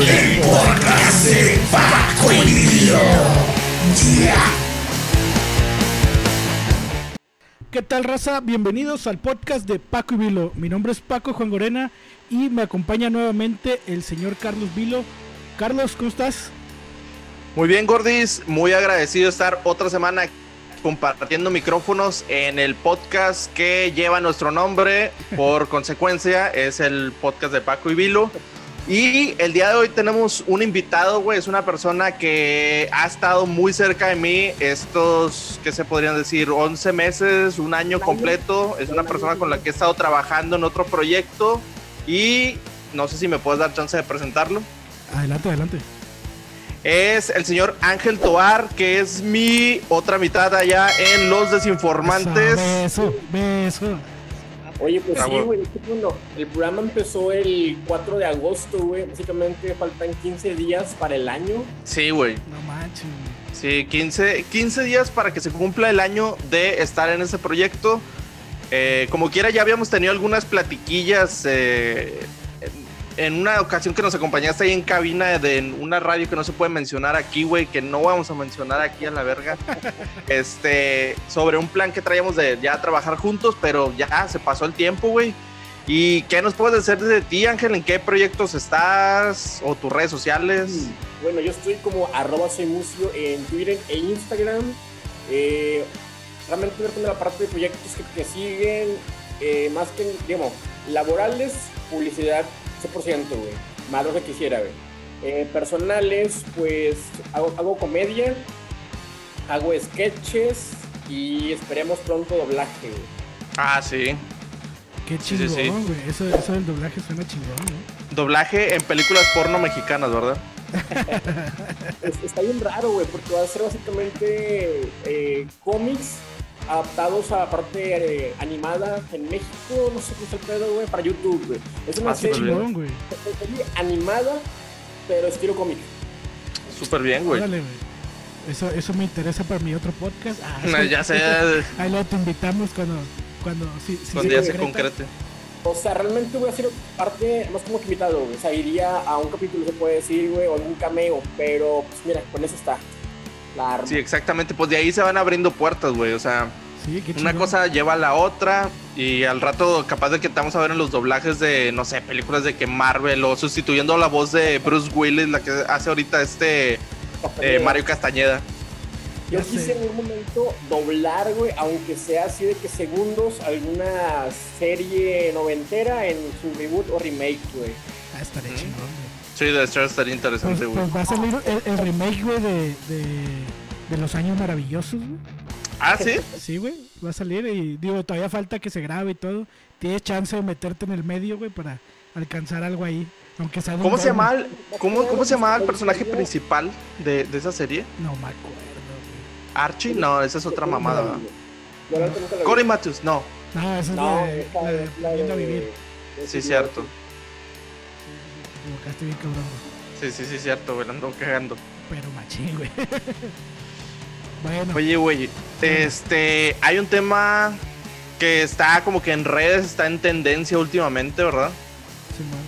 El podcast de Paco y Vilo. ¿Qué tal, raza? Bienvenidos al podcast de Paco y Vilo. Mi nombre es Paco Juan Gorena y me acompaña nuevamente el señor Carlos Vilo. Carlos, ¿cómo estás? Muy bien, Gordis. Muy agradecido de estar otra semana compartiendo micrófonos en el podcast que lleva nuestro nombre. Por consecuencia, es el podcast de Paco y Vilo. Y el día de hoy tenemos un invitado, güey. Es una persona que ha estado muy cerca de mí estos, ¿qué se podrían decir? 11 meses, un año completo. Es una persona con la que he estado trabajando en otro proyecto. Y no sé si me puedes dar chance de presentarlo. Adelante, adelante. Es el señor Ángel Toar, que es mi otra mitad allá en Los Desinformantes. Beso, beso. Oye, pues Bravo. sí, güey, es que, bueno, el programa empezó el 4 de agosto, güey. Básicamente faltan 15 días para el año. Sí, güey. No manches. Sí, 15, 15 días para que se cumpla el año de estar en ese proyecto. Eh, como quiera, ya habíamos tenido algunas platiquillas eh, en, una ocasión que nos acompañaste ahí en cabina de en una radio que no se puede mencionar aquí, güey, que no vamos a mencionar aquí a la verga. este, sobre un plan que traíamos de ya trabajar juntos, pero ya se pasó el tiempo, güey. ¿Y qué nos puedes decir de ti, Ángel? ¿En qué proyectos estás? ¿O tus redes sociales? Bueno, yo estoy como arroba soy Mucio en Twitter e Instagram. Eh, realmente de la parte de proyectos que, que siguen, eh, más que, digamos, laborales, publicidad 100%, güey. Más lo que quisiera, güey. Eh, personales, pues hago, hago comedia, hago sketches y esperemos pronto doblaje, güey. Ah, sí. Qué Sí, sí, chingón, sí. güey. Eso, eso del doblaje suena chingón, ¿no? Doblaje en películas porno mexicanas, ¿verdad? Es- está bien raro, güey, porque va a ser básicamente eh, cómics adaptados a la parte eh, animada en México, no sé qué es el pedo, güey, para YouTube, güey. Es una Ah, serie, bien. Chingón, güey. serie animada, pero estilo cómic. Súper bien, güey. Órale, güey. Eso, eso me interesa para mi otro podcast. Ah, No, sí. ya sé, Ahí lo te invitamos cuando, cuando cuando ya se concreta. concrete. O sea, realmente voy a hacer parte más como que invitado, güey. O sea, iría a un capítulo, se puede decir, güey, o algún cameo, pero pues mira, con eso está. La arma. Sí, exactamente. Pues de ahí se van abriendo puertas, güey. O sea, Sí, qué una chingón. cosa lleva a la otra. Y al rato, capaz de que te vamos a ver en los doblajes de, no sé, películas de que Marvel o sustituyendo la voz de Bruce Willis, la que hace ahorita este eh, Mario Castañeda. Yo quise en un momento doblar, güey, aunque sea así de que segundos, alguna serie noventera en su reboot o remake, güey. Ah, estaría chingón, güey. Sí, de estar estaría Pues, interesante, güey. pues va a salir el, el remake, güey, de, de, de los años maravillosos, güey. Ah, sí. Sí, güey, va a salir y digo, todavía falta que se grabe y todo. Tienes chance de meterte en el medio, güey, para alcanzar algo ahí. Aunque sea ¿Cómo se llama el, cómo, cómo se llama el personaje principal de, de esa serie? No me acuerdo, güey. ¿Archie? No, esa es otra mamada. Corey Matthews, no. No, esa es No, la de, la de Aprendiendo a de- vivir. Sí, cierto. Te equivocaste bien, cabrón. güey. Sí, sí, sí, cierto, güey. ando cagando. Pero machín, güey. bueno, Oye, güey, este, hay un tema que está como que en redes, está en tendencia últimamente, ¿verdad? Simón.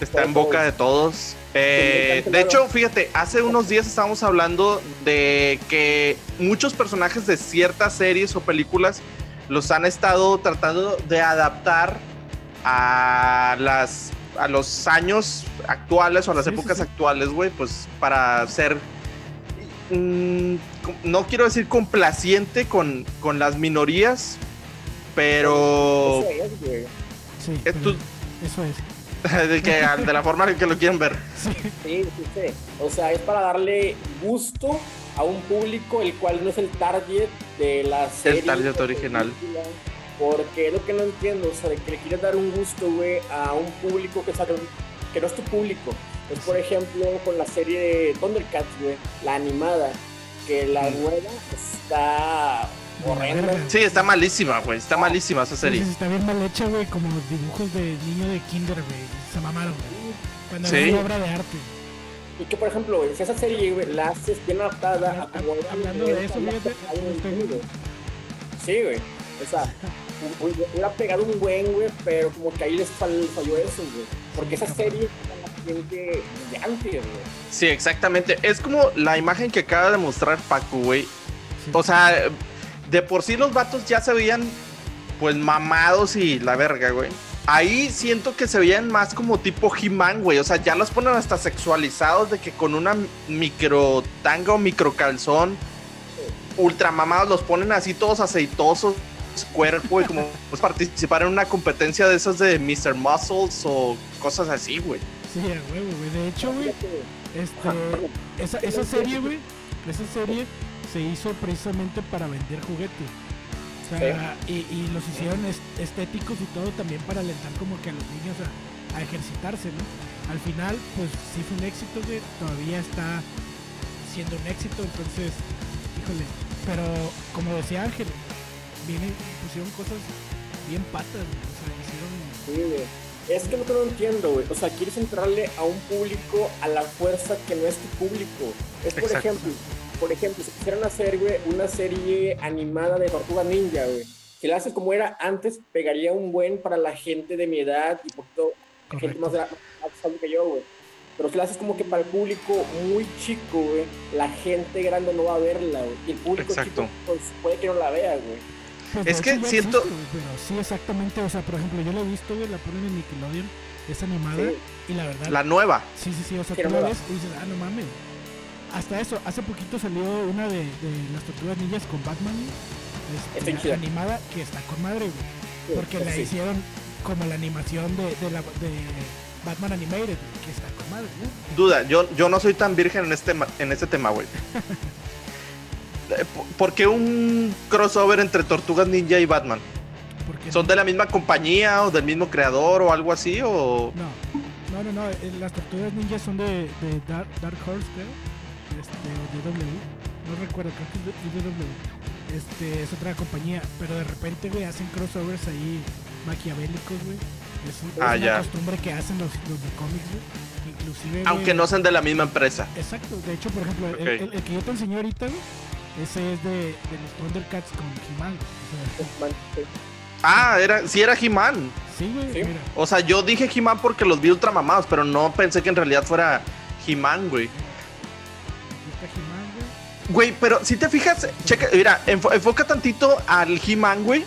Está en boca de todos. Eh, de hecho, fíjate, hace unos días estábamos hablando de que muchos personajes de ciertas series o películas los han estado tratando de adaptar a las a los años actuales o a las Sí, épocas sí. actuales, güey, pues para ser mm, no quiero decir complaciente con, con las minorías, pero Eso es, güey. Sí, eso es. de, que, de la forma en que lo quieren ver. Sí, Sí, sí. O sea, es para darle gusto a un público el cual no es el target de la serie. target o original. película, Porque es lo que no entiendo, o sea, de que le quieres dar un gusto, güey, a un público que, sabe- que no es tu público. Es, por ejemplo, con la serie de Thundercats, güey, la animada, que la nueva está horrenda. Sí, está malísima, güey. Está malísima esa serie. sí, está bien mal hecha, güey, como dibujos de niño de kinder, güey. Se mamaron, güey. Cuando Sí. era una obra de arte. Y que, por ejemplo, güey, si esa serie, güey, la haces bien adaptada a como era Hablando la- de eso, la- fíjate. Sí, güey. O sea, hubiera pegado un buen, güey, pero como que ahí les fal- falló eso, güey. Porque esa serie, gente de antes, güey. Sí, exactamente. Es como la imagen que acaba de mostrar Paco, güey. O sea, de por sí los vatos ya se veían pues mamados y la verga, güey. Ahí siento que se veían más como tipo He-Man, güey. O sea, ya los ponen hasta sexualizados de que con una micro tanga o micro calzón ultra mamados los ponen así todos aceitosos cuerpo y como pues, participar en una competencia de esas de Mr. Muscles o cosas así, güey. Sí, huevo, güey. De hecho, güey, este, esa, esa serie, güey, esa serie se hizo precisamente para vender juguetes. O sea, y, y, los hicieron estéticos y todo también para alentar como que a los niños a, a, ejercitarse, ¿no? Al final, pues sí fue un éxito, güey. Todavía está siendo un éxito, entonces, híjole. Pero como decía Ángel, viene, pusieron cosas bien patas, o sea, hicieron... Sí, güey. Es que lo que no entiendo, güey. O sea, quieres entrarle a un público a la fuerza que no es tu público. Es por ejemplo, por ejemplo, si quisieran hacer, güey, una serie animada de Tortuga Ninja, güey, si la haces como era antes, pegaría un buen para la gente de mi edad y por todo, gente más, más, que yo, güey. Pero si la haces como que para el público muy chico, güey, la gente grande no va a verla, güey. Y el público chico pues, puede que no la vea, güey. Pues es que siento. pero sí, exactamente. O sea, por ejemplo, yo la he visto, güey, la ponen en Nickelodeon, es animada. Y la verdad. La nueva. Sí, sí, sí. O sea, tú la ves y dices, ah, no mames hasta eso, hace poquito salió una de, las tortugas ninjas con Batman este, animada que está con madre, güey. porque la hicieron como la animación de, de, la, de Batman Animated, que está con madre, ¿no? Duda, yo, yo no soy tan virgen en este, en este tema, güey. Eh, ¿Por qué un crossover entre Tortugas Ninja y Batman? ¿Son de la misma compañía o del mismo creador o algo así? O... No, no, no, no. Eh, las Tortugas Ninja son de, de Dark, Dark Horse, creo este, DW, no recuerdo, creo que es de DW. Este, es otra compañía, pero de repente, güey, hacen crossovers ahí maquiavélicos, güey. Es, ah, una costumbre que hacen los, los de cómics, güey. Inclusive, Aunque no sean de la misma empresa. Exacto, de hecho, por ejemplo, el, el, que yo te enseñé ahorita, güey, ese es de, de los Thundercats con He-Man. Ah, era, sí era He-Man. Sí, güey. O sea, yo dije He-Man porque los vi ultra mamados, pero no pensé que en realidad fuera He-Man, güey. Güey, pero si te fijas, checa, mira, enfoca tantito al He-Man, güey.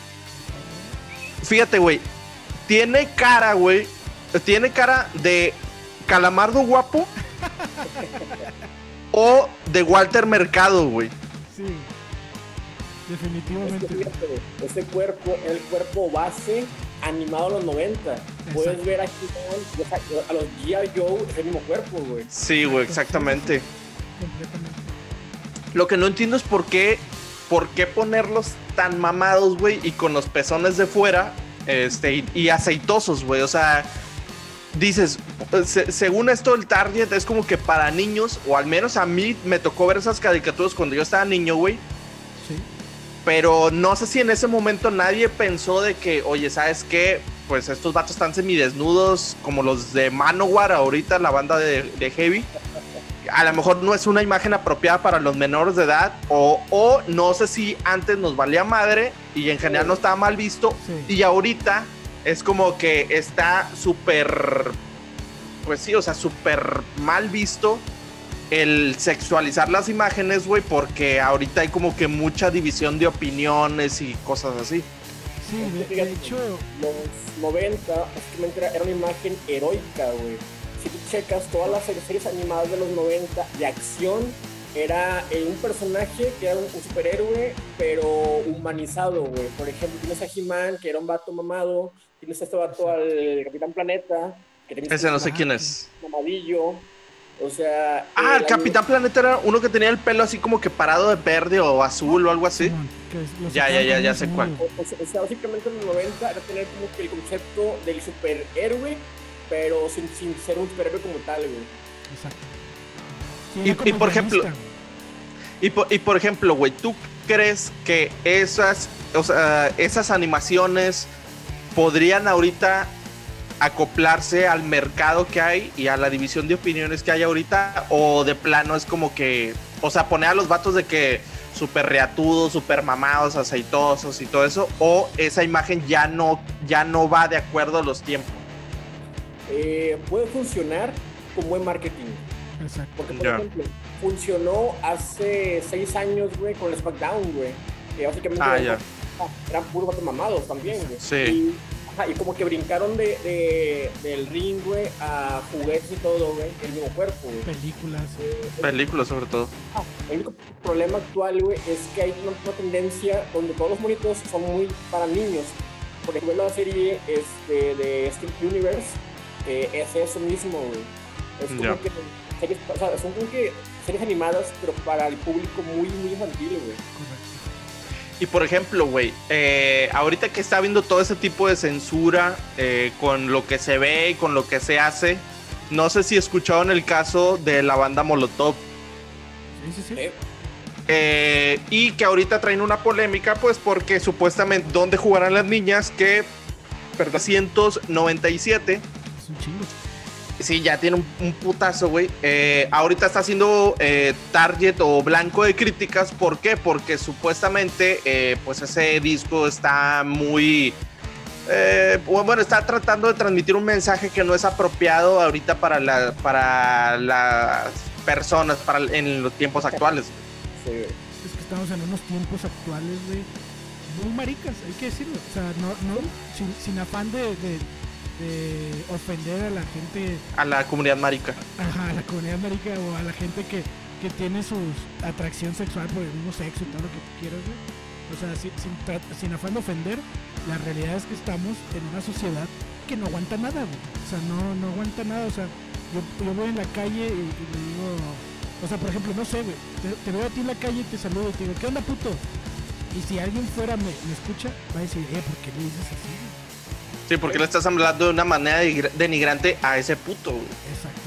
Fíjate, güey. Tiene cara, güey. Tiene cara de calamardo guapo. o de Walter Mercado, güey. Sí. Definitivamente. ese cuerpo, el cuerpo base animado a los 90. Puedes ver aquí a los G.I. Joe, es el mismo cuerpo, güey. Sí, güey, exactamente. Completamente. Lo que no entiendo es por qué, por qué ponerlos tan mamados, güey, y con los pezones de fuera, este, y, aceitosos, güey. O sea, dices, según esto, el target es como que para niños, o al menos a mí me tocó ver esas caricaturas cuando yo estaba niño, güey. Sí. Pero no sé si en ese momento nadie pensó de que, oye, ¿sabes qué? Pues estos vatos están semidesnudos, como los de Manowar, ahorita la banda de, de Heavy a lo mejor no es una imagen apropiada para los menores de edad o, o no sé si antes nos valía madre y en general no estaba mal visto y ahorita es como que está súper, pues sí, o sea, súper mal visto el sexualizar las imágenes, güey, porque ahorita hay como que mucha división de opiniones y cosas así. Sí, de, hecho... Los 90, era una imagen heroica, güey si tú checas todas las series animadas de los 90 de acción, era eh, un personaje que era un, superhéroe, pero humanizado, güey. Por ejemplo, tienes a He-Man, que era un vato mamado, tienes a este vato al Capitán Planeta, que Ese no sé quién es. Mamadillo. O sea. Ah, el Capitán Planeta era uno que tenía el pelo así como que parado de verde o azul o algo así. ya, ya, ya, ya sé cuál. O, sea, básicamente en los 90 era tener como que el concepto del superhéroe pero sin, ser un superhéroe como tal, güey. Exacto. y, por ejemplo, y por, y por ejemplo, güey, ¿tú crees que esas, o sea, esas animaciones podrían ahorita acoplarse al mercado que hay y a la división de opiniones que hay ahorita? ¿O de plano es como que, o sea, poner a los vatos de que súper reatudos, súper mamados, aceitosos y todo eso? ¿O esa imagen ya no, ya no va de acuerdo a los tiempos? Eh, puede funcionar, con buen marketing. Exacto. Porque, por ejemplo, funcionó hace seis años, güey, con el SmackDown, güey. Que básicamente Ah, ya. Eran puros vatos mamados también, güey. Sí. Y, ajá, y como que brincaron de, de- del ring, güey, a juguetes y todo, güey, el mismo cuerpo, güey. Películas. Eh, Películas sobre todo. Ah, el único problema actual, güey, es que hay una, una tendencia donde todos los monitos son muy para niños. Por ejemplo, la serie este, de Steam Universe eh, es eso mismo, güey. Es como Ya. que series, o sea, son como que series animadas, pero para el público muy, muy infantil, güey. Correcto. Y por ejemplo, güey, eh, ahorita que está habiendo todo ese tipo de censura eh, con lo que se ve y con lo que se hace, no sé si escucharon el caso de la banda Molotov. Sí, sí, sí. Eh, y que ahorita traen una polémica, pues porque supuestamente, ¿dónde jugarán las niñas? Que, perdón, 197 Es un chingo. Sí, ya tiene un, un putazo, güey. Eh, ahorita está siendo eh, target o blanco de críticas. ¿Por qué? Porque supuestamente, eh, pues ese disco está muy... eh, bueno, está tratando de transmitir un mensaje que no es apropiado ahorita para, la, para las personas para, en los tiempos actuales. sí, güey. Es que estamos en unos tiempos actuales, güey, muy maricas, hay que decirlo. O sea, no, no, sin, sin afán de, de, de ofender a la gente, A la comunidad marica. ajá, a la comunidad marica o a la gente que, que tiene su atracción sexual por el mismo sexo y todo lo que tú quieras, güey. O sea, sin, sin, sin afán de ofender, la realidad es que estamos en una sociedad que no aguanta nada, güey. O sea, no, no aguanta nada. O sea, yo, yo voy en la calle y, y le digo, o sea, por ejemplo, no sé, güey, te, te veo a ti en la calle y te saludo y te digo, ¿qué onda, puto? Y si alguien fuera me, me escucha, va a decir, eh, ¿por qué le dices así? Güey?" Sí, porque le estás hablando de una manera denigrante a ese puto, güey. Exactamente.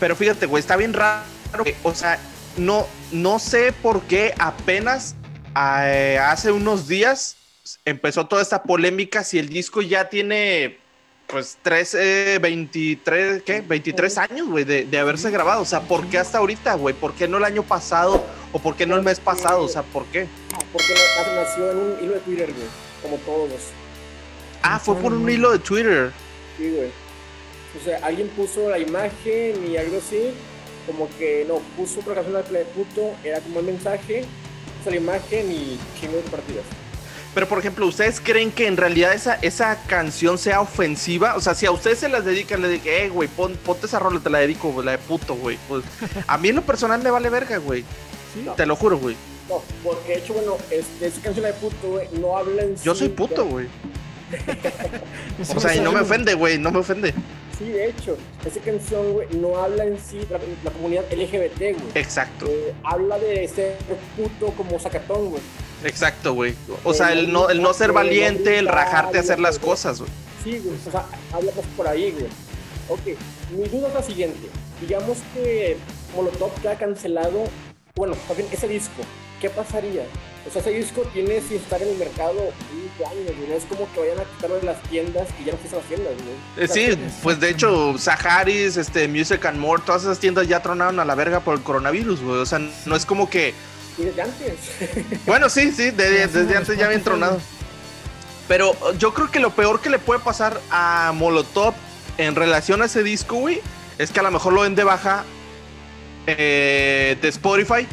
Pero fíjate, güey, está bien raro. que, o sea, no, no sé por qué apenas eh, hace unos días empezó toda esta polémica si el disco ya tiene pues 13, 23, ¿qué? 23 años, güey, de, de haberse grabado. O sea, ¿por qué hasta ahorita, güey? ¿Por qué no el año pasado? ¿O por qué no el mes pasado? O sea, ¿por qué? Porque na- nació en un hilo de Twitter, güey, como todos. Ah, fue por un hilo de Twitter. Sí, güey. O sea, alguien puso la imagen y algo así, como que no, puso otra canción de puto, era como el mensaje, puso la imagen y chingo de partidas. Pero, por ejemplo, ¿ustedes creen que en realidad esa, esa canción sea ofensiva? O sea, si a ustedes se las dedican, le dije, eh, güey, pon, ponte esa rola, te la dedico, güey, la de puto, güey. Pues, a mí en lo personal me vale verga, güey. Sí, Te lo juro, güey. No, porque de hecho, bueno, este, esa canción la de puto, güey, no habla en Yo sí soy de- puto, güey. O sea, y no me ofende, güey, no me ofende. Sí, de hecho, esa canción, güey, no habla en sí de la, la comunidad LGBT, güey. Exacto, Eh, habla de ser puto como sacatón, güey. exacto, güey. O sea, el no, el no ser valiente, el rajarte a hacer las cosas, güey. Sí, güey, o sea, habla pues por ahí, güey. Ok, mi duda es la siguiente. Digamos que Molotov queda cancelado, bueno, bien ese disco, ¿qué pasaría? O sea, ese disco tiene sin estar en el mercado 20 años. No es como que vayan a quitarlo de las tiendas y ya no existen las tiendas, güey. Eh, sí, pues de hecho, Saharis, este, Music and More, todas esas tiendas ya tronaron a la verga por el coronavirus, güey. O sea, no es como que. Y desde antes. Bueno, sí, sí, de- desde antes ya habían tronado. Pero uh, yo creo que lo peor que le puede pasar a Molotov en relación a ese disco, güey, es que a lo mejor lo den de baja eh, de Spotify,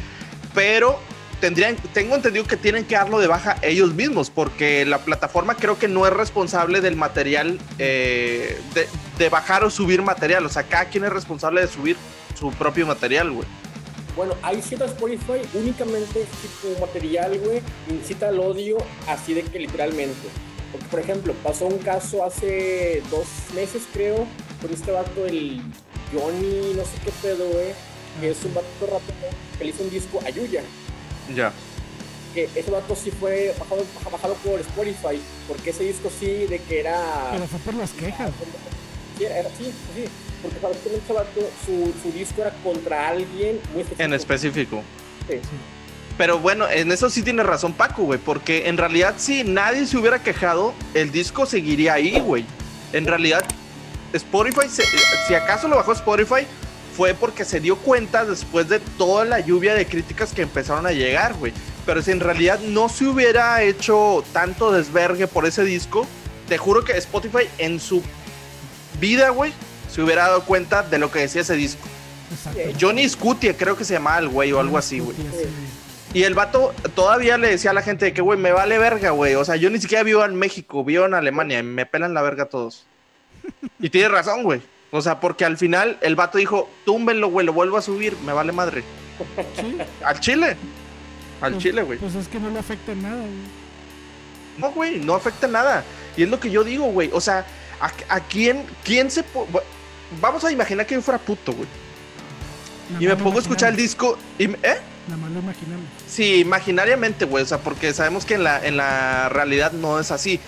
pero tendrían, tengo entendido que tienen que darlo de baja ellos mismos, porque la plataforma creo que no es responsable del material, eh, de, bajar o subir material, o sea, cada quien es responsable de subir su propio material, güey. Bueno, hay ciertas Spotify únicamente si tu material, güey, incita al odio así de que literalmente. Por ejemplo, pasó un caso hace dos meses, creo, con este vato, el Johnny, no sé qué pedo, güey, que es un vato rapero que le hizo un disco a Yuya. Ya. Que ese vato sí fue bajado, bajado por Spotify, porque ese disco sí, de que era. Pero fue por las quejas. Sí, era, sí, sí, porque sabes que ese vato, su, su disco era contra alguien muy específico. En específico. Sí. Pero bueno, en eso sí tiene razón Paco, güey, porque en realidad si nadie se hubiera quejado, el disco seguiría ahí, güey. En realidad, Spotify, se- si acaso lo bajó Spotify, fue porque se dio cuenta después de toda la lluvia de críticas que empezaron a llegar, güey. Pero si en realidad no se hubiera hecho tanto desvergue por ese disco, te juro que Spotify en su vida, güey, se hubiera dado cuenta de lo que decía ese disco. Exacto. Johnny Scutia, creo que se llamaba el güey o algo así, güey. Y el vato todavía le decía a la gente de que, güey, me vale verga, güey. O sea, yo ni siquiera vivo en México, vivo en Alemania y me pelan la verga todos. Y tiene razón, güey. O sea, porque al final el vato dijo, túmbenlo, güey, lo vuelvo a subir, me vale madre. Sí, Al chile. Al pues- chile, güey. Pues es que no le afecta nada, güey. No, güey, no afecta nada. Y es lo que yo digo, güey. O sea, ¿a, a quién, quién se... po- Vamos a imaginar que yo fuera puto, güey. Y me pongo a escuchar el disco y... me- ¿Eh? Nada más lo imaginamos. Sí, imaginariamente, güey. O sea, porque sabemos que en la, en la realidad no es así.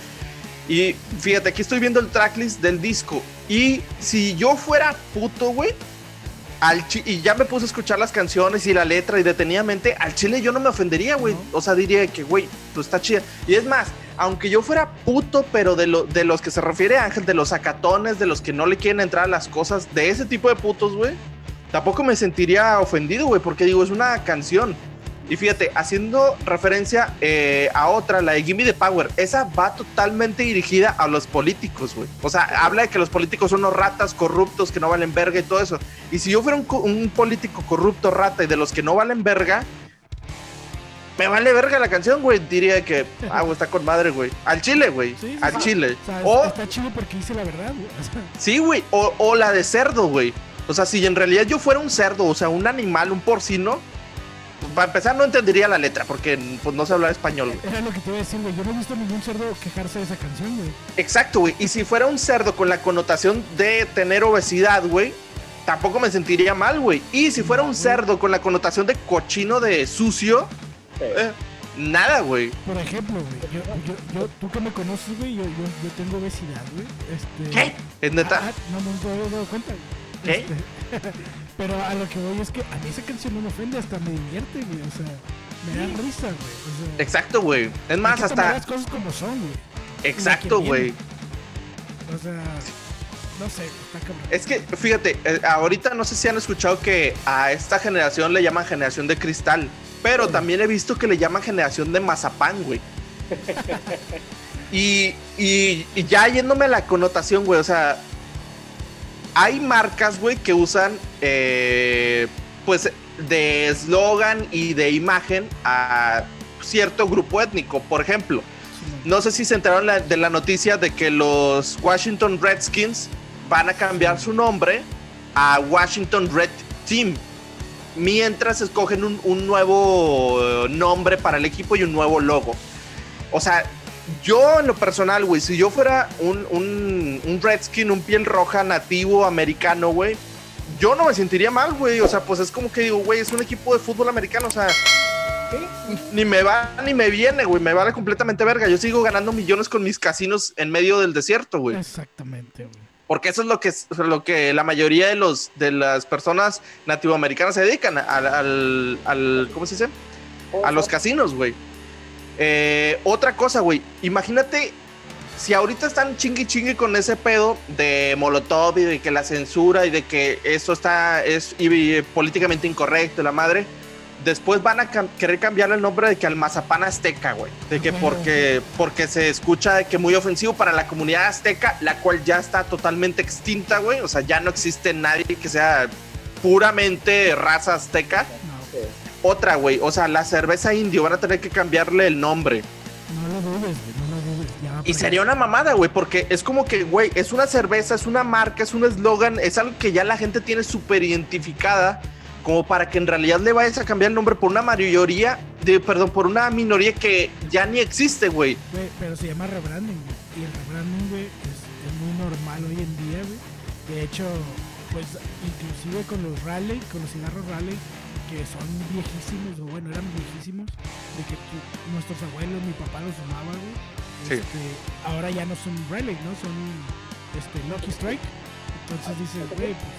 Y fíjate, aquí estoy viendo el tracklist del disco. Y si yo fuera puto, güey. Al y ya me puse a escuchar las canciones y la letra y detenidamente, al chile yo no me ofendería, güey. No. O sea, diría que, güey, pues está chida. Y es más, aunque yo fuera puto, pero de, lo, de los que se refiere Ángel, de los acatones, de los que no le quieren entrar a las cosas, de ese tipo de putos, güey, tampoco me sentiría ofendido, güey, porque digo, es una canción. Y fíjate, haciendo referencia eh, a otra, la de Gimme the Power, esa va totalmente dirigida a los políticos, güey. O sea, habla de que los políticos son unos ratas corruptos que no valen verga y todo eso. Y si yo fuera un, un político corrupto, rata y de los que no valen verga, me vale verga la canción, güey. Diría que, ah, güey, está con madre, güey. Al chile, güey. Sí, sí, Al sí. chile. O sea, O, está chido porque dice la verdad, güey. O sea, Sí, güey. O, o la de cerdo, güey. O sea, si en realidad yo fuera un cerdo, o sea, un animal, un porcino, para empezar no entendería la letra, porque pues, no sé hablar español, güey. era lo que te iba a decir, güey. Yo no he visto ningún cerdo quejarse de esa canción, güey. Exacto, güey. Y si fuera un cerdo con la connotación de tener obesidad, güey, tampoco me sentiría mal, güey. Y si fuera un cerdo con la connotación de cochino, de sucio, Sí. eh, nada, güey. Por ejemplo, güey. Yo, yo, yo, tú que me conoces, güey, yo, yo, yo tengo obesidad, güey. Este, ¿Qué? Es neta. Ah, no, no me había dado cuenta. güey. ¿Qué? Este, pero a lo que voy es que a mí esa canción no me ofende, hasta me divierte, güey. O sea, me da risa, güey. O sea, Exacto, güey. Es hay más, que tomar hasta. las cosas como son, güey. Exacto, que güey. O sea, no sé, está cabrón. Es que, fíjate, eh, ahorita no sé si han escuchado que a esta generación le llaman generación de cristal, pero también he visto que le llaman generación de mazapán, güey. y, y- y ya yéndome a la connotación, güey, o sea, hay marcas, güey, que usan, eh, pues, de eslogan y de imagen a cierto grupo étnico. Por ejemplo, no sé si se enteraron de la noticia de que los Washington Redskins van a cambiar su nombre a Washington Red Team. Mientras escogen un, un nuevo eh, nombre para el equipo y un nuevo logo. O sea, yo en lo personal, güey, si yo fuera un, un, un Redskin, un piel roja nativo americano, güey, yo no me sentiría mal, güey. O sea, pues es como que digo, güey, es un equipo de fútbol americano, o sea, ni me va ni me viene, güey. Me vale completamente verga. Yo sigo ganando millones con mis casinos en medio del desierto, güey. Exactamente, güey. Porque eso es lo que, lo que la mayoría de, los, de las personas nativoamericanas se dedican al, al, al- ¿cómo se dice? A los casinos, güey. Eh, otra cosa, güey. Imagínate si ahorita están chingue chingue con ese pedo de Molotov y de que la censura y de que esto está es y- y políticamente incorrecto, la madre. Después van a cam- querer cambiar el nombre de que al mazapán azteca, güey. De que porque, porque se escucha de que muy ofensivo para la comunidad azteca, la cual ya está totalmente extinta, güey. O sea, ya no existe nadie que sea puramente raza azteca. Otra, güey. O sea, la cerveza indio van a tener que cambiarle el nombre. no lo dudes. No lo dudes. Ya Y sería una mamada, güey, porque es como que, güey, es una cerveza, es una marca, es un eslogan, es algo que ya la gente tiene súper identificada, como para que en realidad le vayas a cambiar el nombre por una mayoría, de, perdón, por una minoría que ya ni existe, güey. Güey, pero se llama rebranding, güey. Y el rebranding, güey, es, es muy normal hoy en día, güey. De hecho, pues, inclusive con los Raleigh, con los cigarros Raleigh, que son viejísimos, o bueno, eran viejísimos, de que tu- nuestros abuelos, mi papá los fumaba, güey. Sí. Este, ahora ya no son Raleigh, ¿no? Son, este, Lucky Strike. Entonces dices, güey, pues,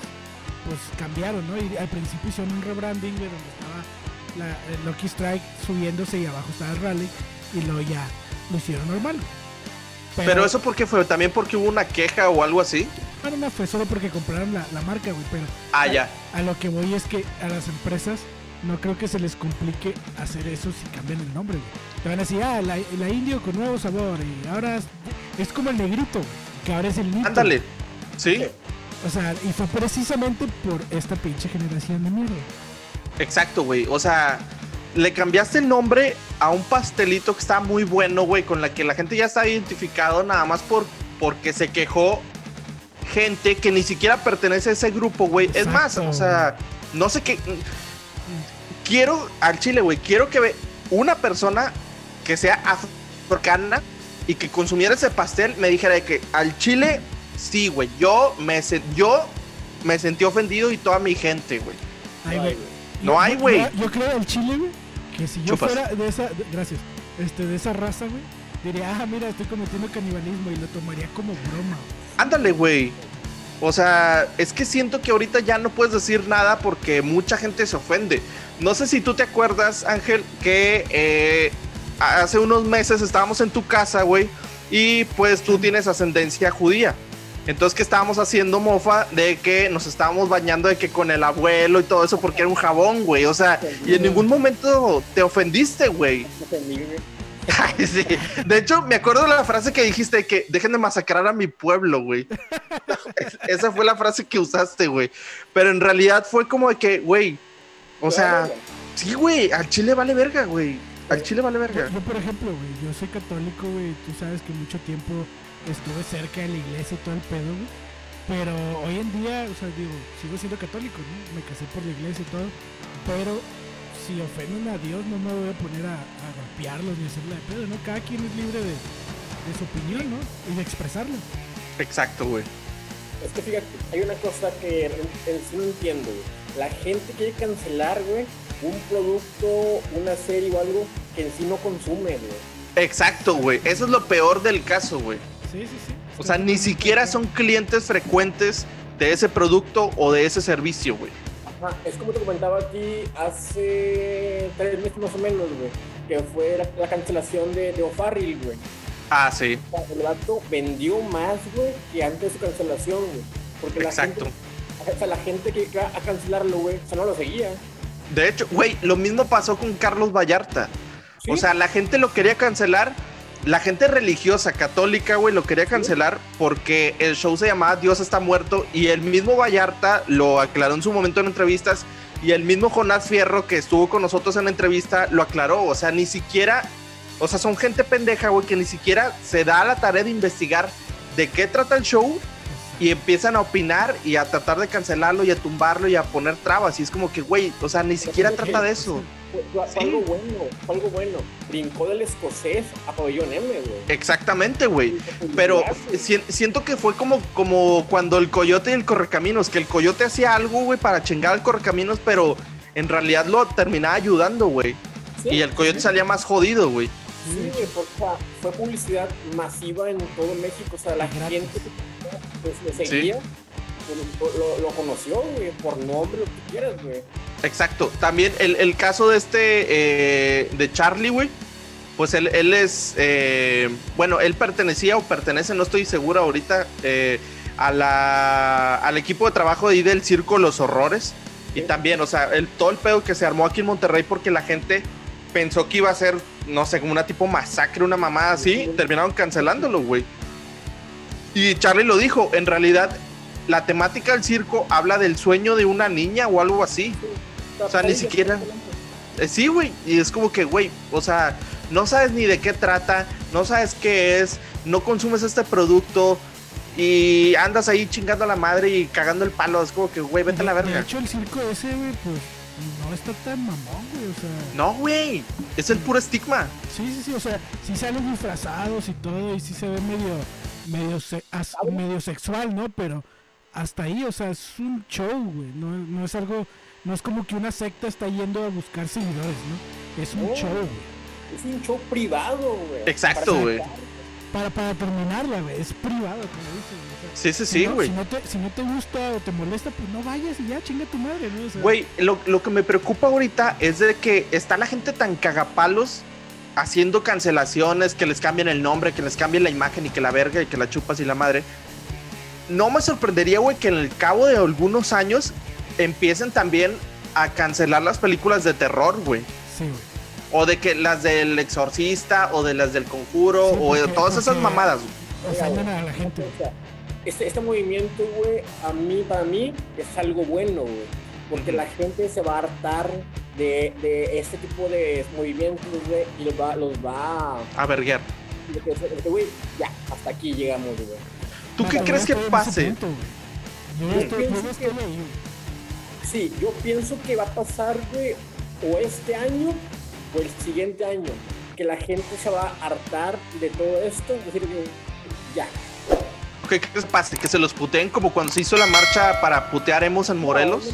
pues cambiaron, ¿no? Y al principio hicieron un rebranding, güey, donde estaba la, el Lucky Strike subiéndose y abajo estaba el Raleigh, y luego ya lo hicieron normal. Pero, eso porque fue también porque hubo una queja o algo así. Bueno, no fue solo porque compraron la, la marca, güey, pero Ah, ya. a lo que voy es que a las empresas no creo que se les complique hacer eso si cambian el nombre, güey. Te van a decir, ah, la, la indio con nuevo sabor, y ahora es, es como el negrito, que ahora es el nito. Ándale. Sí, O sea, y fue precisamente por esta pinche generación de mierda. exacto, güey. O sea, le cambiaste el nombre a un pastelito que está muy bueno, güey, con la que la gente ya está identificado nada más por porque se quejó gente que ni siquiera pertenece a ese grupo, güey. Es más, o sea, no sé qué. Quiero al chile, güey. Quiero que ve- una persona que sea africana y que consumiera ese pastel me dijera de que al chile, sí, güey. Yo me, yo me sentí ofendido y toda mi gente, güey. Ay, Ay, güey. No hay, güey. Yo, creo del Chile, güey, que si yo Chupas. fuera de esa, de- gracias, este, de esa raza, güey, diría, ah, mira, estoy cometiendo canibalismo y lo tomaría como broma. Ándale, güey. O sea, es que siento que ahorita ya no puedes decir nada porque mucha gente se ofende. No sé si tú te acuerdas, Ángel, que eh, hace unos meses estábamos en tu casa, güey, y pues tú tienes ascendencia judía. Entonces que estábamos haciendo mofa de que nos estábamos bañando de que con el abuelo y todo eso porque era un jabón, güey. O sea, y en ningún momento te ofendiste, güey. Sí. De hecho, me acuerdo de la frase que dijiste de que dejen de masacrar a mi pueblo, güey. Es- Esa fue la frase que usaste, güey. Pero en realidad fue como de que, güey, o sea, sí, güey, al chile vale verga, güey. Al chile vale verga. Yo, por ejemplo, güey, yo soy católico, güey, tú sabes que mucho tiempo estuve cerca de la iglesia y todo el pedo, güey. Pero hoy en día, o sea, digo, sigo siendo católico, ¿no? Me casé por la iglesia y todo. Pero si ofenden a Dios, no me voy a poner a, a golpearlos ni a hacerle de pedo, ¿no? Cada quien es libre de, de su opinión, ¿no? Y de expresarlo. Exacto, güey. Es que fíjate, hay una cosa que en, en sí no entiendo, güey. La gente quiere cancelar, güey, un producto, una serie o algo que en sí no consume, güey. Exacto, güey. Eso es lo peor del caso, güey. Sí, sí, sí. O sea, ni siquiera son clientes frecuentes de ese producto o de ese servicio, güey. Ajá, es como te comentaba a ti hace tres meses más o menos, güey, que fue la, la cancelación de, de O'Farrill, güey. Ah, sí. O sea, El vato vendió más, güey, que antes de su cancelación, güey. Porque la Exacto. gente, o sea, la gente que iba a cancelarlo, güey, o sea, no lo seguía. De hecho, güey, lo mismo pasó con Carlos Vallarta. ¿Sí? O sea, la gente lo quería cancelar. La gente religiosa, católica, güey, lo quería cancelar porque el show se llamaba Dios está muerto y el mismo Vallarta lo aclaró en su momento en entrevistas y el mismo Jonás Fierro que estuvo con nosotros en la entrevista lo aclaró. O sea, ni siquiera, o sea, son gente pendeja, güey, que ni siquiera se da la tarea de investigar de qué trata el show y empiezan a opinar y a tratar de cancelarlo y a tumbarlo y a poner trabas. Y es como que, güey, o sea, ni siquiera trata de eso. Fue, fue Sí. algo bueno, fue algo bueno. Brincó del escocés a pabellón M, güey. Exactamente, güey. Pero si- siento que fue como, como cuando el coyote y el correcaminos, que el coyote hacía algo, güey, para chingar al correcaminos, pero en realidad lo terminaba ayudando, güey. Sí, Y el coyote salía más jodido, güey. Sí, güey, porque, o sea, fue publicidad masiva en todo México. O sea, la gente pues, le seguía, lo, conoció, güey, por nombre, lo que quieras, güey. Exacto. También el, el caso de este, eh, de Charlie, güey. Pues él, él es, eh, bueno, él pertenecía o pertenece, no estoy seguro ahorita, eh, a la, al equipo de trabajo de ahí del Circo Los Horrores. Y también, o sea, el, todo el pedo que se armó aquí en Monterrey porque la gente pensó que iba a ser, no sé, como una tipo masacre, una mamada así, Sí. terminaron cancelándolo, güey. Y Charlie lo dijo, en realidad la temática del circo habla del sueño de una niña o algo así. O sea, ni siquiera-. Eh, sí, güey. Y es como que, güey, o sea, no sabes ni de qué trata, no sabes qué es, no consumes este producto y andas ahí chingando a la madre y cagando el palo. Es como que, güey, vete a la De- De verga. hecho, el circo ese, güey, pues no está tan mamón, güey. O sea, No, güey. Es el puro estigma. sí, sí, sí. O sea, sí salen disfrazados y todo, y sí se ve medio, medio, medio sexual, ¿no? Pero hasta ahí, o sea, es un show, güey. No, no es algo, no es como que una secta está yendo a buscar seguidores, ¿no? Es un No. show, güey. Es un show privado, güey. Exacto, Para güey. Para, para terminarla, güey, es privado, como dices. güey, o sea, Sí, sí, si sí, güey. Si, no te, si no te gusta o te molesta, pues no vayas y ya, chinga tu madre, ¿no? O sea, Güey, lo, lo que me preocupa ahorita es de que está la gente tan cagapalos haciendo cancelaciones, que les cambien el nombre, que les cambien la imagen y que la verga y que la chupas y la madre. No me sorprendería, güey, que en el cabo de algunos años empiecen también a cancelar las películas de terror, güey. Sí, güey. O de que las del exorcista, o de las del conjuro, Sí, o de porque- todas esas porque- mamadas. güey. A la gente, güey. O sea, este, este movimiento, güey, a mí, para mí, es algo bueno, güey. Porque la gente se va a hartar de, de este tipo de movimientos, güey, y los va, los va A de que, güey, ya, hasta aquí llegamos, güey. ¿Tú qué crees que pase? punto, güey. yo, Yo estoy, yo pienso estoy que- ahí, güey. Sí, yo pienso que va a pasar, güey, o este año o el siguiente año. Que la gente se va a hartar de todo esto. Es decir, que ya. ¿Qué crees que pase? ¿Que se los puteen como cuando se hizo la marcha para putear emos en Morelos? No,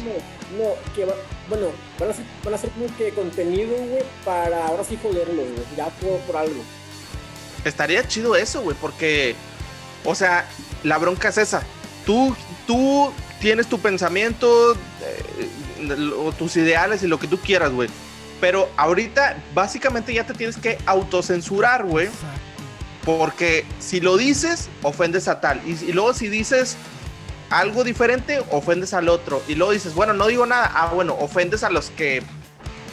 no, no, no, que va- bueno, van a, ser, van a ser como que contenido, güey, para ahora sí joderlos, güey. Ya por, por algo. Estaría chido eso, güey, porque, o sea, la bronca es esa. Tú, tú tienes tu pensamiento, eh, o tus ideales y lo que tú quieras, güey. Pero ahorita, básicamente, ya te tienes que autocensurar, güey. Porque si lo dices, ofendes a tal. Y, y luego si dices algo diferente, ofendes al otro. Y luego dices, bueno, no digo nada. Ah, bueno, ofendes a los que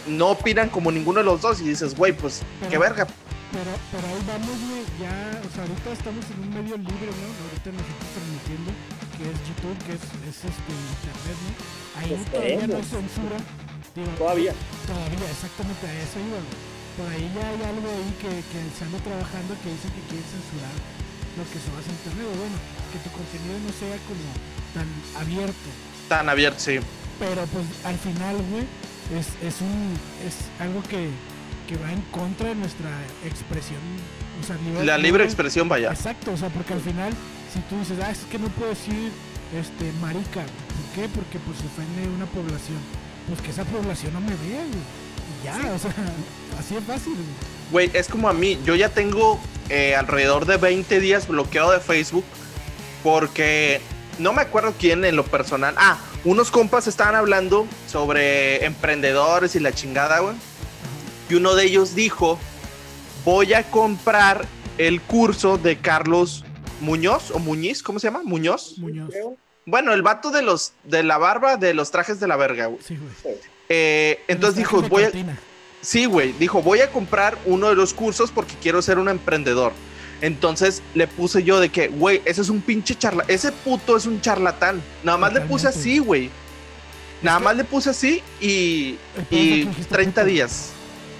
no opinan como ninguno de los dos. Y dices, güey, pues, qué verga. Pero, pero ahí vamos, güey, ya, o sea, ahorita estamos en un medio libre, ¿no? Ahorita nos estamos transmitiendo, que es YouTube, que es, es este, internet, ¿no? Ahí Esperemos. todavía no hay censura. Digo, Todavía. Todavía, exactamente a eso iba, güey. Por ahí ya hay algo ahí que, que se anda trabajando que dicen que quieren censurar lo que se basa en internet, bueno, que tu contenido no sea como tan abierto. Tan abierto, sí. Pero pues al final, güey, es, es un es algo que, que va en contra de nuestra expresión. O sea, libre- La libre expresión, vaya. Exacto, o sea, porque al final, si tú dices, ah, es que no puedo decir este marica, ¿por qué? Porque pues ofende una población. Pues que esa población no me vea, güey. Y ya, o sea, así es fácil, güey. Güey, es como a mí. Yo ya tengo eh, alrededor de 20 días bloqueado de Facebook porque no me acuerdo quién en lo personal. Ah, unos compas estaban hablando sobre emprendedores y la chingada, güey. Y uno de ellos dijo, voy a comprar el curso de Carlos Muñoz o Muñiz, ¿cómo se llama? Muñoz. Muñoz. Bueno, el vato de los de la barba de los trajes de la verga, güey. Sí, güey. Eh, entonces dijo, voy a. Sí, güey. Dijo, voy a comprar uno de los cursos porque quiero ser un emprendedor. Entonces le puse yo de que, güey, ese es un pinche charla. Ese puto es un charlatán. Nada más le puse así, güey. Nada más le puse así y, y es que dijiste 30 puto. días.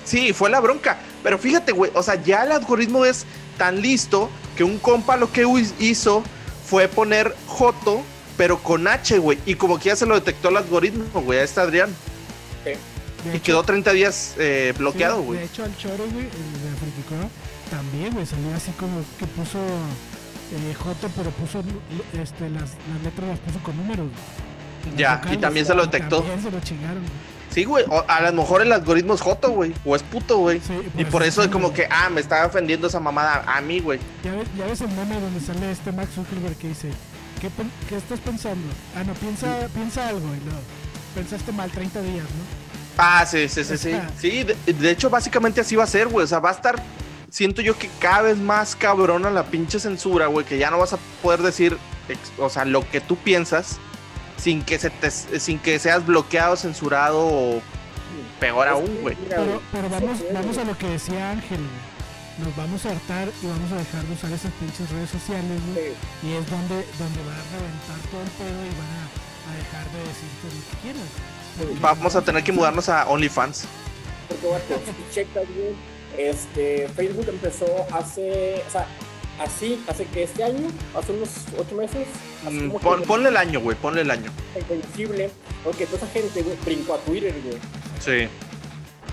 Sí, fue la bronca. Pero fíjate, güey, o sea, ya el algoritmo es tan listo que un compa lo que hizo fue poner Joto, pero con H, güey. Y como que ya se lo detectó el algoritmo, güey. Ahí está Adrián. De Y hecho- quedó 30 días eh, bloqueado, Sí, güey. de hecho, al Choro, güey, el de Friticoro, también, güey, salió así como que puso eh, Joto, pero puso este, las, las letras las puso con números. Ya, y también se lo detectó. También se lo chingaron, güey. Sí, güey. o A lo mejor el algoritmo es joto, güey. O es puto, güey. Sí, y por eso es sí, como güey. que, ah, me está ofendiendo esa mamada a mí, güey. Ya ves, ya ves el meme donde sale este Max Zuckerberg que dice, ¿qué, qué estás pensando? Ah, no, piensa, piensa algo. Y luego, pensaste mal 30 días, ¿no? Ah, sí, sí, sí, sí. Sí, de, de hecho, básicamente así va a ser, güey. O sea, va a estar. Siento yo que cada vez más cabrona la pinche censura, güey. Que ya no vas a poder decir, o sea, lo que tú piensas sin que se te, sin que seas bloqueado, censurado o peor Es aún, güey. Pero, pero vamos, vamos a lo que decía Ángel. Nos vamos a hartar y vamos a dejar de usar esas pinches redes sociales, güey. Sí. Y es donde, donde va a reventar todo el pedo y van a, a dejar de decirte lo que quieras. Vamos a tener que mudarnos a OnlyFans. Porque, si checas, güey, este, Facebook empezó hace, o sea, así, hace que este año, hace unos ocho meses, Mm, pon- ponle el año, güey. Ponle el año. invencible, porque toda esa gente, güey, brincó a Twitter, güey. Sí.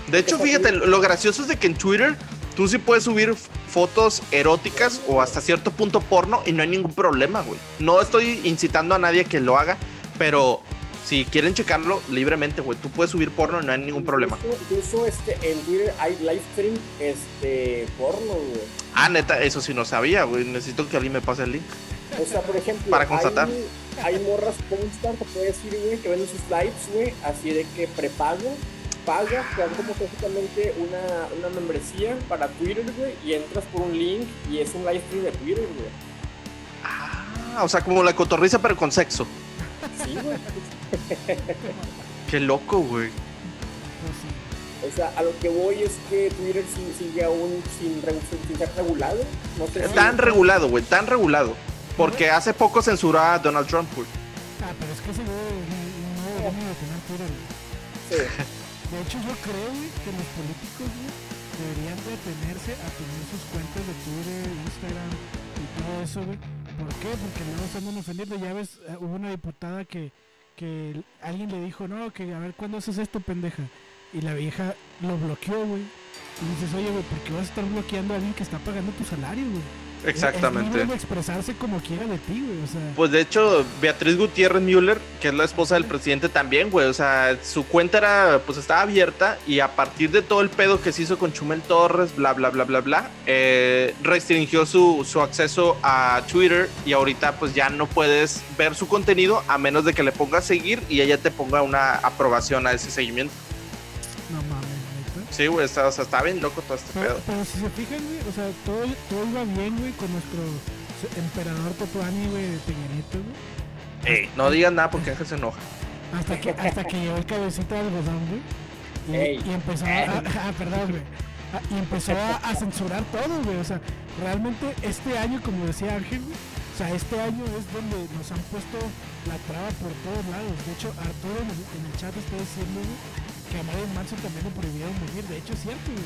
De hecho, fíjate, lo gracioso es de que en Twitter tú sí puedes subir fotos eróticas o hasta cierto punto porno y no hay ningún problema, güey. No estoy incitando a nadie que lo haga, pero si quieren checarlo libremente, güey, tú puedes subir porno y no hay ningún problema. Incluso, este, en Twitter hay live stream, este, porno, güey. Ah, neta, eso sí no sabía, güey. Necesito que alguien me pase el link. O sea, por ejemplo, Para constatar. Hay, hay morras constar, te puede decir, güey, que venden sus lives, güey, así de que prepago, pagas, te dan como básicamente una, una membresía para Twitter, güey, y entras por un link y es un live stream de Twitter, güey. Ah, o sea, como la cotorriza, pero con sexo. Sí, güey. Qué loco, güey. Pues sí. O sea, a lo que voy es que Twitter sigue aún sin, sin ser regulado. No sé si- Tan regulado, güey, tan regulado. Porque hace poco censuró a Donald Trump, güey. Ah, pero es que ese güey no debería de tener Twitter, güey. Sí. De hecho, yo creo, güey, que los políticos, güey, deberían de atenerse a tener sus cuentas de Twitter, Instagram y todo eso, güey. ¿Por qué? Porque luego se andan ofendiendo. Ya ves, eh, hubo una diputada que, que alguien le dijo, no, que a ver, ¿cuándo haces esto, pendeja? Y la vieja lo bloqueó, güey. Y dices, oye, güey, ¿por qué vas a estar bloqueando a alguien que está pagando tu salario, güey? Es Exactamente. expresarse como quiera de ti, güey. O sea, Pues de hecho, Beatriz Gutiérrez Müller, que es la esposa del presidente también, güey. O sea, su cuenta era, pues estaba abierta y a partir de todo el pedo que se hizo con Chumel Torres, bla, bla, bla, bla, bla, eh, restringió su, su acceso a Twitter y ahorita pues ya no puedes ver su contenido a menos de que le pongas seguir y ella te ponga una aprobación a ese seguimiento. Sí, güey, está, o sea, está bien loco todo este Pero, pedo. pero si se fijan, güey, o sea, todo, todo iba bien, güey, con nuestro emperador Totuani, güey, de Peña Nieto, güey. Ey, no digas nada porque Ángel se enoja. Hasta que, hasta que llegó el cabecita de algodón, güey. Y, Ey. y empezó a, ah, perdón, güey. Ah, Y empezó a, a censurar todo, güey. O sea, realmente este año, como decía Ángel, güey, o sea, este año es donde nos han puesto la traba por todos lados. De hecho, Arturo en el, en el chat está diciendo, güey, que a Marilyn Manson también le prohibieron venir. De hecho, es cierto, güey.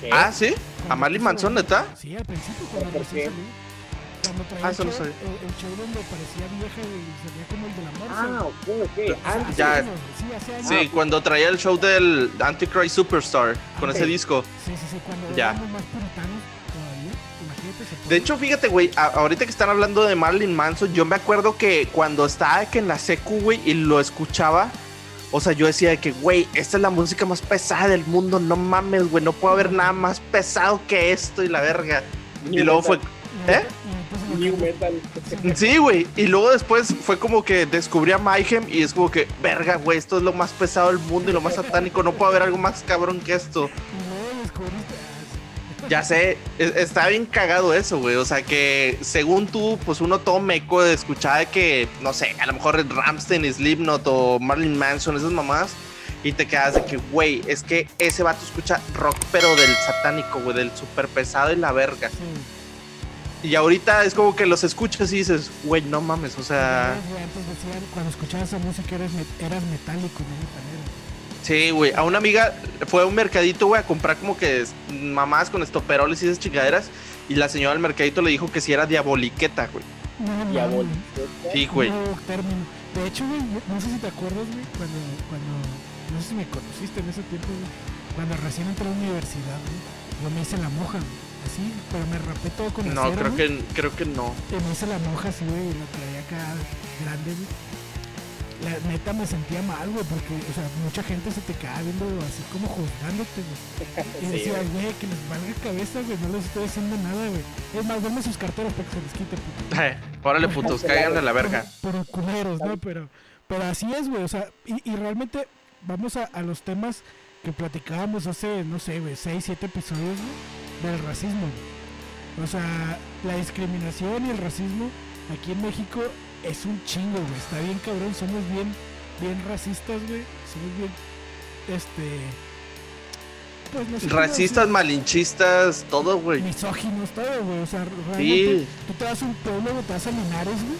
Cuando. Ah, ¿sí? cuando ¿A Marilyn Manson, neta? Sí, al principio, cuando ¿Por recién qué? salió. Cuando traía Ah, el, eso no show, sabía. el, el show donde parecía vieja y salía como el de la morsa. Ah, ok, ok. Antes. Ya. años, sí, hace años. Sí, cuando traía el show del Antichrist Superstar con ese Ok. disco. Sí, sí, sí, cuando Ya. más puritanos todavía. Imagínate ese De hecho, fíjate, güey, ahorita que están hablando de Marilyn Manson, yo me acuerdo que cuando estaba que en la secu, güey, y lo escuchaba, o sea, yo decía de que, güey, esta es la música más pesada del mundo, no mames, güey, no puedo haber nada más pesado que esto y la verga. Y luego fue. ¿eh? New metal. sí, güey, y luego después fue como que descubrí a Mayhem y es como que, verga, güey, esto es lo más pesado del mundo y lo más satánico, no puede haber algo más cabrón que esto. Ya sé, es- está bien cagado eso, güey. O sea que según tú, pues uno todo meco de escuchar de que, no sé, a lo mejor Ramstein, Slipknot o Marilyn Manson, esas mamás, y te quedas de que, güey, es que ese vato escucha rock, pero del satánico, güey, del super pesado y la verga. sí. Y ahorita es como que los escuchas y dices, güey, no mames, o sea, Antes, decían, cuando escuchabas esa música eras, met- eras metálico, no. Sí, güey. A una amiga fue a un mercadito, güey, a comprar como que mamás con estoperoles y esas chingaderas, y la señora del mercadito le dijo que si era diaboliqueta, güey. No, no, Diabólico. Sí, güey. término. De hecho, güey, no- sé si te acuerdas, güey, cuando, cuando, no sé si me conociste en ese tiempo, güey, cuando recién entré a la universidad, güey, yo me hice la moja, güey, así, pero me rapé todo con No, acero, creo güey, que, creo que no. y me hice la moja así, güey, y la traía acá grande, güey. La neta me sentía mal, güey, porque, o sea, mucha gente se te quedaba viendo así como juzgándote, güey. Y Sí, decía, güey. que les valga cabeza, güey, no les estoy haciendo nada, güey. Es más, denme sus carteras para que se les quite, puto. Eh, órale, putos, caigan de la verga. Pero, pero culeros, ¿no? Pero, pero así es, güey. O sea, y, y realmente vamos a, a los temas que platicábamos hace, no sé, güey, 6, 7 episodios, güey, del racismo. O sea, la discriminación y el racismo aquí en México es un chingo, güey. Está bien cabrón, somos bien, bien racistas, güey. Somos bien, este... Pues no sé Racistas, malinchistas, todo, güey. misóginos, todo, güey. O sea, realmente Sí. tú te vas a un pueblo, güey, te vas a Linares, güey.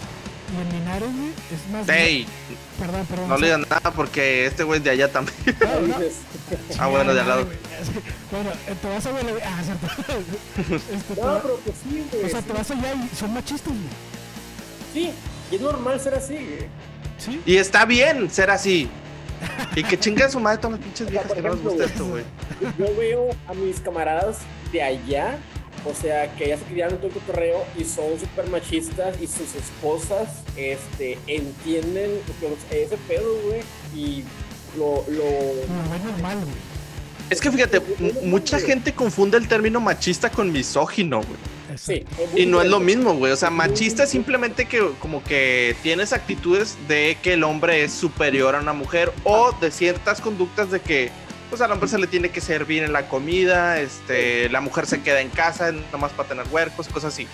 Y en Linares, güey, es más... Ey, Perdón, perdón. no o le digan nada porque este güey es de allá también. no, no, Dices, Ah, bueno, de al lado. Bueno, eh, te vas a Guadalajara. Ah, cierto. Este, te No, pero pues sí, güey. o sea, sí. te vas allá y son machistas, güey. Sí, y es normal ser así, güey. ¿Sí? Y está bien ser así. Y que chingue a su madre todas las pinches viejas que no les ejemplo, gusta esto, güey. Yo veo a mis camaradas de allá, o sea, que ya se criaron en todo el cotorreo y son súper machistas y sus esposas, este, entienden que- ese pedo, güey, y lo, lo... Lo ves normal, güey. Es que fíjate, mucha gente confunde el término machista con misógino, güey. Sí, Y no es lo mismo, güey. O sea, machista es simplemente que como que tienes actitudes de que el hombre es superior a una mujer o de ciertas conductas de que pues al hombre se le tiene que servir en la comida, este, la mujer se queda en casa nomás para tener huercos, cosas así.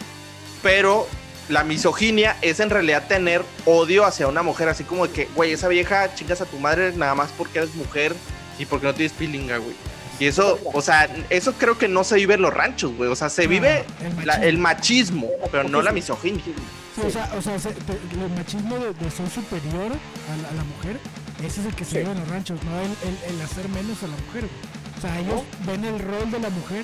Pero la misoginia es en realidad tener odio hacia una mujer, así como de que, güey, esa vieja chingas a tu madre nada más porque eres mujer y porque no tienes pilinga, güey. Y eso, o sea, eso creo que no se vive en los ranchos, güey. O sea, se vive el la- machismo. el machismo, pero no la misoginia. Sí, o sea, o sea se- te- el machismo de, de ser superior a la, a la mujer, ese es el que se Sí. lleva en los ranchos, no el, el- el hacer menos a la mujer. O sea, ellos ven el rol de la mujer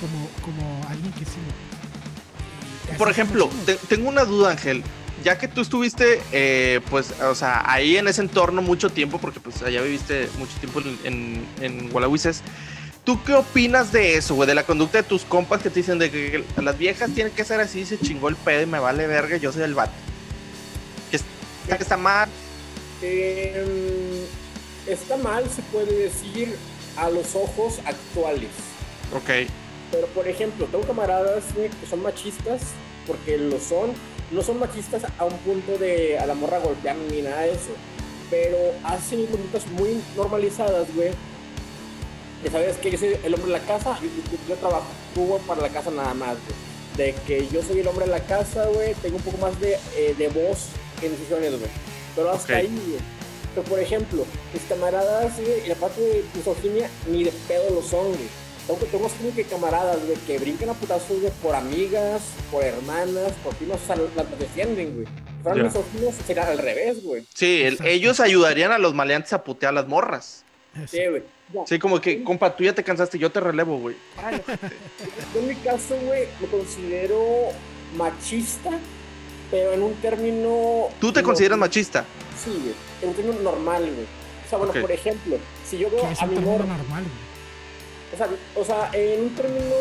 como, como alguien que sí. Por ejemplo, te- tengo una duda, Ángel. Ya que tú estuviste, eh, pues, o sea, ahí en ese entorno mucho tiempo, porque pues allá viviste mucho tiempo en, en, en Gualahuises, ¿tú qué opinas de eso, güey? De la conducta de tus compas que te dicen de que, las viejas tienen que ser así, se chingó el pedo y me vale verga, yo soy el vato. Que está, que está mal. Eh, está mal, se puede decir, a los ojos actuales. Ok, Pero, por ejemplo, tengo camaradas que son machistas, porque lo son. No son machistas a un punto de a la morra golpear ni nada de eso. Pero hacen conductas muy normalizadas, güey. Que sabes que yo soy el hombre de la casa, yo, yo- yo trabajo tú para la casa nada más, güey. De que yo soy el hombre de la casa, güey, tengo un poco más de, eh, de voz en decisiones, güey. Pero hasta ahí, güey. Pero, por ejemplo, mis camaradas, güey, y la parte de misoginia, ni de pedo lo son, güey. Tengo, tengo como que camaradas, güey, que brincan a putazos, güey, por amigas, por hermanas, por primas, o sea, las las defienden, güey. Fueran misóginos, sería al revés, güey. sí, el- ellos ayudarían a los maleantes a putear a las morras. Sí, güey. Ya. Sí, como que, compa, tú ya te cansaste, yo te relevo, güey. Yo en mi caso, güey, me considero machista, pero en un término... ¿Tú te no- consideras machista? Sí, güey. En un término normal, güey. O sea, bueno, por ejemplo, si yo veo a mi morra... normal, güey. O sea, o sea, en un término,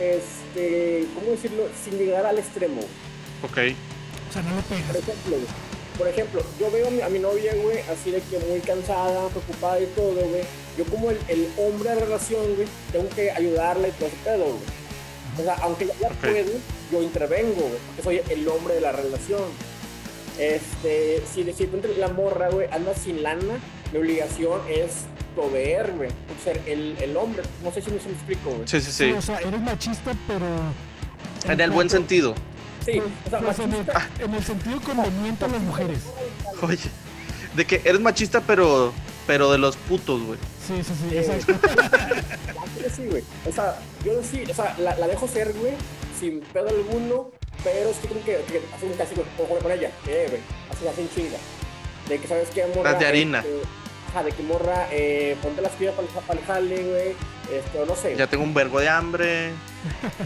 este, ¿cómo decirlo? Sin llegar al extremo. Ok. O sea, no Por pegas. ejemplo, güey, por ejemplo, yo veo a mi, a mi novia, güey, así de que muy cansada, preocupada y todo, güey. Yo como el, el hombre de la relación, güey, tengo que ayudarla y todo ese pedo, güey. O sea, aunque ya Ok. puedo, yo intervengo, güey, porque soy el hombre de la relación. Este, si de repente la morra, güey, anda sin lana, mi obligación es proveer, güey, ser el, el hombre. No sé si me, explico, güey. Sí, sí, Sí, sí. o sea, eres machista, pero. En el buen sentido. Sí, o sea, Pues en, el, machista, en el sentido conveniente a las mujeres. Oye, de que eres machista, pero, pero de los putos, güey. Sí, sí, sí, exacto. Yo sí, güey. O sea, yo sí, o sea, la, la dejo ser, güey, sin pedo alguno, pero sí tengo que, que hacer un casi, güey, con, con ella, eh, güey, así, así en chinga. De que, ¿sabes qué, morra? Las de harina. este, ajá, de que, morra, eh, ponte las piedras para, para el jale, güey, este, o no sé. Ya tengo un vergo de hambre.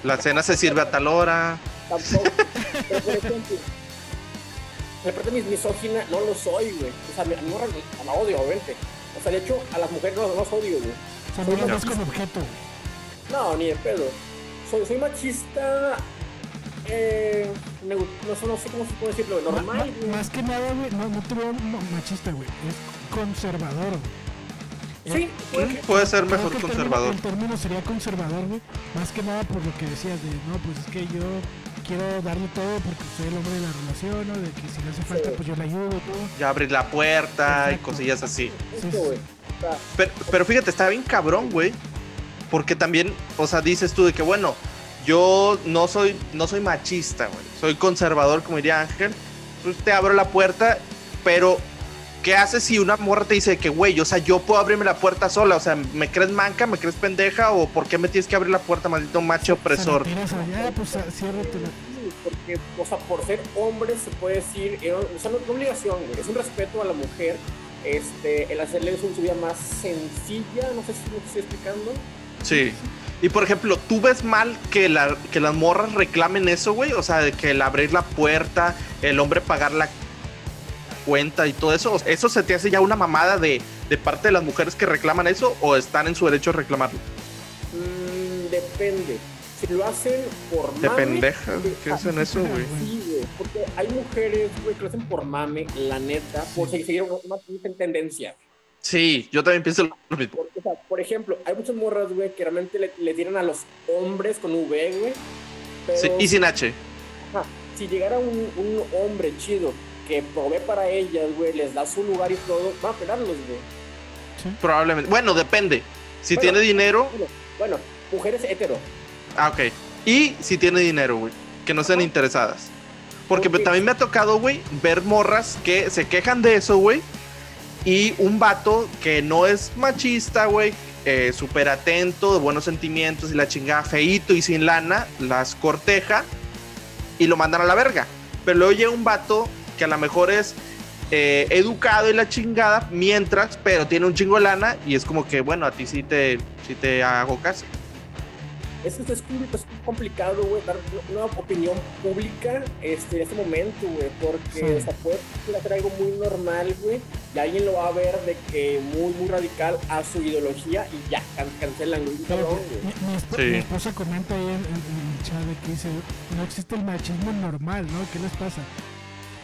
La cena se sirve a tal hora. Tampoco. pero, por ejemplo, la parte misógina no lo soy, güey. O sea, mi, a mi morra la odio, obviamente. O sea, de hecho, a las mujeres no, no las odio, güey. O sea, no las ves como objeto, güey. No, ni de pedo. Soy, soy machista. Eh, no, sé- no sé cómo, cómo decirlo, Ma- normal. ma- más que nada, güey, no, no te veo no, machista, güey. Es conservador, güey. Sí, puede que- Puede ser mejor que el conservador. Término, el término sería conservador, güey. Más que nada por lo que decías de, no, pues es que yo quiero darle todo porque soy el hombre de la relación, o de que si le hace falta, Sí. pues yo le ayudo, todo. Ya abrir la puerta y cosillas así. Sí, Pero, pero fíjate, está bien cabrón, güey. Porque también, o sea, dices tú de que, bueno, yo no soy, no soy machista, güey. Soy conservador, como diría Ángel. Pues te abro la puerta, pero ¿qué haces si una morra te dice que, güey, o sea, yo puedo abrirme la puerta sola? O sea, ¿me crees manca? ¿Me crees pendeja? ¿O por qué me tienes que abrir la puerta, maldito macho opresor? Allá, pues porque, o sea, por ser hombre se puede decir, eh, o sea, no es una obligación, güey. Es un respeto a la mujer. Este, el hacerle su vida más sencilla, no sé si lo estoy explicando. Sí. Y por ejemplo, ¿tú ves mal que, la, que las morras reclamen eso, güey? O sea, de que el abrir la puerta, el hombre pagar la cuenta y todo eso. ¿Eso se te hace ya una mamada de, de parte de las mujeres que reclaman eso o están en su derecho de reclamarlo? Mm, depende. Si lo hacen por De mame, pendejas, sí, ¿qué hacen eso, güey? Sí, güey, porque hay mujeres, güey, que lo hacen por mame, la neta, por seguir una, una tendencia. Sí, yo también pienso lo mismo. Porque, o sea, por ejemplo, hay muchas morras, güey, que realmente le, le tiran a los hombres con V, güey. Pero Sí, y sin H. ajá, si llegara un, un hombre chido que provee para ellas, güey, les da su lugar y todo, van a pelarlos, güey. Probablemente. Bueno, depende. Si Bueno. tiene dinero, Bueno, mujeres hetero. ah, ok. Y si tiene dinero, güey. Que no sean Ajá. interesadas. Porque Ok. también me ha tocado, güey, ver morras que se quejan de eso, güey. Y un vato que no es machista, güey, eh, súper atento, de buenos sentimientos y la chingada, feíto y sin lana, las corteja y lo mandan a la verga. pero luego llega un vato que a lo mejor es eh, educado y la chingada, mientras, pero tiene un chingo de lana y es como que, bueno, a ti sí te, sí te hago caso. Es que es, complicado, güey, dar una opinión pública este, en este momento, güey, porque sí. o puede ser algo muy normal, güey, y alguien lo va a ver de que muy, muy radical a su ideología y ya, can cancelan, güey. Mi, mi, esp sí. mi, esposa comenta ahí en, en, en el chat de que dice, no existe el machismo normal, ¿no? ¿Qué les pasa?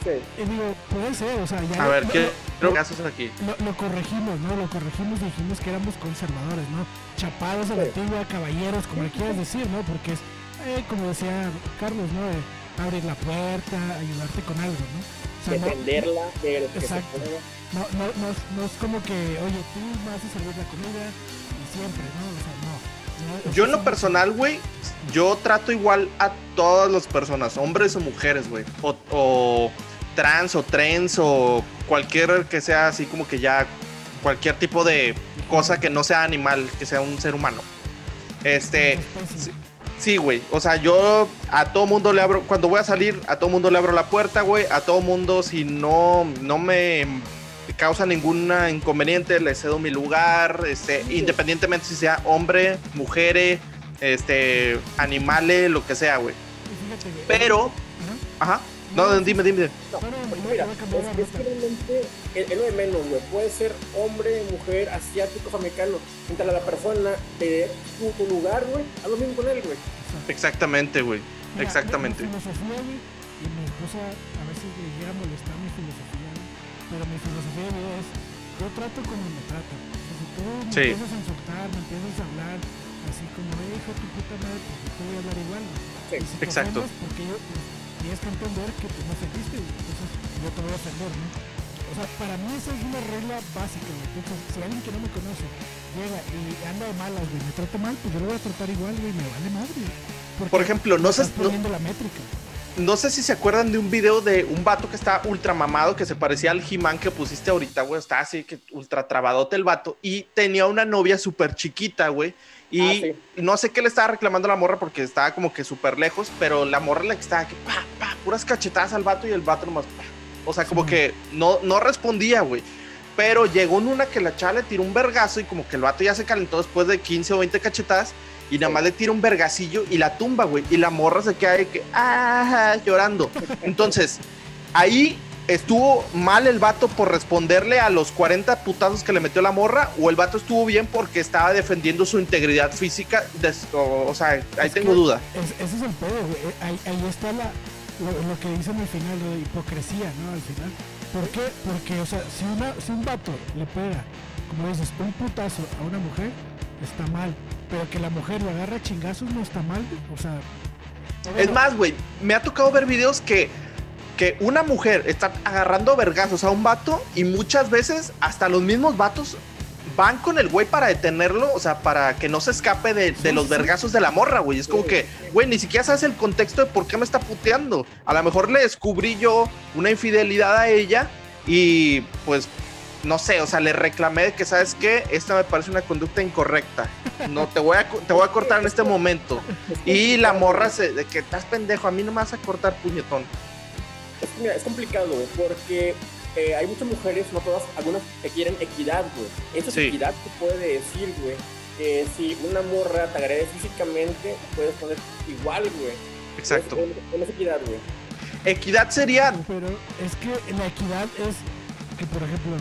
Sí. Y digo, puede ser, o sea, ya. A ver, ¿qué lo, casos aquí? Lo, lo, corregimos, ¿no? Lo corregimos y dijimos que éramos conservadores, ¿no? Chapados a la antigua, caballeros, como le quieras decir, ¿no? Porque es, eh, como decía Carlos, ¿no? De abrir la puerta, ayudarte con algo, ¿no? O sea, Defenderla, no, que, exacto. Que no, no, no, no, es como que, oye, tú me haces servir la comida y siempre, ¿no? O sea, no. no yo en lo personal, güey, yo trato igual a todas las personas, hombres o mujeres, güey. O, o trans o trans o cualquier que sea así como que ya cualquier tipo de cosa que no sea animal, que sea un ser humano. Este, sí, güey. O sea, yo a todo mundo le abro, cuando voy a salir, a todo mundo le abro la puerta, güey. A todo mundo, si no, no me causa ninguna inconveniente, le cedo mi lugar, este, independientemente si sea hombre, mujer, este, animales, lo que sea, güey. Pero, ajá. No, dime, dime. No, mira, es, es que realmente el, el de menos, güey. Puede ser hombre, mujer, asiático, americano. Mientras la persona te tu, tu lugar, güey, haz lo mismo con él, güey. Exactamente, güey. Exactamente. Mi filosofía, güey, y mi esposa a veces le llega a molestar mi filosofía, güey. Pero mi filosofía de vida es: yo trato como me tratan. Si tú me sí. empiezas a insultar, me empiezas a hablar así como, eh, hijo tu puta madre, pues yo te voy a hablar igual, güey. Sí, si exacto. Porque yo, pues, tienes que entender que tú me ofendiste, entonces yo te voy a ofender, ¿no? O sea, para mí esa es una regla básica, güey. Entonces, si alguien que no me conoce llega y anda de malas, güey, me trata mal, pues yo lo voy a tratar igual, güey, me vale madre. Por ejemplo, no sé. No, la métrica. no sé si se acuerdan de un video de un vato que está ultra mamado, que se parecía al He-Man que pusiste ahorita, güey. Está así, que ultra trabadote el vato. Y tenía una novia súper chiquita, güey. Y ah, sí. no sé qué le estaba reclamando a la morra porque estaba como que súper lejos, pero la morra le estaba que pa, pa, puras cachetadas al vato y el vato nomás, pa. O sea, como sí. que no, no respondía, güey. Pero llegó en una que la chava le tiró un vergazo y como que el vato ya se calentó después de 15 o 20 cachetadas y nada más le tira un vergacillo y la tumba, güey. Y la morra se queda de que, ah, llorando. Entonces, ahí estuvo mal el vato por responderle a los 40 putazos que le metió la morra o el vato estuvo bien porque estaba defendiendo su integridad física. De, o, o, sea, ahí es tengo que duda. Es, ese es el pedo, güey. Ahí, ahí, está la, lo, lo, que dicen al final, de hipocresía, ¿no? Al final. ¿Por qué? Porque, o sea, si, una, si un vato le pega, como dices, un putazo a una mujer, está mal. Pero que la mujer lo agarra a chingazos no está mal, o sea. Bueno. Es más, güey, me ha tocado ver videos que que una mujer está agarrando vergazos a un vato y muchas veces hasta los mismos vatos van con el güey para detenerlo, o sea, para que no se escape de, de los vergazos de la morra, güey. Es como que, güey, ni siquiera sabes el contexto de por qué me está puteando. A lo mejor le descubrí yo una infidelidad a ella y pues no sé, o sea, le reclamé que, ¿sabes qué? Esta me parece una conducta incorrecta. No, te voy a, te voy a cortar en este momento. Y la morra se, de que estás pendejo, a mí no me vas a cortar puñetón. Es, mira, es complicado, porque eh, hay muchas mujeres, no todas, algunas que quieren equidad, güey. Eso es sí. equidad que puede decir, güey, que si una morra te agrede físicamente, puedes poner igual, güey. Exacto. No es equidad, güey. Equidad sería... Pero es que la equidad es que, por ejemplo,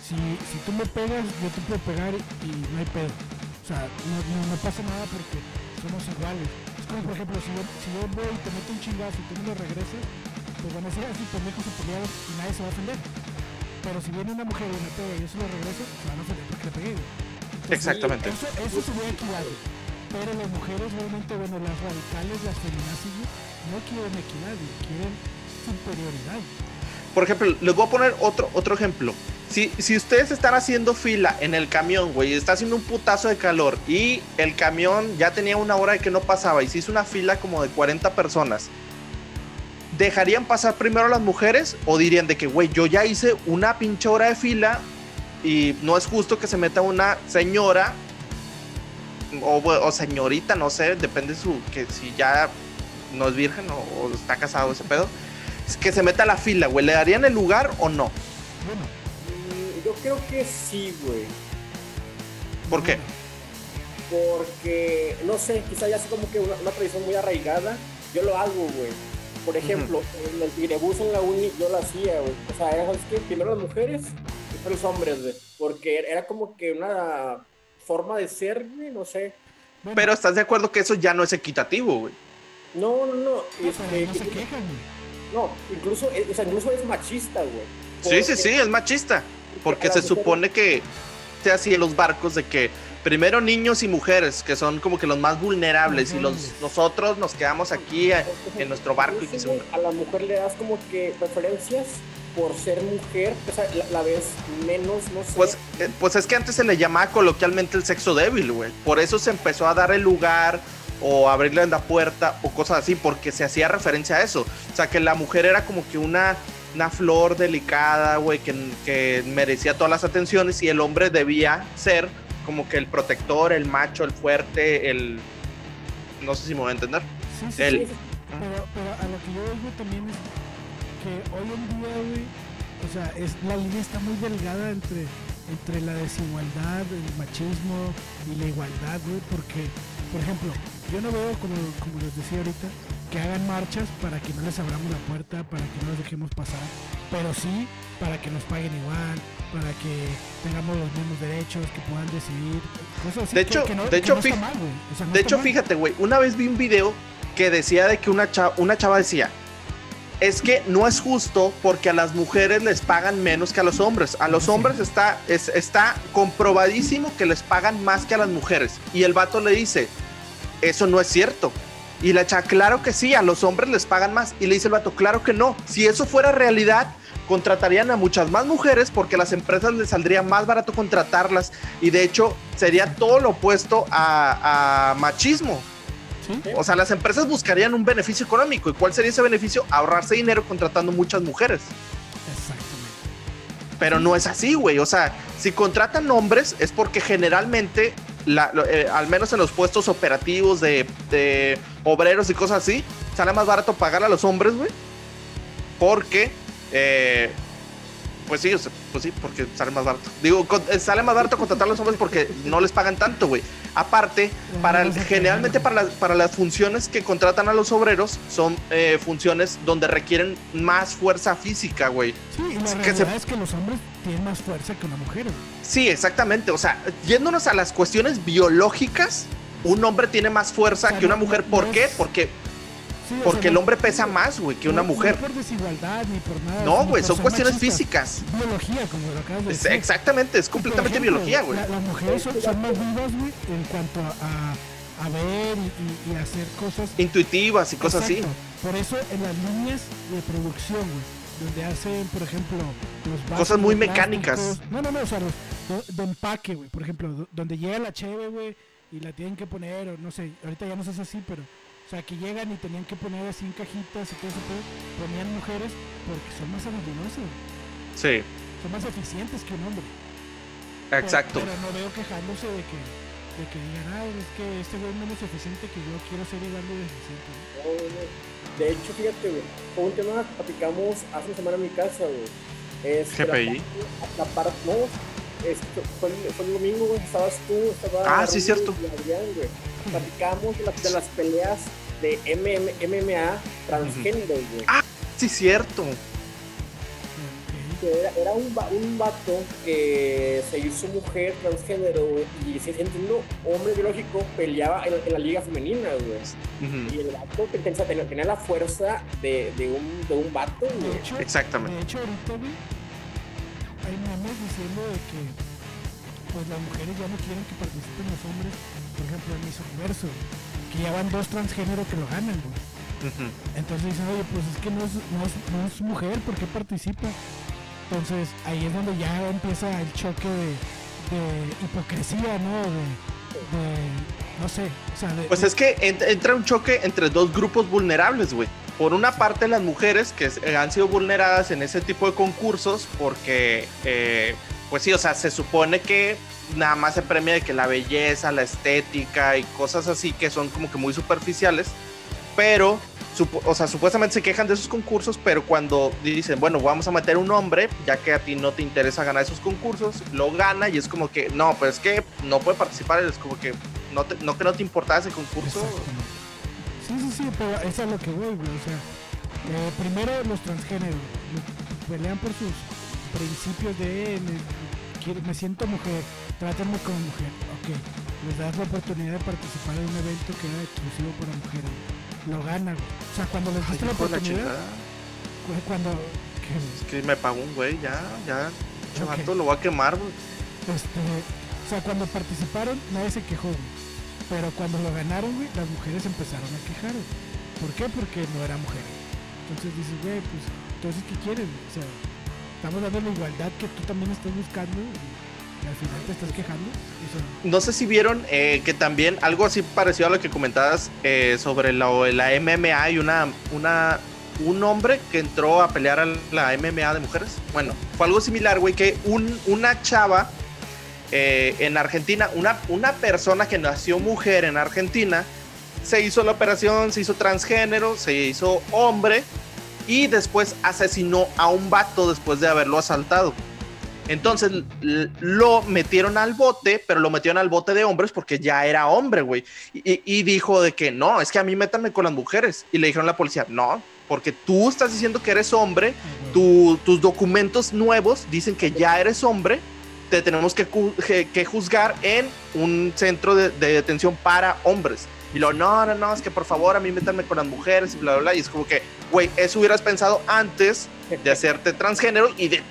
si, si tú me pegas, yo te puedo pegar y no hay pedo. O sea, no, no, no pasa nada porque somos iguales. Es como, por ejemplo, si yo, si yo voy y te meto un chingazo y tú me lo regresas, pues van a decir así pendejos pelearon y nadie se va a ofender. Pero si viene una mujer y me pega y yo se lo regreso, se van a ofender porque le pegué. Entonces, Exactamente. Eso, eso sería equidad. Pero las mujeres realmente, bueno, las radicales, las feminazis, no quieren equidad, quieren superioridad. Por ejemplo, les voy a poner otro, otro ejemplo. Si, si ustedes están haciendo fila en el camión, güey, está haciendo un putazo de calor y el camión ya tenía una hora de que no pasaba y se hizo una fila como de 40 personas, ¿dejarían pasar primero a las mujeres o dirían de que, güey, yo ya hice una pinche hora de fila y no es justo que se meta una señora o, o señorita, no sé, depende su, que si ya no es virgen o, o está casado ese pedo, que se meta a la fila, güey, ¿le darían el lugar o no? Mm, Yo creo que sí, güey. ¿Por qué? Porque, no sé, quizá ya es como que una, una tradición muy arraigada. Yo lo hago, güey. Por ejemplo, en el Tigrebus en la uni yo lo hacía, güey. O sea, era, ¿sabes qué? Primero las mujeres y después los hombres, güey. Porque era como que una forma de ser, güey, no sé. bueno, Pero estás de acuerdo que eso ya no es equitativo, güey. No, no, no. no, este, no se quejan, güey. no, incluso, eh, o sea, incluso es machista, güey. Sí, sí, sí, es machista. Porque se supone que se hacía en los barcos de que primero niños y mujeres, que son como que los más vulnerables, y los, nosotros nos quedamos aquí eh, en nuestro barco y que se A la mujer le das como que preferencias por ser mujer, o sea, la, la ves menos, no sé. Pues, eh, pues es que antes se le llamaba coloquialmente el sexo débil, güey. Por eso se empezó a dar el lugar o abrirle la puerta o cosas así, porque se hacía referencia a eso. O sea, que la mujer era como que una, una flor delicada, güey, que, que merecía todas las atenciones y el hombre debía ser como que el protector, el macho, el fuerte, el... No sé si me voy a entender. Sí, sí, el- sí. Pero, pero a lo que yo digo también es que hoy en día, güey, o sea, es, la línea está muy delgada entre, entre la desigualdad, el machismo y la igualdad, güey, porque, por ejemplo, yo no veo, como, como les decía ahorita, que hagan marchas para que no les abramos la puerta, para que no los dejemos pasar, pero sí para que nos paguen igual, para que tengamos los mismos derechos, que puedan decidir, cosas así. De hecho- que no- de que hecho, no está fij- mal, güey, o sea, no De está hecho, mal. fíjate, güey, una vez vi un video que decía de que una chava, una chava decía, es que no es justo porque a las mujeres les pagan menos que a los hombres. A los Sí. hombres está, es- está comprobadísimo que les pagan más que a las mujeres. Y el vato le dice, eso no es cierto. Y la chava, claro que sí, a los hombres les pagan más. Y le dice el vato, claro que no. Si eso fuera realidad, contratarían a muchas más mujeres porque a las empresas les saldría más barato contratarlas. Y de hecho, sería todo lo opuesto a, a machismo. ¿Sí? O sea, las empresas buscarían un beneficio económico. ¿Y cuál sería ese beneficio? Ahorrarse dinero contratando muchas mujeres. Exactamente. Pero no es así, güey. O sea, si contratan hombres es porque generalmente, la- eh, al menos en los puestos operativos de, de obreros y cosas así, sale más barato pagar a los hombres, güey. Porque, eh, pues sí, o sea, pues sí, porque sale más barato. Digo, con- eh, sale más barato contratar a los hombres porque no les pagan tanto, güey. Aparte, para el- generalmente para las, para las funciones que contratan a los obreros son eh, funciones donde requieren más fuerza física, güey. Sí, la que se- es que los hombres tienen más fuerza que una mujer. güey. Sí, exactamente. O sea, yéndonos a las cuestiones biológicas, un hombre tiene más fuerza O sea, que una mujer. no ¿Por qué? es- Porque, Sí, porque el hombre pesa más, güey, que una no- mujer. No por desigualdad ni por nada. No, sino güey, son cuestiones machistas. físicas. Biología, como lo acabas de Es- decir. exactamente, es completamente ejemplo, biología, güey. la- las mujeres son, son más vivas, güey, en cuanto a, a ver y, y- hacer cosas. Intuitivas y cosas así. Por eso en las líneas de producción, güey, donde hacen, por ejemplo, los vasos Cosas muy mecánicas. plásticos. No, no, no, o sea, los, de, de empaque, güey, por ejemplo, do- donde llega la cheve, güey, y la tienen que poner, o no sé, ahorita ya no se hace así, pero, o sea, que llegan y tenían que poner así en cajitas y todo eso, ponían mujeres porque son más güey, Sí, son más eficientes que un hombre. Exacto. Pero, no veo quejándose de que, de que digan, ah, es que este güey es menos eficiente que yo quiero ser igual de eficiente. ¿no? No, no. De hecho, fíjate, güey, fue un tema que platicamos hace una semana en mi casa, güey. Este, GPI. La, la parte, no, este, fue, el, fue el domingo, güey, estabas tú, estaba Ah, sí, cierto. Adrián, güey. Platicamos de, las- de las peleas de MM, MMA transgénero, güey. Sí, cierto. Que era, era un, un vato que se hizo mujer transgénero, güey, y se siendo hombre biológico, peleaba en, en la liga femenina, güey. Ujú, Y el vato te- tenía, tenía la fuerza de, de, un, de un vato, güey. Exactamente. de hecho, ahorita, güey, hay memes diciendo de que pues las mujeres ya no quieren que participen los hombres, por ejemplo, en Miss Universo, que ya van dos transgénero que lo ganan, güey. Entonces dicen, oye, pues es que no es, no es, no es mujer, ¿por qué participa? Entonces ahí es donde ya empieza el choque de, de hipocresía, ¿no? De, de- no sé, o sea, de, Pues es que ent- entra un choque entre dos grupos vulnerables, güey. Por una parte, las mujeres que eh, han sido vulneradas en ese tipo de concursos, porque, eh, pues sí, o sea, se supone que nada más se premia de que la belleza, la estética y cosas así que son como que muy superficiales. pero o sea, supuestamente se quejan de esos concursos, pero cuando dicen, bueno, vamos a meter un hombre, ya que a ti no te interesa ganar esos concursos, lo gana y es como que, no, pues es que no puede participar, es como que no, te- no que no te importaba ese concurso. Sí, sí, sí, pero eso es lo que voy, güey. O sea, eh, primero los transgéneros pelean por sus principios de me, me siento mujer, trátenme como mujer. Ok, les das la oportunidad de participar en un evento que era exclusivo para mujeres. Lo ganan, güey. O sea, cuando les diste la oportunidad, cuando. que, Es que me pagó un güey, ya, ya, chavato, lo voy a quemar, güey. este, o sea, cuando participaron, nadie se quejó, güey. Pero cuando lo ganaron, güey, las mujeres empezaron a quejar, güey. ¿Por qué? Porque no era mujer. Entonces dices, güey, pues, entonces, ¿qué quieres? güey? O sea, estamos dando la igualdad que tú también estás buscando y, al final te estás quejando. Eso, No sé si vieron eh, que también algo así parecido a lo que comentabas eh, sobre la, la MMA y una, una, un hombre que entró a pelear a la MMA de mujeres. Bueno, fue algo similar, güey, que un, una chava eh, en Argentina, una, una persona que nació mujer en Argentina, se hizo la operación, se hizo transgénero, se hizo hombre y después asesinó a un vato después de haberlo asaltado. Entonces lo metieron al bote, pero lo metieron al bote de hombres porque ya era hombre, güey. Y, y dijo de que no, es que a mí métanme con las mujeres. Y le dijeron a la policía, no, porque tú estás diciendo que eres hombre, tu- tus documentos nuevos dicen que ya eres hombre, te tenemos que, que- juzgar en un centro de, de detención para hombres. Y lo, no, no, no, es que por favor a mí métanme con las mujeres y bla, bla, bla. Y es como que, güey, eso hubieras pensado antes de hacerte transgénero y de,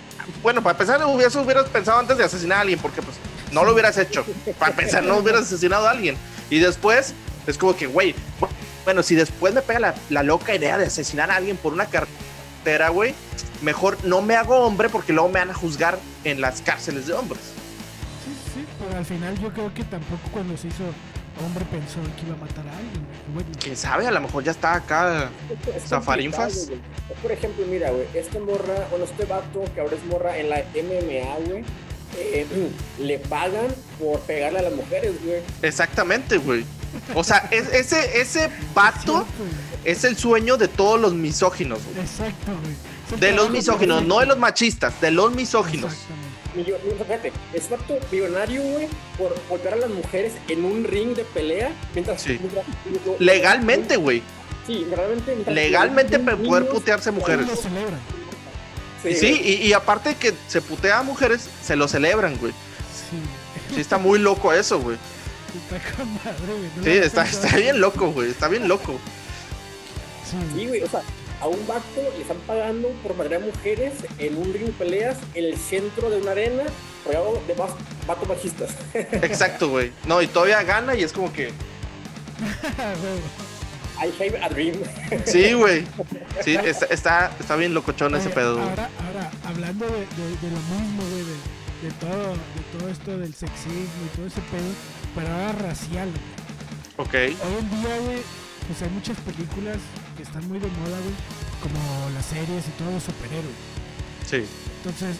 bueno, para empezar, eso hubieras pensado antes de asesinar a alguien, porque pues no lo hubieras hecho. Para empezar, no hubieras asesinado a alguien. Y después, es como que, güey, bu- bueno, si después me pega la, loca idea de asesinar a alguien por una cartera, güey, mejor no me hago hombre porque luego me van a juzgar en las cárceles de hombres. Sí, sí, pero al final yo creo que tampoco cuando se hizo hombre pensó que iba a matar a alguien. Bueno, Quién sabe, a lo mejor ya está acá. Es Zafarinfas. Por ejemplo, mira, güey, este morra, bueno, este vato que ahora es morra en la MMA, güey, eh, le pagan por pegarle a las mujeres, güey. Exactamente, güey. O sea, es- ese, ese vato. Es el sueño de todos los misóginos, güey. Exacto, güey. De los misóginos, no de los machistas, de los misóginos. Fíjate, es vato millonario, güey, por golpear a las mujeres en un ring de pelea. Mientras. Sí. mientras- mientras- Legalmente, güey. Sí, realmente. Legalmente pe- poder putearse mujeres. lo celebran. Sí, y, y aparte que se putea a mujeres, se lo celebran, güey. Sí. Sí, está muy loco eso, güey. Está con madre, güey. no Sí, está, está bien loco, güey. Está bien loco. Sí, güey, o sea, a un vato le están pagando por madrear mujeres en un ring de peleas en el centro de una arena rodeado de vas- vatos machistas. Exacto, güey. No, y todavía gana y es como que. güey. I have a dream. Sí, güey. Sí, está, está, está bien locochón ese pedo, güey. Ahora, ahora, hablando de, de- de lo mismo, güey, de, de todo, de todo esto del sexismo y todo ese pedo, pero ahora racial, güey. Ok. Hoy en día, güey, pues hay muchas películas que están muy de moda, güey, como las series y todo de superhéroes. Sí. Entonces,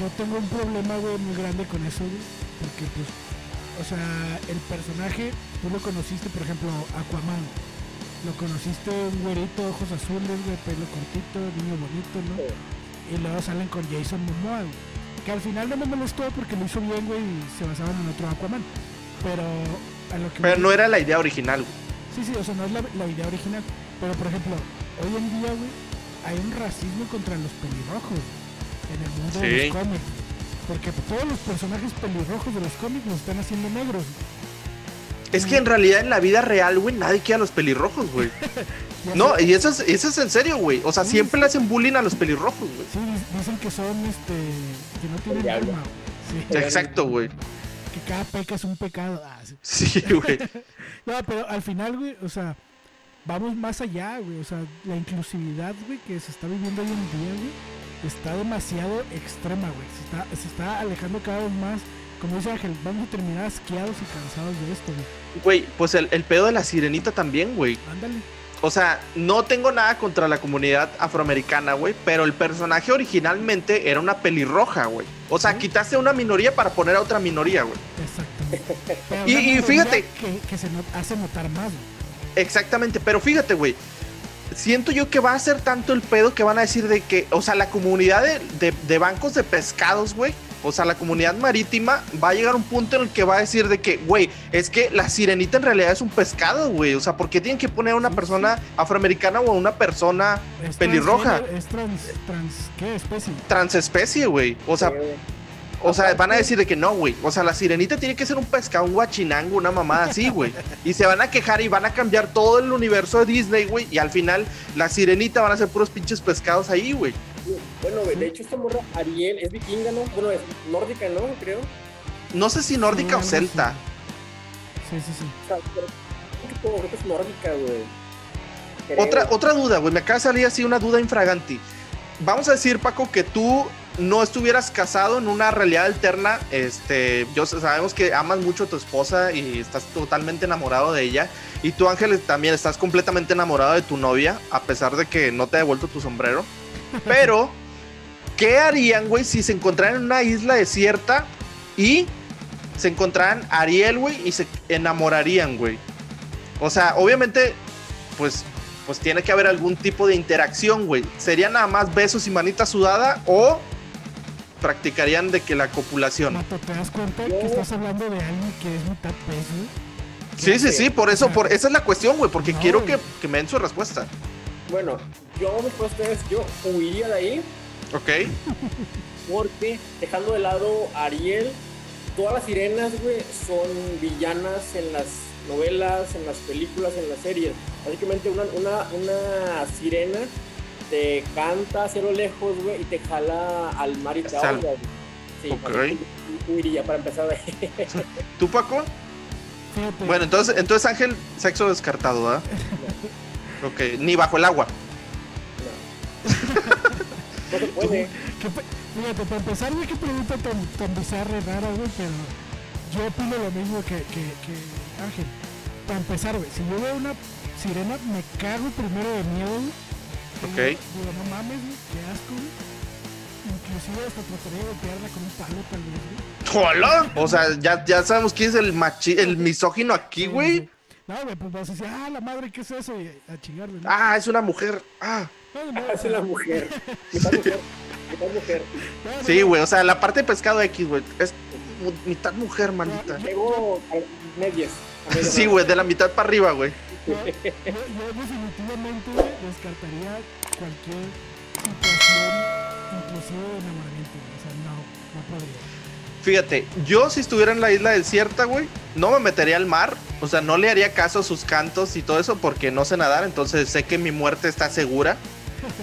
yo tengo un problema, güey, muy grande con eso, güey, porque, pues, o sea, el personaje, tú lo conociste, por ejemplo, Aquaman. Lo conociste un güerito, ojos azules, güey, pelo cortito, niño bonito, ¿no? Y luego salen con Jason Momoa, güey. Que al final no me molestó porque lo hizo bien, güey, y se basaban en otro Aquaman. Pero a lo que Pero no era la idea original, güey. Sí, sí, o sea, no es la, la idea original. Pero, por ejemplo, hoy en día, güey, hay un racismo contra los pelirrojos en el mundo de los cómics. Porque todos los personajes pelirrojos de los cómics los están haciendo negros. Es que en realidad en la vida real, güey, nadie quiere a los pelirrojos, güey. No, y eso es, eso es en serio, güey. O sea, Sí, siempre sí. le hacen bullying a los pelirrojos, güey. Sí, di- dicen que son, este, que no tienen alma, güey. Sí, Exacto, güey. que cada peca es un pecado. Ah, sí. Sí, güey. No, pero al final, güey, o sea, vamos más allá, güey. O sea, la inclusividad, güey, que se está viviendo hoy en día, güey, está demasiado extrema, güey. Se está, se está alejando cada vez más. Como dice Ángel, vamos a terminar asqueados y cansados de esto, güey. Güey, pues el, el pedo de la sirenita también, güey. Ándale. O sea, no tengo nada contra la comunidad afroamericana, güey, pero el personaje originalmente era una pelirroja, güey. O sea, Sí. quitaste una minoría para poner a otra minoría, güey. Exactamente. Y- fíjate- Que, que se not- hace notar más, güey. Exactamente, pero fíjate, güey. Siento yo que va a ser tanto el pedo que van a decir de que, o sea, la comunidad de, de- de bancos de pescados, güey. O sea, la comunidad marítima va a llegar a un punto en el que va a decir de que, güey, es que la sirenita en realidad es un pescado, güey. O sea, ¿por qué tienen que poner a una persona afroamericana o a una persona Es pelirroja? transgénero, Es trans, trans, ¿qué especie? transespecie, güey? O sea, O sea, van a decir de que no, güey. O sea, la sirenita tiene que ser un pescado, un guachinango, una mamada así, güey. Y se van a quejar y van a cambiar todo el universo de Disney, güey. Y al final, la sirenita van a ser puros pinches pescados ahí, güey. Bueno, güey, de hecho esta morra Ariel es vikinga, ¿no? Bueno, es nórdica, ¿no? Creo. No sé si nórdica Sí, o celta. Sí, sí, sí. O sea, pero creo que es nórdica, güey. Otra, otra duda, güey. Me acaba de salir así una duda infraganti. Vamos a decir, Paco, que tú no estuvieras casado en una realidad alterna. Este, yo sabemos que amas mucho a tu esposa y estás totalmente enamorado de ella. Y tú, Ángel, también estás completamente enamorado de tu novia, a pesar de que no te ha devuelto tu sombrero. Pero, ¿qué harían, güey, si se encontraran en una isla desierta y se encontraran Ariel, güey, y se enamorarían, güey? O sea, obviamente, pues, pues tiene que haber algún tipo de interacción, güey. ¿Sería nada más besos y manita sudada o practicarían de que la copulación? Mato, ¿te das cuenta que estás hablando de alguien que es mitad pez, güey? Sí, sí, sí, por eso, por esa es la cuestión, güey, porque No, quiero güey. que, que me den su respuesta. Bueno, yo respuesta es, yo huiría de ahí ¿Ok? porque dejando de lado a Ariel, todas las sirenas, güey, son villanas en las novelas, en las películas, en las series. Básicamente una, una, una sirena te canta hacia lo lejos, güey, y te jala al mar y te Sal- ahoga, güey. Sí, Ok. así que huiría para empezar. ¿Tú, Paco? Fíjate. Bueno, entonces, entonces Ángel, sexo descartado, ¿ah? Ok, ni bajo el agua. No se puede. fíjate, para empezar, güey, qué pregunta tan, tan bizarra y rara, güey, pero yo opino lo mismo que, que, que Ángel. Para empezar, güey, si yo veo una sirena, me cago primero de miedo, güey. Ok. Digo, digo, no mames, güey, qué asco, güey. Inclusive hasta trataría de golpearla con un palo, tal vez, güey. ¡Hola! O sea, ya, ya sabemos quién es el machi el misógino aquí, güey. No, güey, pues vas a decir, ah, la madre, ¿qué es eso? Y a chingarle, ¿no? Ah, es una mujer. Ah. No, no, no, Es la mujer. Mitad mujer. Mitad mujer. Sí, güey, o sea, la parte de pescado X, güey, es mitad mujer, maldita. A medias. a medias Sí, güey, de la mitad para arriba, güey. Yo, definitivamente descartaría cualquier situación, inclusive de enamoramiento. O sea, no, no podría. Fíjate, yo si estuviera en la isla desierta, güey, no me metería al mar. O sea, no le haría caso a sus cantos y todo eso porque no sé nadar, entonces sé que mi muerte está segura.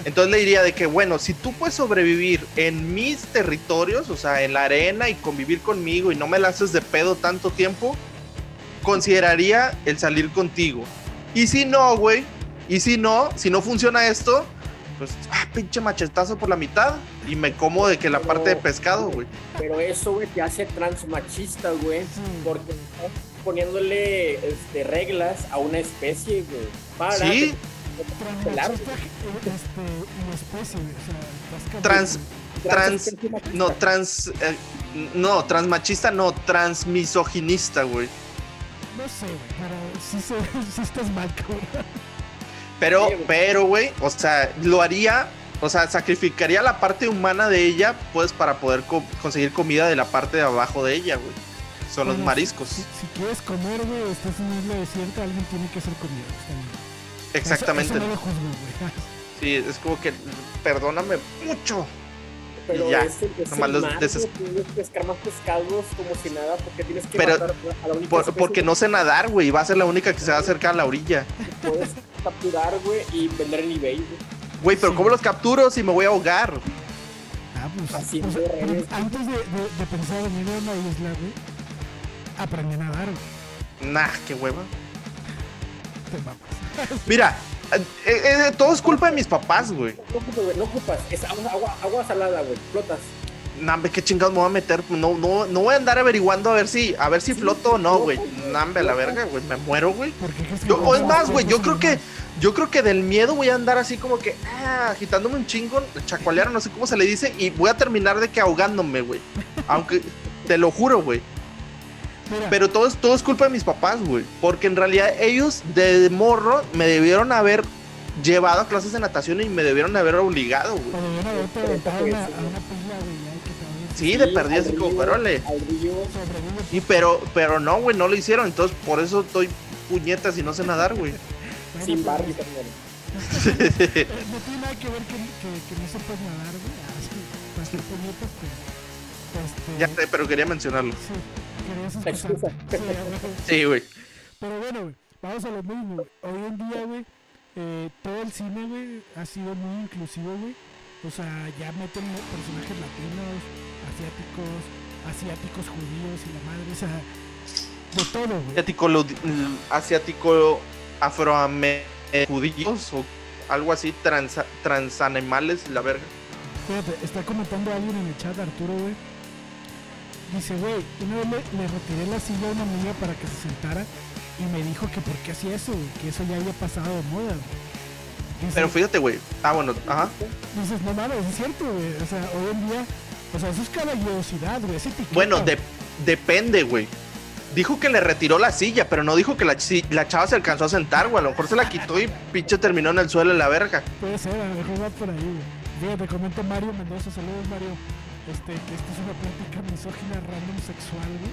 Entonces le diría de que, bueno, si tú puedes sobrevivir en mis territorios, o sea, en la arena y convivir conmigo y no me la haces de pedo tanto tiempo, consideraría el salir contigo. Y si no, güey, y si no, si no funciona esto, pues, ah, pinche machetazo por la mitad y me como de que la parte de pescado, güey. Pero eso, güey, te hace transmachista, güey. Porque estás poniéndole este, reglas a una especie, güey. Para Sí, Claro. Transmachista este, especie. O sea, Trans- trans- no, trans, eh, no, transmachista, no, transmisoginista, güey. No sé, güey, pero sí, se, sí estás mal, cabrón. Pero, pero, güey, o sea, lo haría, o sea, sacrificaría la parte humana de ella, pues, para poder co- conseguir comida de la parte de abajo de ella, güey. Son los mariscos. Si, si quieres comer, güey, estás en una isla desierta, alguien tiene que hacer comida. Exactamente. Eso, eso no lo juzgo. Sí, es como que, perdóname mucho. Pero ya, es, el- es nomás el los mar, deses- güey, tienes que pescar más pescados como si nada, porque tienes que Pero- matar a la única Por- porque no sé nadar, güey, va a ser la única que se va a acercar a la orilla. puedes capturar, güey, y vender en eBay, güey. Güey, pero Sí. ¿cómo los capturo si me voy a ahogar? Ah, pues, Así pues, pues, antes de, de- de pensar en ir a una isla, güey, aprendí a nadar, güey. Nah, qué hueva. Te mamas. Mira, eh, eh, todo es culpa de mis papás, güey. No ocupas, güey, no ocupas. Es agua, agua, agua salada, güey. Flotas. Nambe, qué chingados me voy a meter. No, no, no voy a andar averiguando a ver si, a ver si Sí, floto o no, güey. Nambe, la verga, güey. Me muero, güey. ¿Por qué crees que Yo, o es más, güey, yo creo que, yo creo que del miedo voy a andar así como que, ah, agitándome un chingo, chacualear, no sé cómo se le dice, y voy a terminar de que ahogándome, güey. Aunque, te lo juro, güey. Mira, Pero todo es, todo es culpa de mis papás, güey. Porque en realidad ellos de morro me debieron haber llevado a clases de natación y me debieron haber obligado, güey. Pero debieron haberte aventado a una, a pila, güey, Sí, de perdidas al y como, pero. Y pero, pero no, güey, no lo hicieron. Entonces por eso estoy puñetas y no sé nadar, güey. Bueno, Sin pues, Barbie también. eh, No tiene nada que ver que, que, que no sepas nadar, güey. Ah, sí, para hacer puñetas, pero, este, Ya sé, pero quería mencionarlo. Sí, Sí, güey. Pero bueno, güey, vamos a lo mismo. Hoy en día, güey, eh, todo el cine, güey, ha sido muy inclusivo, güey. O sea, ya meten personajes latinos, asiáticos, asiáticos judíos y la madre, o sea, de todo, güey. Asiático, lo- mm, asiático afroame judíos o algo así, trans, transanimales, la verga. Fíjate, está comentando alguien en el chat, Arturo, güey. Dice, güey, una vez le, le retiré la silla a una amiga para que se sentara y me dijo que por qué hacía eso, que eso ya había pasado de moda. Dice- Pero fíjate, güey. Ah, bueno, ajá. Dices, no mames, es cierto, güey. O sea, hoy en día, o sea, eso es caballerosidad, güey. Bueno, de- depende, güey. Dijo que le retiró la silla, pero no dijo que la, la chava se alcanzó a sentar, güey. A lo mejor se la quitó y pinche terminó en el suelo en la verga. Puede ser, a lo mejor va por ahí, güey. Fíjate, comenta Mario Mendoza. Saludos, Mario. Este, que esta es una plática misógina random sexual, güey.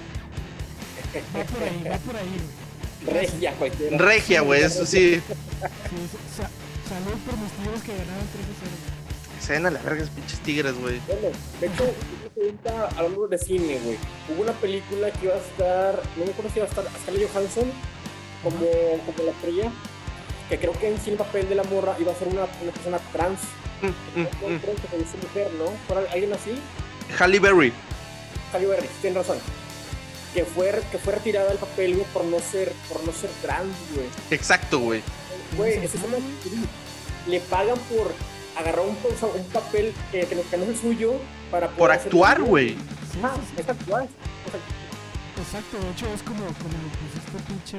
Va por ahí, va por ahí, güey. Regia cualquiera. Regia, güey, eso sí. Sí, sa- salud por mis tigres que ganaron 3 0. Cena la verga, pinches tigres, güey. Bueno, de hecho, una pregunta hablando de cine, güey. Hubo una película que iba a estar, no me acuerdo si iba a estar Scarlett Johansson como, como la estrella, que creo que en sí el papel de la morra iba a ser una, una persona trans. Mm, mm, creo que mujer, ¿no? ¿Fuera alguien así? mm. Halle Berry. Halle Berry, tienes razón. Que fue, que fue retirada del papel, güey, por no ser, por no ser trans, güey. Exacto, güey. Güey, esa es una Le pagan por agarrar un, o sea, un papel que, que no es el suyo para Por poder hacer- actuar, güey. Sí, Ah, sí, sí. es actuar. O sea, Exacto, de hecho es como, como pues, este pinche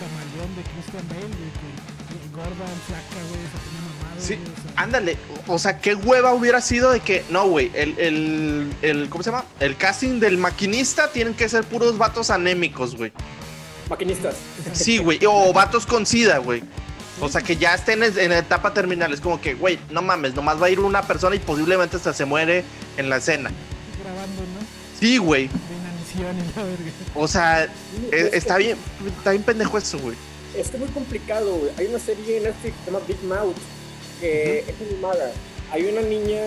camaleón de Christian Bale, güey, que, que gorda, flaca, güey, se tiene mamado, Sí, güey, o sea, Ándale, o sea, qué hueva hubiera sido de que, no, güey, el, el, el, ¿cómo se llama? El casting del maquinista tienen que ser puros vatos anémicos, güey. maquinistas. Sí, güey, o vatos con sida, güey. O sea, que ya estén en, en etapa terminal. Es como que, güey, no mames, nomás va a ir una persona y posiblemente hasta se muere en la escena. grabando, ¿no? Sí, güey. De inanición y la verga. O sea, Es eh, que- está bien, está bien pendejo eso, güey. Es que es muy complicado, güey. Hay una serie en Netflix que se llama Big Mouth, que es animada. Hay una niña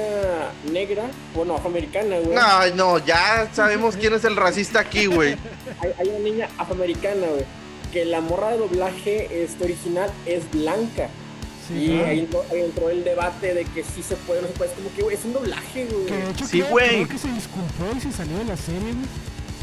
negra, bueno, afroamericana, güey. No, no, ya sabemos quién es el racista aquí, güey. Hay, hay una niña afroamericana, güey, que la morra de doblaje este, original es blanca. Sí, y claro. ahí entró, ahí entró el debate de que sí se puede o no se puede. Es como que, güey, es un doblaje, güey. Que de hecho Sí, creo, güey. creo que se disculpó y se salió de la serie, güey.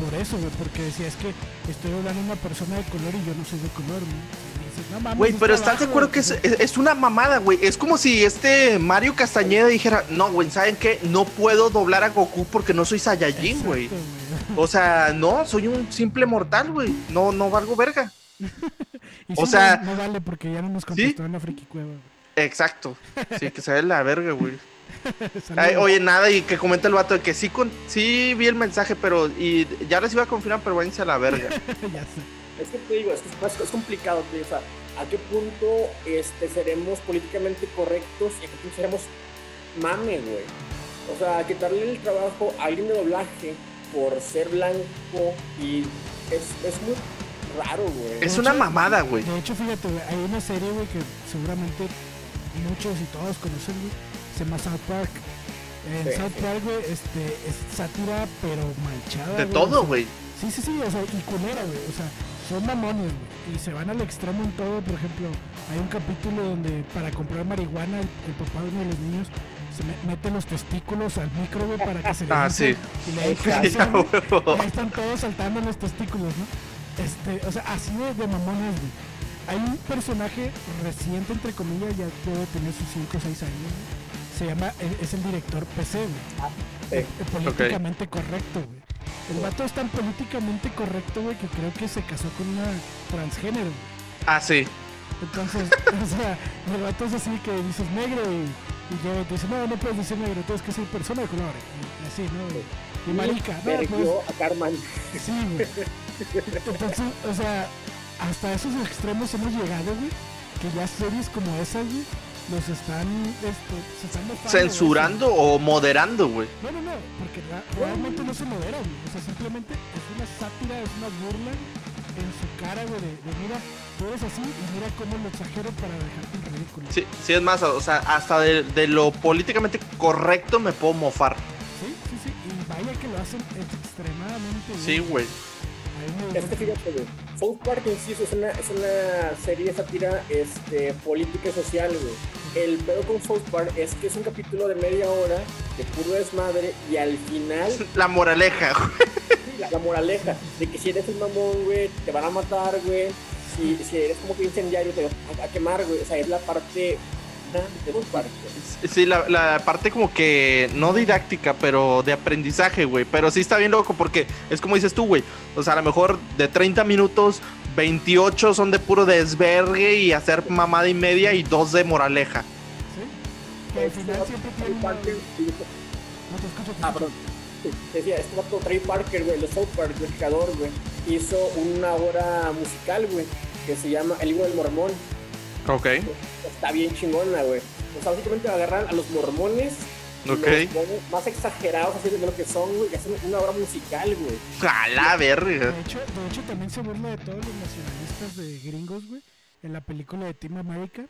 Por eso, güey, porque decía, es que estoy hablando de una persona de color y yo no soy de color, güey. No pero ¿estás de acuerdo que es, es- es una mamada, güey? Es como si este Mario Castañeda dijera, no, güey, ¿saben qué? No puedo doblar a Goku porque no soy Saiyajin, güey. O sea, no, soy un simple mortal, güey. No, no valgo verga. Y O sí, sea- no, no vale porque ya no nos contestó en la friki cueva. güey. Exacto. Sí, que se ve la verga, güey. Ay, oye, nada, y que comenta el vato de que sí, con, sí vi el mensaje, pero y ya les iba a confirmar, pero váyanse a la verga. ya sé. Es que te digo, es, que es, es complicado, tío. O sea, ¿a qué punto este, seremos políticamente correctos y a qué punto seremos mame, güey? O sea, quitarle el trabajo a alguien de doblaje por ser blanco y es, es muy raro, güey. Es una mamada, güey. De hecho, fíjate, hay una serie, güey, que seguramente muchos y todos conocen, güey. Se llama South Park. En Sí, South. Park, güey, este, es sátira, pero manchada. De todo, o sea, güey. Sí, sí, sí, o sea, y culera, güey. O sea, son mamones, güey. Y se van al extremo en todo. Por ejemplo, hay un capítulo donde para comprar marihuana, el, el papá de uno de los niños se me- mete los testículos al micro, güey, para que se le Ah, sí. Y le ahí están todos saltando los testículos, ¿no? Este, o sea, así de, de mamones, güey. Hay un personaje reciente, entre comillas, ya debe tener sus 5 o 6 años, güey. Se llama, eh, es el director PC, güey. Sí. Eh, políticamente correcto, güey. El vato es tan políticamente correcto, güey, que creo que se casó con una transgénero, güey. Ah, sí. Entonces, o sea, el vato es así que dices negro y, y llega y te dice, no, no puedes decir negro, tienes que ser persona de color. Y así, ¿no? Y Y marica, no, pues, a Carman. sí, güey. Entonces, o sea, hasta esos extremos hemos llegado, güey. Que ya series como esas, güey, los están, este, se están mofando Censurando o moderando, güey. No, no, no, porque realmente no se modera, güey. O sea, simplemente es una sátira, es una burla en su cara, güey, de, de mira, tú eres así y mira cómo lo exagero para dejarte en ridículo. Sí, sí, es más, o sea, hasta de, de lo políticamente correcto me puedo mofar. Sí, sí, sí. Y vaya que lo hacen extremadamente bien. Sí, güey. Es que fíjate, güey. South Park en sí es una, es una serie de sátira este, política y social, güey. El pedo con South Park es que es un capítulo de media hora de puro desmadre y al final La moraleja, güey. la, la moraleja de que si eres un mamón, güey, te van a matar, güey. Si, si eres como que incendiario, te van a, a quemar, güey. O sea, es la parte. Sí, la, la parte como que no didáctica, pero de aprendizaje, güey. Pero sí está bien loco porque es como dices tú, güey. O sea, a lo mejor de 30 minutos, 28 son de puro desvergue y hacer mamada y media y dos de moraleja. Sí. Que al final siempre tiene No te escucho, Ah, perdón. Decía, este vato Trey Parker, güey, de South Park, el creador, güey, hizo una obra musical, güey, que se llama El libro del mormón. Ok. Está bien chingona, güey. O sea, básicamente agarran a los mormones, Los más exagerados así de lo que son, güey, y hacen una obra musical, güey. A la verga. De hecho, de hecho, también se burla de todos los nacionalistas de gringos, güey, en la película de Team America.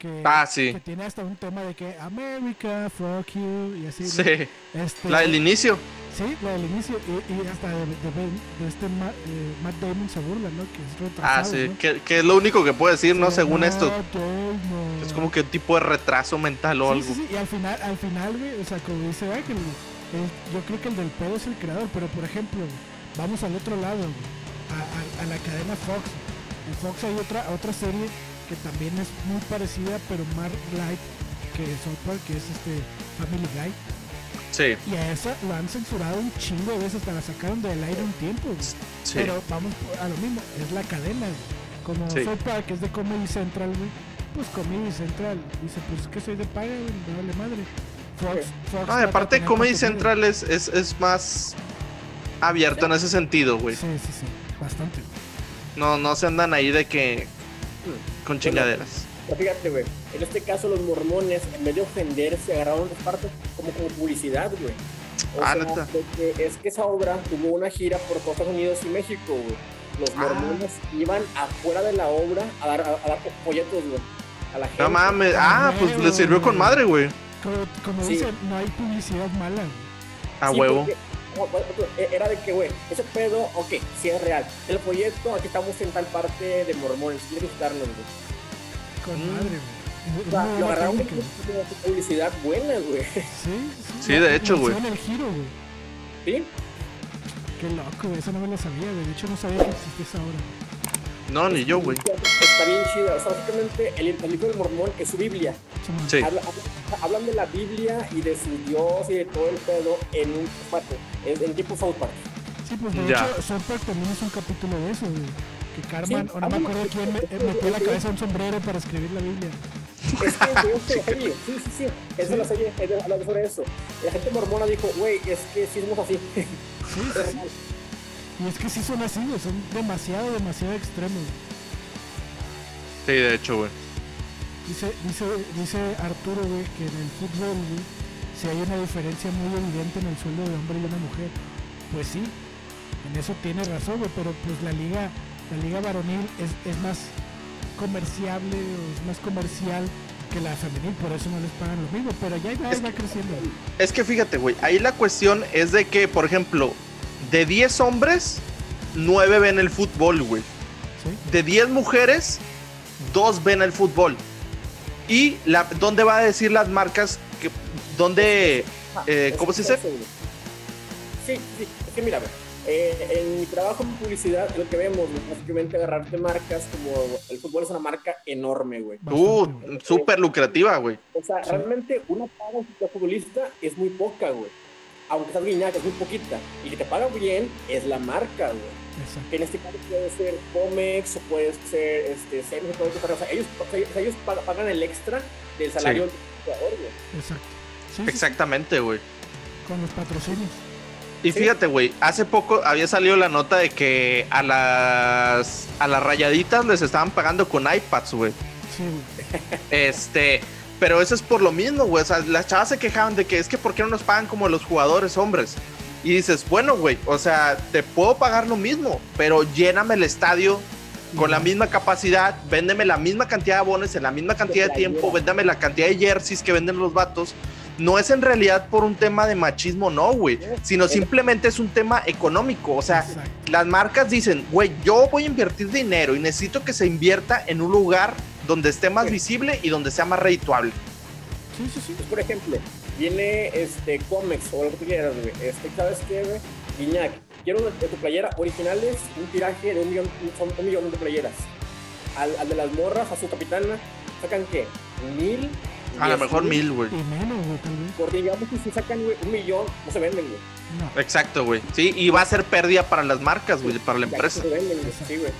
Que, Ah, sí. que tiene hasta un tema de que America, fuck you, y así. ¿no? Sí. Este, La del inicio. Sí, la del inicio, y, y hasta de, de este eh, Matt Damon se burla, ¿no? Que es Ah, retrasado, sí. ¿no? Que, que es lo único que puedo decir, ¿no? Sí, Según Matt esto. Damon. Es como que un tipo de retraso mental o Sí, algo. sí, sí, y al final, al final, güey, o sea, como dice Ángel, yo creo que el del pedo es el creador, pero por ejemplo, vamos al otro lado, güey, a, a- a la cadena Fox. En Fox hay otra, otra serie que también es muy parecida, pero más light que South Park, que es este Family Guy. Sí, Y a esa lo han censurado un chingo de veces, hasta la sacaron del aire un tiempo, güey. sí. Pero vamos a lo mismo, es la cadena, güey. Como Sí. South Park es de Comedy Central, güey. Pues Comedy Central dice, pues es que soy de paga, güey, me vale madre. Fox, Fox No, aparte Comedy. Central es, es, es más abierto en ese sentido, güey. Sí, sí, sí, bastante. No, no se andan ahí de que con chingaderas. Pero fíjate, güey, en este caso los mormones, en vez de ofenderse, agarraron esta parte como, como publicidad, güey. O Ah, sea, neta. es que esa obra tuvo una gira por Estados Unidos y México, güey. Los Ah. mormones iban afuera de la obra a dar, a, a dar folletos, güey. A la gente. No mames. Ah, pues le sirvió con madre, güey. Como, como Sí. dicen, no hay publicidad mala, güey. A Sí, huevo. porque, Era de que, güey, ese pedo, ok, sí es real. El folleto, aquí estamos en tal parte de mormones, quiere visitarnos, güey. Con Mm. madre, güey. O sea, lo agarraron güey. publicidad buena, güey. Sí, sí. Sí, de hecho, güey. el giro, güey. ¿Sí? Qué loco, güey. Eso no me lo sabía, güey. De hecho, no sabía que existía esa obra. No, ni yo, güey. Está bien chida. O sea, básicamente, el, el libro del mormón es su Biblia. Sí. Habla- habla- hablan de la Biblia y de su Dios y de todo el pedo en un parte, en, en tipo South Park. Sí, pues de Ya. hecho, South Park también es un capítulo de eso, güey. Que Carmen, Sí, o no me acuerdo quién, me, metió en la cabeza un sombrero para escribir la Biblia. Es que es serie. Sí, sí, sí. Es la serie. Es de- sobre eso. La gente mormona dijo, güey, es que sí somos así. Sí, sí, sí. Y es que sí son así, güey. Son demasiado, demasiado extremos. Sí, de hecho, güey. Dice, dice, dice Arturo, güey, que en el fútbol, güey, si hay una diferencia muy evidente en el sueldo de hombre y una mujer. Pues sí, en eso tiene razón, güey, pero pues la liga, la liga varonil es, es más comerciable o es más comercial que la femenil, por eso no les pagan lo mismo, pero ya Es va que- creciendo. Es que fíjate, güey. Ahí la cuestión es de que, por ejemplo, de 10 hombres, 9 ven el fútbol, güey. ¿sí? De 10 mujeres, 2 ven el fútbol. Y la, ¿dónde va a decir las marcas que dónde Ah, Eh, es ¿cómo se dice? Sí, sí. Es que mira, eh, en mi trabajo en publicidad, lo que vemos, básicamente agarrarte marcas como el fútbol es una marca enorme, güey. Uh, súper lucrativa, güey. O sea, Sí. realmente una paga de futbolista es muy poca, güey. Aunque seas guiñaca, es muy poquita. Y que te paga bien es la marca, güey. Exacto. Que en este caso puede ser Comex o puede ser este, Semis, puede ser- o sea, ellos, o sea, ellos pag- pagan el extra del salario del jugador, güey. Exacto. Sí, sí, sí, Exactamente, güey. con los patrocinios. Y fíjate, güey, hace poco había salido la nota de que a las a las rayaditas les estaban pagando con iPads, güey. Sí, güey. Este, pero eso es por lo mismo, güey. O sea, las chavas se quejaban de que es que ¿por qué no nos pagan como los jugadores hombres? Y dices, bueno, güey, o sea, te puedo pagar lo mismo, pero lléname el estadio con la misma capacidad, véndeme la misma cantidad de abonos en la misma cantidad de tiempo, véndame la cantidad de jerseys que venden los vatos. No es en realidad por un tema de machismo, no, güey, sino simplemente es un tema económico. O sea, Exacto. las marcas dicen, güey, yo voy a invertir dinero y necesito que se invierta en un lugar donde esté más Sí. visible y donde sea más redituable. Sí, sí, sí. Pues, por ejemplo, viene este cómics o lo que tú quieras, güey. Este, ¿sabes qué, güey? Guiñac, quiero de tu playera originales un tiraje de un millón, un, un millón de playeras. Al, al de las morras, a su capitana, sacan qué? ¿Mil? A lo ¿Diez mejor mil, güey. Porque digamos que si sacan güey, un millón, no se venden, güey. No. Exacto, güey. Sí, y va a ser pérdida para las marcas, güey, para la empresa. no se venden, güey. Sí, güey.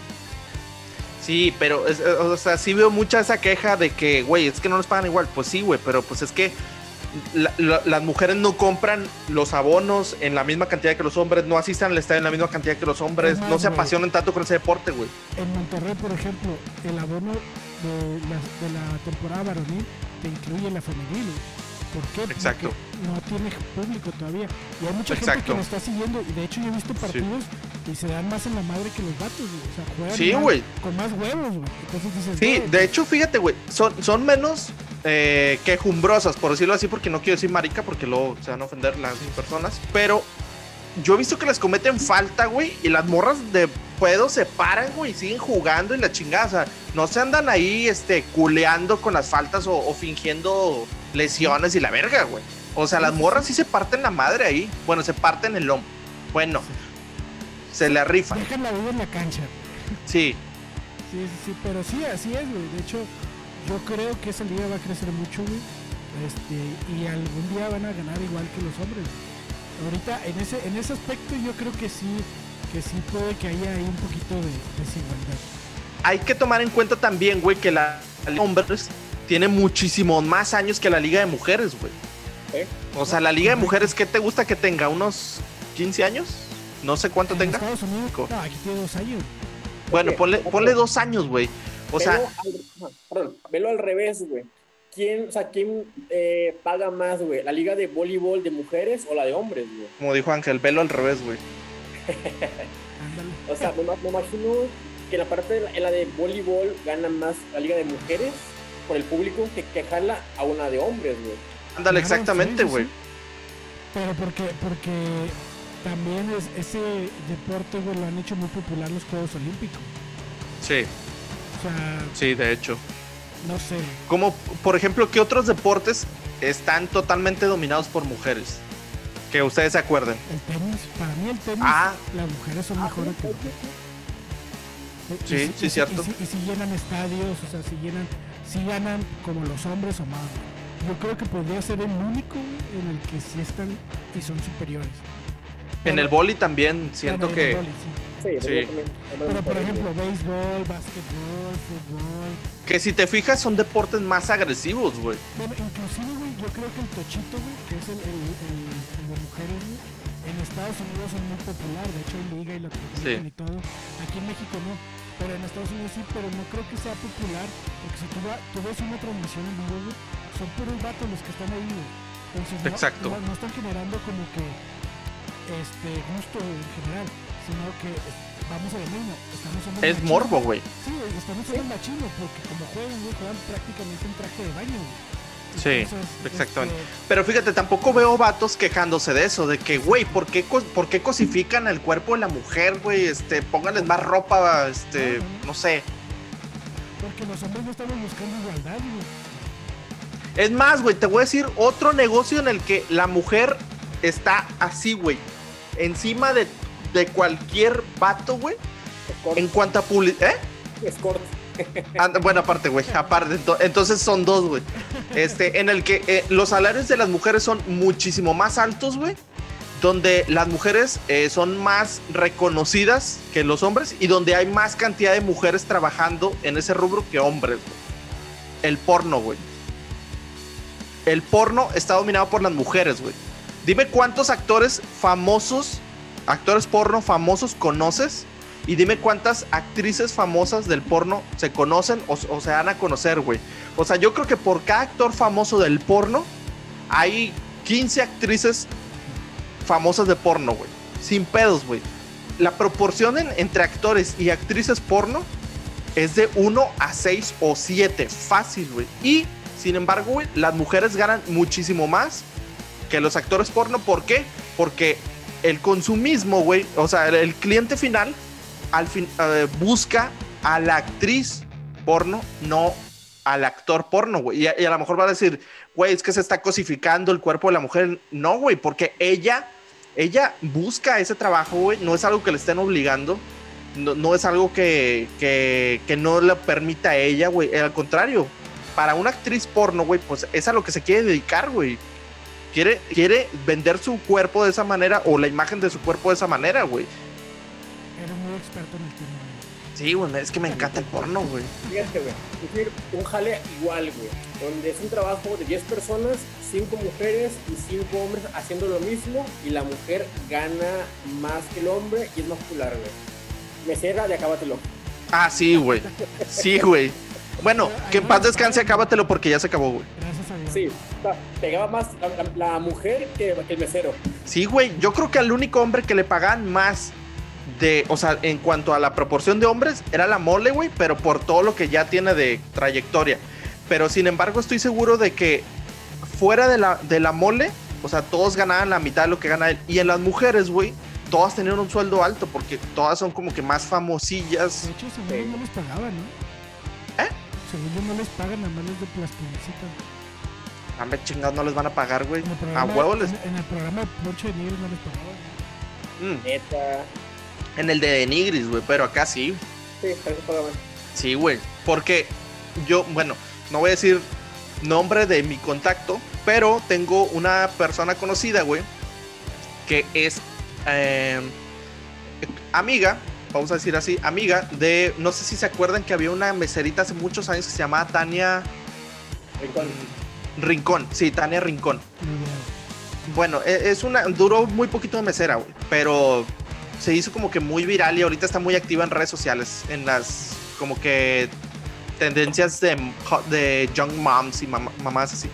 Sí, pero, es- eh, o sea, sí veo mucha esa queja de que, güey, es que no nos pagan igual. Pues sí, güey, pero pues es que la- la- las mujeres no compran los abonos en la misma cantidad que los hombres, no asistan al estadio en la misma cantidad que los hombres, no se apasionan tanto con ese deporte, güey. En Monterrey, por ejemplo, el abono de la, de la temporada varonil te incluye la femenil. güey. ¿Por qué? Porque Exacto. no tiene público todavía. Y hay mucha gente que lo está siguiendo. Y de hecho, yo he visto partidos y se dan más en la madre que los vatos, güey. O sea, juegan Sí, güey. con más huevos, güey. Entonces dices, Sí, güey, de hecho, fíjate, güey, son, son menos eh, quejumbrosas, por decirlo así, porque no quiero decir marica, porque luego se van a ofender las personas, pero yo he visto que les cometen falta, güey, y las morras de pedo se paran, güey, y siguen jugando y la chingada, o sea, no se andan ahí, este, culeando con las faltas o, o fingiendo lesiones y la verga, güey. O sea, las morras sí se parten la madre ahí, bueno, se parten el lomo, bueno, se le rifan, dejan la vida en la cancha. sí, Sí, sí, sí, pero sí, así es, güey. De hecho, yo creo que esa liga va a crecer mucho, güey. Este, y algún día van a ganar igual que los hombres. Ahorita, en ese, en ese aspecto, yo creo que sí, que sí puede que haya ahí un poquito de desigualdad. hay que tomar en cuenta también, güey, que la la hombres tiene muchísimos más años que la liga de mujeres, güey. ¿Eh? O sea, la liga de mujeres, ¿qué te gusta que tenga? ¿Unos 15 años? No sé cuánto En tenga. Estados Unidos, Co- no, aquí tiene dos años. Bueno, ponle, ponle dos años, güey. O sea, Velo al, ajá, perdón, velo al revés, güey. ¿Quién, o sea, ¿quién eh, paga más, güey? ¿La liga de voleibol de mujeres o la de hombres, güey? como dijo Ángel, velo al revés, güey. O sea, me, me imagino que la parte de la, en la de voleibol gana más la liga de mujeres por el público que, que jala a una de hombres, güey. Ándale, Claro, exactamente, sí, sí, güey. sí. Pero porque, porque también es, ese deporte, güey, lo han hecho muy popular los Juegos Olímpicos. Sí, O sea, sí, de hecho. no sé. Como, por ejemplo, ¿qué otros deportes están totalmente dominados por mujeres? Que ustedes se acuerden. El tenis, para mí el tenis, Ah. las mujeres son mejores que los hombres. Sí, Y sí, y y cierto. Y, si llenan estadios, o sea, si llenan, si ganan como los hombres o más. Yo creo que podría ser el único en el que sí están y son superiores. En el boli también siento en el que... sí. Sí, Sí. también- Pero por ejemplo, béisbol, básquetbol, fútbol. Que si te fijas son deportes más agresivos, güey. Bueno, inclusive, güey, yo creo que el tochito, güey, que es el, el, el- el de mujeres, güey, en Estados Unidos es muy popular. De hecho, hay liga y lo transmiten Sí. y todo. Aquí en México no. Pero en Estados Unidos sí, pero no creo que sea popular. Porque si tú, va- tú ves una transmisión en vivo, son puros vatos los que están ahí. Entonces, no, Exacto. No, no están generando como que este gusto en general, sino que vamos a lo mismo. Estamos en Es morbo, güey. Sí, estamos en el machismo, porque como juegan, juegan prácticamente en traje de baño, güey. Sí, Entonces, exactamente. este, Pero fíjate, tampoco veo vatos quejándose de eso, de que, güey, ¿por qué, cos- ¿por qué cosifican el cuerpo de la mujer, güey? Este, pónganles más ropa, este, No, sé. Porque los hombres no estamos buscando igualdad, güey. Es más, güey, te voy a decir otro negocio en el que la mujer está así, güey. Encima de, de cualquier vato, güey. En cuanto a publicidad. ¿Eh? escort. Bueno, aparte, güey. Aparte, ento- entonces son dos, güey. Este, en el que eh, los salarios de las mujeres son muchísimo más altos, güey. Donde las mujeres eh, son más reconocidas que los hombres y donde hay más cantidad de mujeres trabajando en ese rubro que hombres. El porno, güey. El porno está dominado por las mujeres, güey. Dime cuántos actores famosos, actores porno famosos conoces y dime cuántas actrices famosas del porno se conocen o, se dan a conocer, güey. O sea, yo creo que por cada actor famoso del porno hay 15 actrices famosas de porno, güey. Sin pedos, güey. La proporción en- entre actores y actrices porno es de 1 a 6 o 7. Fácil, güey. Y, sin embargo, güey, las mujeres ganan muchísimo más que los actores porno. ¿Por qué? Porque el consumismo, güey, o sea, el, el cliente final al fin eh, busca a la actriz porno, no al actor porno, güey. Y, a- lo mejor va a decir, güey, es que se está cosificando el cuerpo de la mujer. No, güey, porque ella, ella busca ese trabajo, güey. No es algo que le estén obligando. No, no es algo que, que, que no le permita a ella, güey. Al contrario, para una actriz porno, güey, pues es a lo que se quiere dedicar, güey. Quiere, quiere vender su cuerpo de esa manera o la imagen de su cuerpo de esa manera, güey. Experto en el tema. güey. Sí, güey, es que me encanta el porno, güey. Fíjate, güey. Es decir, un jale igual, güey. Donde es un trabajo de 10 personas, 5 mujeres y 5 hombres haciendo lo mismo. Y la mujer gana más que el hombre y es más popular, güey. Mesera de acábatelo. Ah, sí, güey. Sí, güey. Bueno, que en paz descanse, acábatelo porque ya se acabó, güey. Gracias a Dios. Sí, pegaba más la, la- la mujer que, que el mesero. Sí, güey. Yo creo que al único hombre que le pagaban más de, o sea, en cuanto a la proporción de hombres, era la mole, güey, pero por todo lo que ya tiene de trayectoria. Pero sin embargo, estoy seguro de que fuera de la, de la mole, o sea, todos ganaban la mitad de lo que gana él. Y en las mujeres, güey, todas tenían un sueldo alto porque todas son como que más famosillas. De hecho, según yo no les pagaban, ¿no? ¿Eh? Según yo no les pagan, nada más les de plasticita. Hombre, chingados, no les van a pagar, güey. A huevo les. en, en el programa de Poncho de Nigris no les pagaban. Mm, Neta. En el de Nigris, güey, pero acá sí. Sí. Sí, güey. Porque yo, bueno, no voy a decir nombre de mi contacto, pero tengo una persona conocida, güey, que es eh, amiga, vamos a decir así, amiga de, no sé si se acuerdan que había una meserita hace muchos años que se llamaba Tania Rincón. Rincón. Sí, Tania Rincón. Bueno, e- es una, duró muy poquito de mesera, güey, pero se hizo como que muy viral y ahorita está muy activa en redes sociales, en las como que tendencias de, de young moms y mam- mamás así.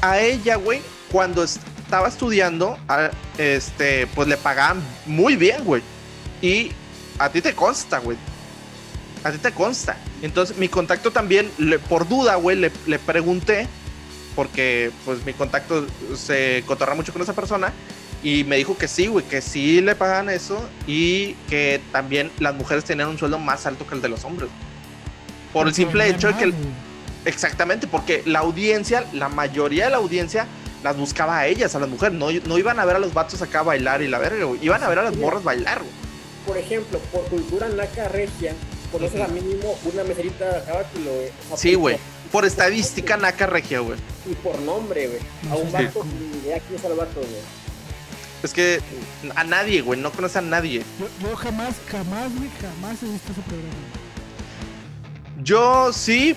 A ella, güey, cuando estaba estudiando, a- este, pues le pagaban muy bien, güey. Y a ti te consta, güey. A ti te consta. Entonces, mi contacto también, le- por duda, güey, le, le pregunté porque pues mi contacto se cotorra mucho con esa persona y me dijo que sí, güey, que sí le pagan eso y que también las mujeres tenían un sueldo más alto que el de los hombres. Por el simple hecho de que exactamente, porque la audiencia, la mayoría de la audiencia las buscaba a ellas, a las mujeres, no, no iban a ver a los vatos acá a bailar y la verga, güey, iban a ver a las morras bailar, güey. Por ejemplo, por cultura naca regia, conoces Ujú. a mínimo una meserita de acábatelo, güey. O sea, Sí, güey. Por estadística naca regia, güey. Y por nombre, güey. A un vato, ni idea quién es el vato, güey. Es que a nadie, güey, no conoce a nadie. Yo, yo jamás, jamás, güey, jamás he visto ese programa. Yo sí,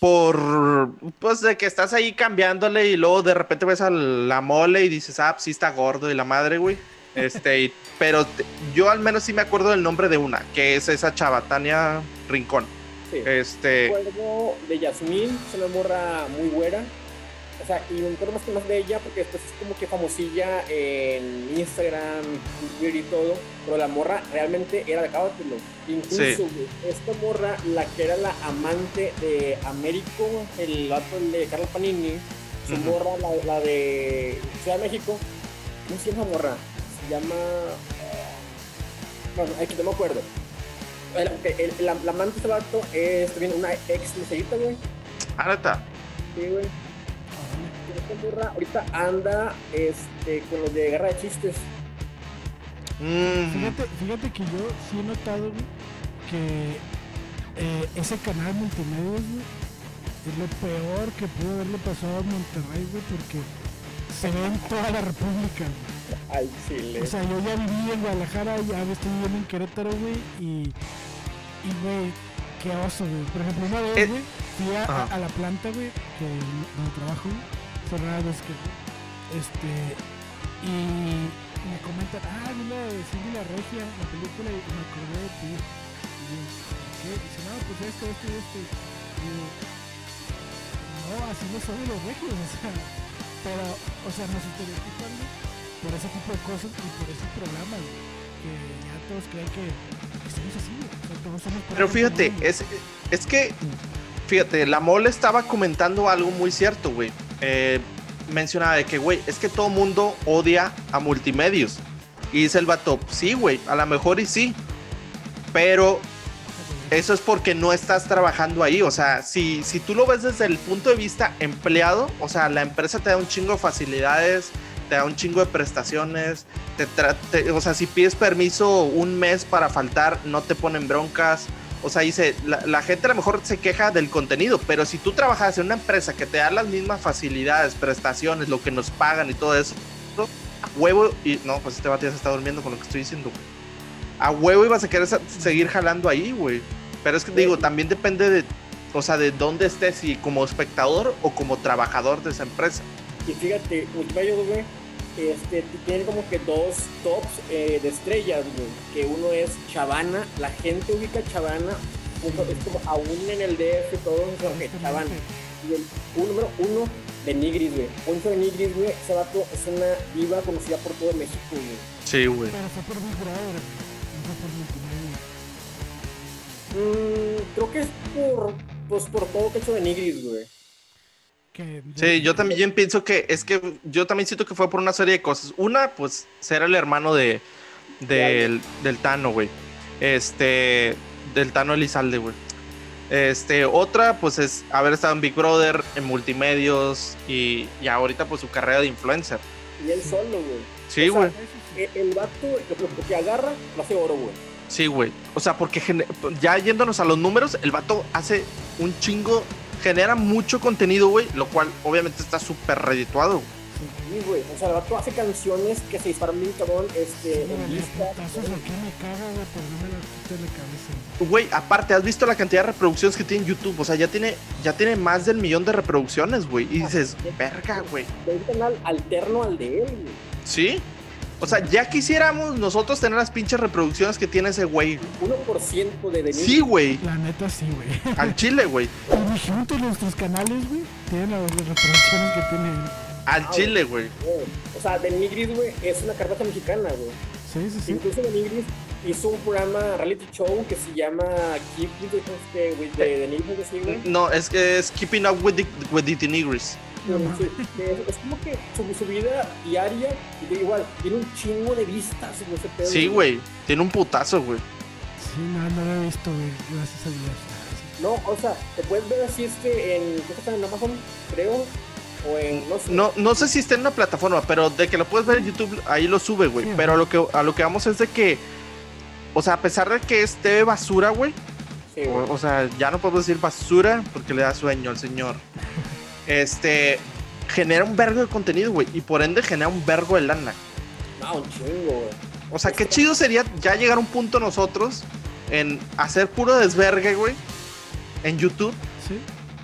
por pues de que estás ahí cambiándole y luego de repente ves a la mole y dices, ah, sí está gordo y la madre, güey. Este, y- pero te- yo al menos sí me acuerdo del nombre de una, que es esa chava, Tania Rincón. Sí. Este, acuerdo de Yasmín, es una morra muy güera. O sea, y me acuerdo más que más de ella porque después es como que famosilla en Instagram, Twitter y todo. Pero la morra realmente era de Cábatelo. Incluso, Sí. esta morra, la que era la amante de Américo, el vato de Carla Panini, su morra, la, la de Ciudad de México. ¿Cómo se llama morra? Se llama. Bueno, aquí no me acuerdo. El, el- la, la amante de este vato es también una ex meserita, güey. ah, neta. Sí, güey. Morra ahorita anda este, con los de guerra de chistes. Mm, Fíjate, fíjate que yo sí he notado, güey, que eh, ese canal multimedios, güey, es lo peor que pudo haberle pasado a Monterrey, güey, porque se ve en toda la República, güey. Ay, chile. O sea, yo ya viví en Guadalajara, ya estoy viviendo en Querétaro, güey, y, y, güey, qué oso, güey. Por ejemplo, una Eh, vez, güey, fui a, la planta, güey, que donde trabajo, güey, son raras veces que, Este, y me comentan, ah, de Cindy la Regia, la película, y me acordé de ti. Y yo, ¿qué? Dice, no, pues esto, esto esto. Y yo, no, así no son los regios, o sea, pero, o sea, nos estereotipan por ese tipo de cosas y por ese programa, que ya todos creen que, que somos así, güey. o sea, todos somos Pero fíjate, es, es que, fíjate, la mole estaba comentando algo muy cierto, güey. Eh, mencionaba de que, güey, es que todo mundo odia a multimedios. Y dice el vato, sí, güey, a lo mejor y sí. Pero eso es porque no estás trabajando ahí. O sea, si, si tú lo ves desde el punto de vista empleado, o sea, la empresa te da un chingo de facilidades, te da un chingo de prestaciones. Te te- o sea, si pides permiso un mes para faltar, no te ponen broncas. O sea, dice, la, gente a lo mejor se queja del contenido, pero si tú trabajas en una empresa que te da las mismas facilidades, prestaciones, lo que nos pagan y todo eso, a huevo, y no, pues este se está durmiendo con lo que estoy diciendo, güey. A huevo ibas a querer seguir jalando ahí, güey. Pero es que digo, también depende de, o sea, de dónde estés, si como espectador o como trabajador de esa empresa. Y fíjate, Multimedios, güey, este, t- tiene como que dos tops eh, de estrellas, güey. Que uno es Chavana, la gente ubica Chavana, uno- es como aún en el DF, todo es como que Chavana. Y el un, número uno de Nigris, güey. Poncho de Nigris, güey, ese vato es una diva conocida por todo México, güey. Sí, güey. Pero fue por Big Brother, no fue por multimedia. Mm, creo que es por, pues, por todo que ha hecho de Nigris, güey. Que Sí, yo también pienso que es que yo también siento que fue por una serie de cosas. Una, pues, ser el hermano de del, del Tano, güey. Este, del Tano Elizalde, güey. Este, otra, pues, es haber estado en Big Brother, en multimedios y, y ahorita, pues, su carrera de influencer. Y él solo, güey. Sí, O sea, güey. El, el vato, lo, que agarra, lo hace oro, güey. Sí, güey. O sea, porque ya yéndonos a los números, el vato hace un chingo, genera mucho contenido, güey, lo cual obviamente está súper redituado. Sí, güey. O sea, el vato hace canciones que se disparan bien cabrón, este, en Órale, lista. putazos, ¿a qué me caga, güey? Pero no me la quite de la cabeza. Güey, aparte, ¿has visto la cantidad de reproducciones que tiene en YouTube? O sea, ya tiene, ya tiene más del millón de reproducciones, güey. Y dices, verga, güey. De un canal alterno al de él, güey. ¿Sí? O sea, ya quisiéramos nosotros tener las pinches reproducciones que tiene ese güey. 1% de Denis. Sí, güey. La neta sí, güey. Al chile, güey. Juntos nuestros canales, güey, tienen las reproducciones que tiene. Al Ah, chile, güey. O sea, Denigris, güey, es una carpeta mexicana, güey. Sí, sí, sí. Incluso Denigris hizo un programa reality show que se llama Keep este, güey, de Denigris, así, güey. No, es que es Keeping Up with the, with the Tenigris. No es, es como que su, su vida diaria, igual, tiene un chingo de vistas, güey, ese pedo. Sí, güey. Tiene un putazo, güey. Sí, no, no lo he visto, güey. Gracias a Dios. No, o sea, te puedes ver así este en, está en Amazon, creo, o en, no sé. No, no sé si está en una plataforma, pero de que lo puedes ver en YouTube, ahí lo sube, güey. Sí, pero a lo que a lo que vamos es de que. O sea, a pesar de que es TV basura, güey. Sí, güey. O, o sea, ya no podemos decir basura porque le da sueño al señor. Este. Genera un vergo de contenido, güey. Y por ende genera un vergo de lana. No, un chingo, güey. O sea, qué chido sería ya llegar a un punto nosotros en hacer puro desvergue, güey. En YouTube. Sí.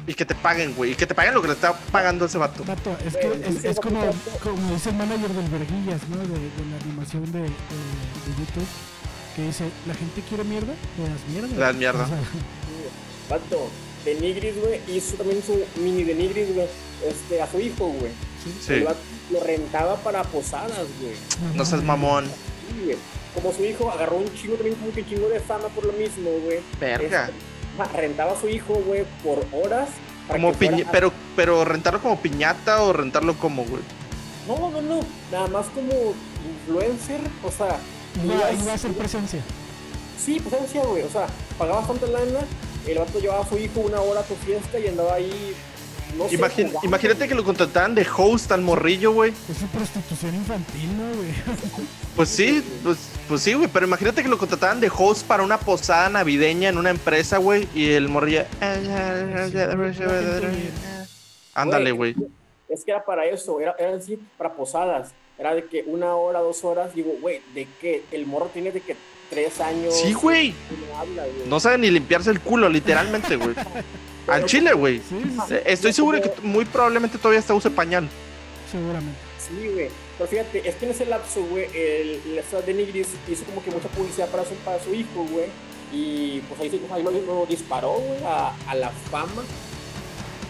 Y que te paguen, güey. Y que te paguen lo que le está pagando ese vato. Vato, es que es, como, como dice el manager del Verguillas, ¿no? De, de la animación de, de, de YouTube. Que dice, la gente quiere mierda, le das mierda. Le das mierda. O sea, Vato, Denigris, güey, hizo también su mini Denigris, güey, este, a su hijo, güey. Sí. Lo rentaba para posadas, güey. No seas mamón. Sí, güey. Como su hijo agarró un chingo también como que chingo de fama por lo mismo, güey. Verga. Este, rentaba a su hijo, güey, por horas. Como piña, a- pero, pero rentarlo como piñata o rentarlo como, güey. No, no, no. Nada más como influencer, o sea. Iba, iba a hacer presencia. Sí, decía, güey. O sea, pagaba bastante lana. El vato llevaba a su hijo una hora a su fiesta y andaba ahí. No sé, Imagin- imagínate que lo contrataran de host al morrillo, güey. Es su prostitución infantil, ¿no, güey? Pues sí, pues, pues sí, güey. Pero imagínate que lo contrataran de host para una posada navideña en una empresa, güey. Y el morrillo. Ándale, güey. Es que era para eso, era, era así, para posadas. Era de que una hora, dos horas. Digo, güey, ¿de qué? El morro tiene de que tres años. Sí, güey. No habla, güey. No sabe ni limpiarse el culo, literalmente, güey. Al chile, güey. Sí, sí, sí, Estoy seguro que muy probablemente todavía hasta use pañal. seguramente. Sí, güey. Pero fíjate, es que en ese lapso, güey, el, el estado de Nigris hizo como que mucha publicidad para su, para su hijo, güey. Y pues ahí, se- ahí lo disparó, güey, a, a la fama.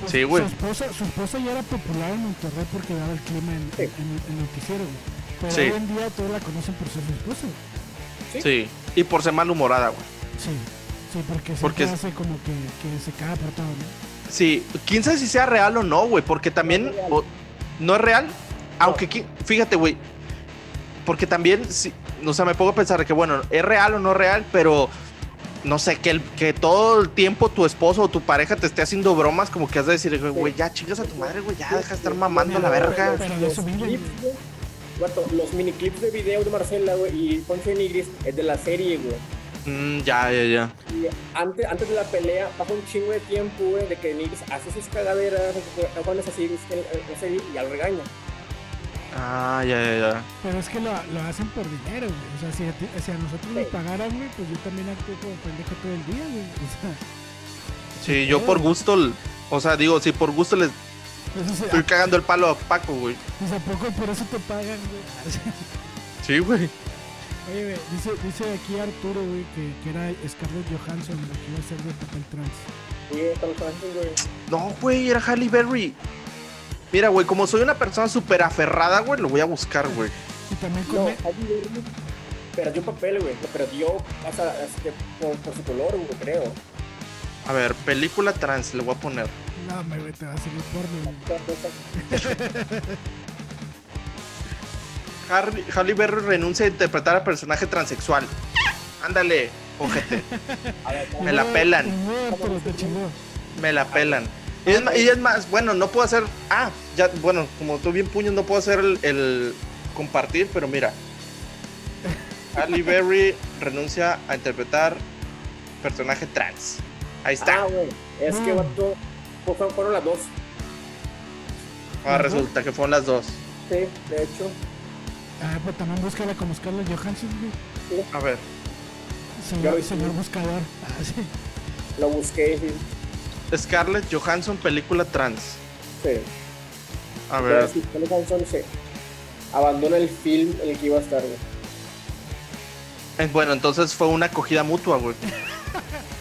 Sí, güey. Su esposa, su esposa ya era popular en Monterrey porque daba el clima en, Sí. en, en el noticiero, güey. Pero Sí. hoy en día todos la conocen por ser su esposa. Sí. Y por ser malhumorada, güey. Sí, sí, porque Porque es- hace como que, que se caga por todo, ¿no? Sí, quién sabe si sea real o no, güey, porque también No es real. o- no es real, aunque fíjate, güey, porque también, sí, o sea, me pongo a pensar que bueno, es real o no real, pero no sé, que, el, que todo el tiempo tu esposo o tu pareja te esté haciendo bromas, como que has de decir, güey, güey, ya chingas a tu madre, güey, ya deja de estar mamando la verga. Pero de eso viven, Vato, los miniclips de video de Marcela, güey, y Poncho de Nigris es de la serie, güey. Mm, ya, ya, ya. Y antes, antes de la pelea pasa un chingo de tiempo, güey, de que Nigris hace sus cagaderas, cuando es así, es que la serie y ya lo regaña. Ah, ya, ya, ya. Pero es que lo, lo hacen por dinero, güey. O sea, si a, ti- si a nosotros nos Sí. pagaran, güey, pues yo también actúo como pendejo todo el día, güey. O sea, Sí, yo por gusto, o sea, digo, sí, por gusto les estoy cagando el palo a Paco, güey. pues, ¿a poco por eso te pagan, güey? Sí, güey. Oye, güey, dice, dice aquí Arturo, güey, que, que era Scarlett Johansson la que iba a ser de papel trans. No, güey, era Halle Berry. Mira, güey, como soy una persona súper aferrada, güey, lo voy a buscar, güey. Y también con... No, Halle Berry perdió papel, güey. Lo perdió sea, este, por, por su color, güey, creo. A ver, película trans, le voy a poner. No, me, güey, te va a salir porno. Harry- Halle Berry renuncia a interpretar a personaje transexual. Ándale, ojete. Me la pelan. Me la pelan. Y es, ma- y es más, bueno, no puedo hacer. Ah, ya, bueno, como tú bien puños, no puedo hacer el, el compartir, pero mira. Halle Berry renuncia a interpretar personaje trans. Ahí está. Ah, güey. Es que, Mm. vato, fueron, fueron las dos. Ahora resulta que fueron las dos. Sí, de hecho. Ah, pues también búscala como Scarlett Johansson, güey. A ver. Señor, buscador. Ah, sí. Lo busqué, sí. Scarlett Johansson, película trans. sí. A Pero ver. sí, Scarlett Johansson se abandona el film en el que iba a estar, güey. Eh, Bueno, entonces fue una acogida mutua, güey.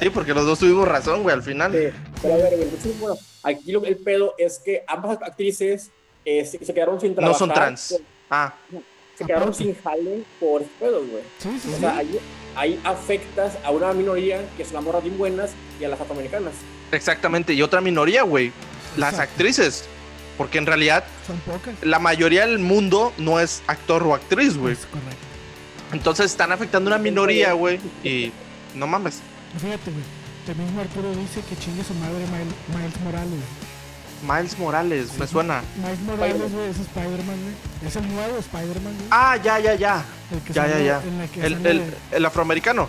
Sí, porque los dos tuvimos razón, güey, al final. Sí, pero a ver, güey, entonces, bueno, aquí lo, el pedo es que ambas actrices eh, se, se quedaron sin No trabajar. son trans. Ah, se quedaron Aparte. sin jale por este pedo, güey. Sí, sí, O sí. sea, ahí, ahí afectas a una minoría que son las morras bien buenas y a las afroamericanas. exactamente. Y otra minoría, güey. Las Exacto. actrices. Porque en realidad Son pocas. la mayoría del mundo no es actor o actriz, güey. Entonces están afectando a una minoría, güey. Y no mames. Fíjate, güey. El mismo Arturo dice que chingue su madre Miles, Miles Morales. Miles Morales, me suena. Miles Morales, güey, es Spider-Man, güey. Es el nuevo Spider-Man, güey. Ah, ya, ya, ya. el que Ya, ya, ya. En la que El, sale el, el afroamericano.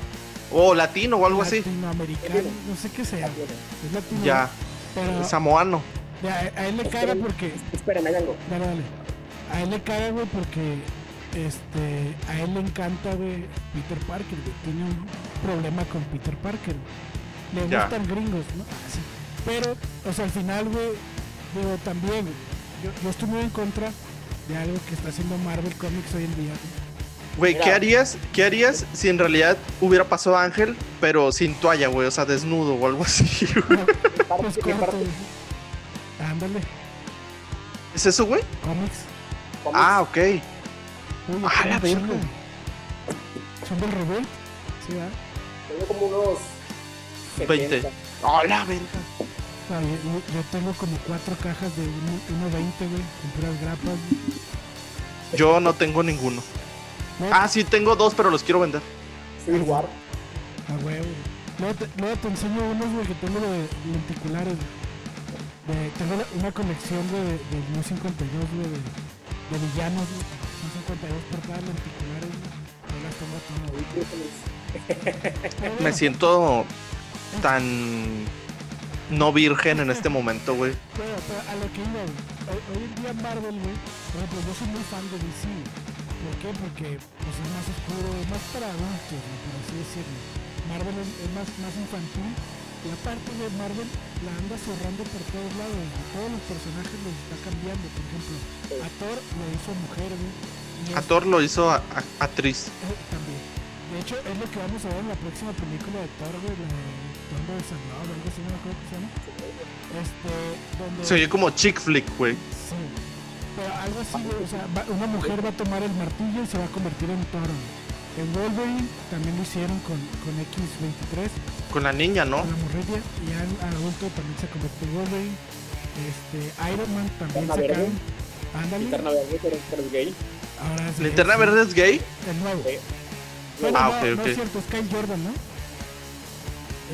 O latino o algo así. Latinoamericano, no sé qué sea. Es latino. Ya. Pero Samoano. ya, a- él le caga porque. Hay algo. Dale, dale. A él le caga, güey, porque. Este. A él le encanta, güey, Peter Parker, güey. Tiene un problema con Peter Parker. Le Ya. gustan gringos, ¿no? Ah, sí. Pero, o sea, al final, güey, digo, también, güey, yo, yo estoy muy en contra de algo que está haciendo Marvel Comics hoy en día. güey. Güey, ¿qué harías? ¿Qué harías si en realidad hubiera pasado Ángel, pero sin toalla, güey? O sea, desnudo o algo así, güey. No, pues corto. Ándale, ¿Es eso, güey? cómics, Ah, ok. Uy, Ah, qué la verga. ¿Son del Revolt? Sí, ¿verdad? Tengo como unos 20. 70. ¡Hola, verga! Ah, yo, yo- yo tengo como cuatro cajas de 1.20, güey, con puras grapas. Yo no tengo ninguno. No, Ah, sí, tengo dos, pero los quiero vender. Civil War. A huevo. güey. Luego te, luego te enseño unos, güey, que tengo de lenticulares, güey. De- tengo la- una colección de, de, de New 52, güey, de, de villanos, güey. Son 52 portadas lenticulares, güey. Yo las tengo todas, güey. Pero Me siento tan no virgen en este momento, güey. Pero, pero a lo que iba. Hoy, hoy en día Marvel, güey, por ejemplo, yo soy muy fan de DC. ¿Por qué? Porque pues, es más oscuro, es más para adultos, güey, por así decirlo. Marvel es, es más, más infantil, Y aparte de Marvel, la anda zorrando por todos lados. Todos los personajes los está cambiando. Por ejemplo, a Thor lo hizo mujer, güey. A Thor lo hizo a- a- actriz. eh, también. De hecho, es lo que vamos a ver en la próxima película de Thor, güey, la de Thor de Salvador, algo así, no me acuerdo qué se llama. Este, donde... Se oye como chick flick, güey. Sí. Pero algo así, güey, o sea, va- una mujer va a tomar el martillo y se va a convertir en Thor, güey. En Wolverine también lo hicieron con, con X-23, Con la niña, ¿no? con la morrilla, y en adulto también se convirtió en Wolverine. Este, Iron Man también sacaron... Ándale, verde, pero, pero es gay. Ahora es ¿Linterna gay, verde es gay? El nuevo. Eh, Bueno, Ah, no, ok, no es cierto, es Kyle Jordan, ¿no?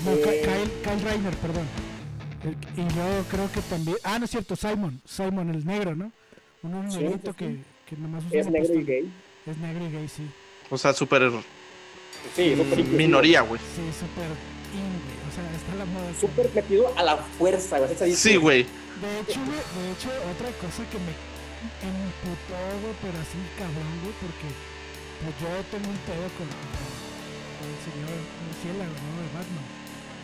No, Ky- Eh. Kyle, Kyle Reiner, perdón. El- y yo creo que también. Ah, no es cierto, Simon. Simon, el negro, ¿no? Un Sí, negrito sí, que, sí. que nomás usa Es negro y gay. Es negro y gay, sí. O sea, súper Sí, súper minoría, güey. Sí, súper. O sea, está la moda. Súper metido a la fuerza, güey. Sí, güey. De hecho, güey, de hecho, otra cosa que me emputó, güey, pero así cabrón, güey, porque pues yo tengo un pedo con, el señor Murciélago, ¿no? De Batman.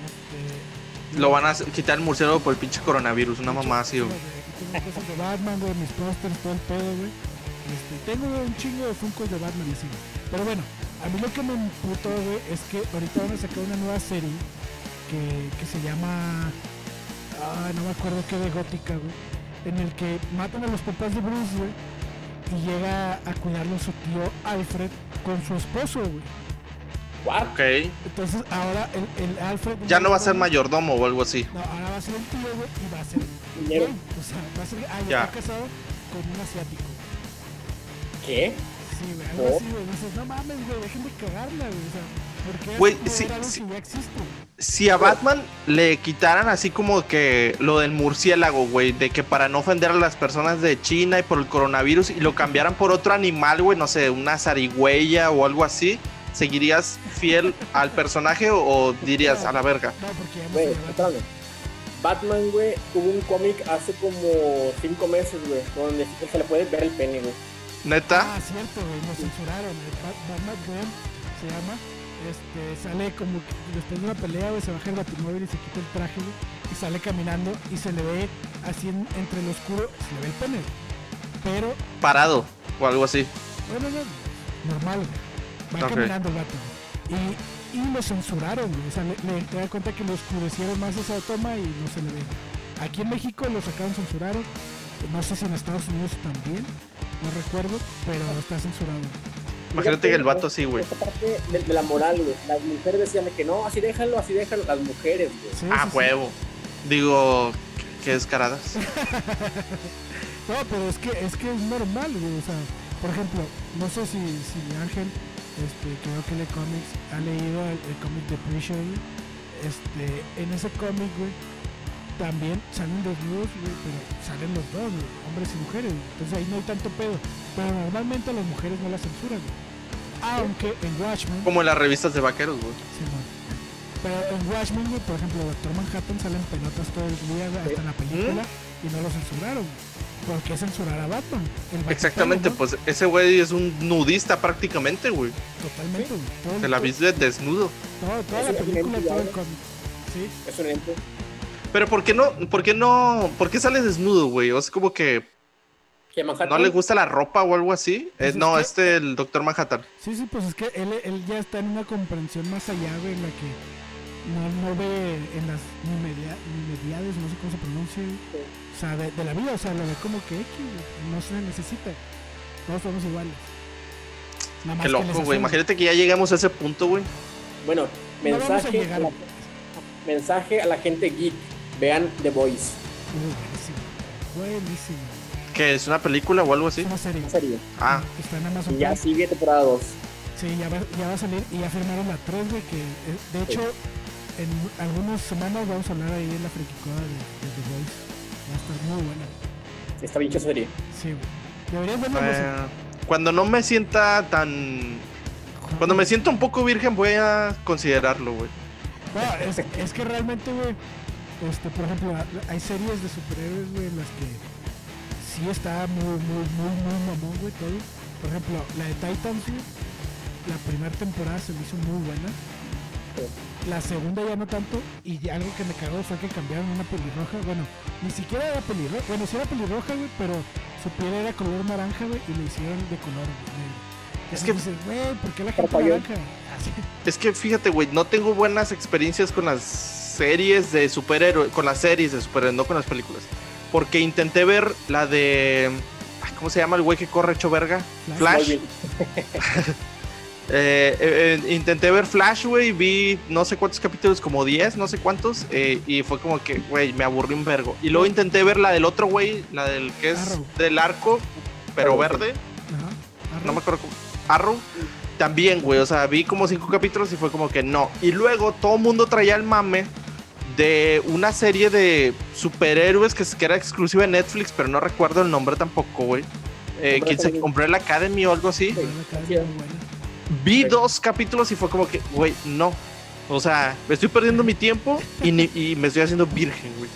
Este, Lo van a quitar el murciélago por el pinche coronavirus, una mamá así, güey. Aquí tengo cosas de Batman, güey, mis pósters, todo el pedo, güey. Este, tengo un chingo de Funkos de Batman así, güey. Pero bueno, a mí lo que me emputó, güey, es que ahorita van a sacar una nueva serie que, que se llama. Ah, no me acuerdo qué de gótica, güey. En el que matan a los papás de Bruce, güey. Y llega a cuidarlo su tío Alfred con su esposo, güey. Entonces ahora el, el Alfred. Ya no va a ser mayordomo o algo así. No, ahora va a ser el tío, güey, y va a ser Dinero. O sea, va a ser. Ah, ya está casado con un asiático. ¿Qué? Sí, güey, algo Oh. así, güey. Dices, no mames, güey, dejen de cagarla, güey. O sea, ¿por qué Güey? Si a Batman le quitaran así como que lo del murciélago, güey, de que para no ofender a las personas de China y por el coronavirus y lo cambiaran por otro animal, güey, no sé, una zarigüeya o algo así, ¿seguirías fiel al personaje o, o dirías a la verga? No, Güey. Batman, güey, tuvo un cómic hace como cinco meses, güey, donde se le puede ver el pene, güey. ¿Neta? Ah, cierto, güey, lo censuraron. Batman se llama. Este, sale como que después de una pelea, güey, se baja el batimóvil y se quita el traje, güey, y sale caminando y se le ve así en- entre lo oscuro, se le ve el pene. Pero, Parado o algo así. bueno, no, normal, güey. Va caminando el vato, güey. Y, y lo censuraron, güey. O sea, le, le- te das cuenta que lo oscurecieron más esa toma y no se le ve. Aquí en México lo sacaron, censuraron. No sé si en Estados Unidos también, no recuerdo, pero está censurado. Imagínate que el vato así, güey. Esta parte de, de la moral, güey. Las mujeres decían de que no, así déjalo, así déjalo. Las mujeres, güey. Sí, Ah, sí, sí. huevo. Digo, qué- descaradas. No, pero es que es que es normal, güey. O sea, por ejemplo, no sé si, si Ángel, este, que veo que lee cómics, ha leído el, el cómic de Preacher, güey. Este, en ese cómic, güey, también salen desnudos, güey, pero salen los dos, güey, hombres y mujeres. güey. Entonces ahí no hay tanto pedo. Pero normalmente a las mujeres no las censuran, güey. Aunque en Watchmen. Como en las revistas de vaqueros, güey. Simón. Pero en Watchmen, güey, por ejemplo, Doctor Manhattan salen pelotas todo el día, güey, hasta en la película, y no lo censuraron. ¿Por qué censurar a Batman? El Batman, Exactamente, ¿no? pues ese güey es un nudista prácticamente, güey. Totalmente, güey. Se la viste desnudo. todo- toda Es la película, todo el cómic. Sí, Es un ente. Pero ¿por qué no? ¿Por qué no? ¿Por qué sale desnudo, güey? O sea, como que no le gusta la ropa o algo así. Pues Eh, es no, que- este el Doctor Manhattan. sí, sí, pues es que él, él ya está en una comprensión más allá, güey, en la que no, no ve en las nimedia- nimediades, no sé cómo se pronuncia. Sí. o sea, de, de la vida, o sea, lo ve como que X, güey, no se necesita. Todos somos iguales. Nada más Qué que loco, güey. Imagínate que ya llegamos a ese punto, güey. Bueno, No vamos a mensaje, a la, mensaje a la gente geek. Vean The Voice. Buenísimo. Buenísimo. Que es una película o algo Es así. una serie. En serio. Ah, Está en Amazon Y ya Prime. sigue temporada 2. Sí, ya va, ya va a salir y ya firmaron la 3, güey, que eh, de hecho en algunas semanas vamos a hablar ahí en la friquicoda de, de The Voice. Va a estar muy buena. Está bien serie. Sí, güey. Deberías. José. eh, cuando no me sienta tan. Cuando me siento un poco virgen, voy a considerarlo, güey. No, es, es que realmente, güey, este, por ejemplo, ha- hay series de superhéroes, güey, en las que sí está muy, muy, muy, muy mamón, güey, todo. Por ejemplo, la de Titans, güey, la primera temporada se me hizo muy buena. La segunda ya no tanto. Y algo que me cagó fue que cambiaron una pelirroja. Bueno, ni siquiera era pelirroja. Bueno, sí era pelirroja, güey, pero su piel era color naranja, güey, y le hicieron de color negro. Es que- dices, güey, ¿por qué la gente naranja? Así. Es que fíjate, güey, no tengo buenas experiencias con las series de superhéroes, con las series de superhéroes, no con las películas. Porque intenté ver la de. ay, ¿Cómo se llama el güey que corre hecho verga? Flash. Eh, eh, eh, intenté ver Flash, güey, vi no sé cuántos capítulos, como 10, no sé cuántos, eh, y fue como que, güey, me aburrí un vergo. Y luego intenté ver la del otro güey, la del que es Arrow. del arco, pero Arrow, verde, Ajá. no me acuerdo cómo. Arrow. También, güey, o sea, vi como cinco capítulos y fue como que no. Y luego todo el mundo traía el mame de una serie de superhéroes que, que era exclusiva de Netflix, pero no recuerdo el nombre tampoco, güey. Eh, ¿Quién se compró la Academy o algo así? Sí. Vi Sí. dos capítulos y fue como que, güey, no. O sea, me estoy perdiendo mi tiempo y, ni- y me estoy haciendo virgen, güey.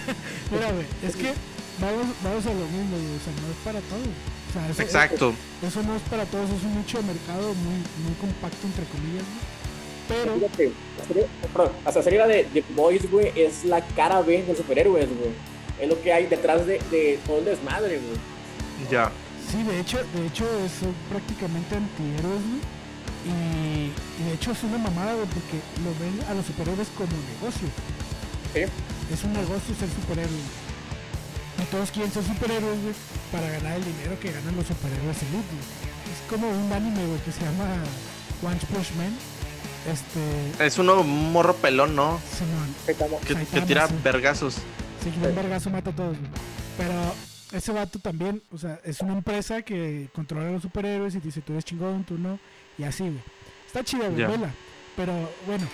Mira, güey, es que vamos, vamos a lo mismo, güey. O sea, no es para todos. O sea, eso, Exacto. Eso no es para todos, es un nicho de mercado muy, muy compacto, entre comillas, güey. Pero, Fíjate, la serie, perdón, hasta la serie de The Boys, güey, es la cara B de superhéroes, güey. Es lo que hay detrás de, de todo el desmadre, güey. Ya. sí, de hecho, de hecho, son prácticamente antihéroes, güey. Y, y de hecho es una mamada, güey, porque lo ven a los superhéroes como negocio. Sí. Es un negocio ser superhéroe. Y todos quieren ser superhéroes, güey, para ganar el dinero que ganan los superhéroes elite, güey. Es como un anime, güey, que se llama One Punch Man. Este, Es uno un morro pelón, ¿no? Saitama. Que, tira sí. vergazos. Sí, que un vergazo mata a todos, güey. Pero ese vato también, o sea, es una empresa que controla a los superhéroes y dice tú eres chingón, tú no, y así, güey. Está chida, güey, vela. Pero bueno,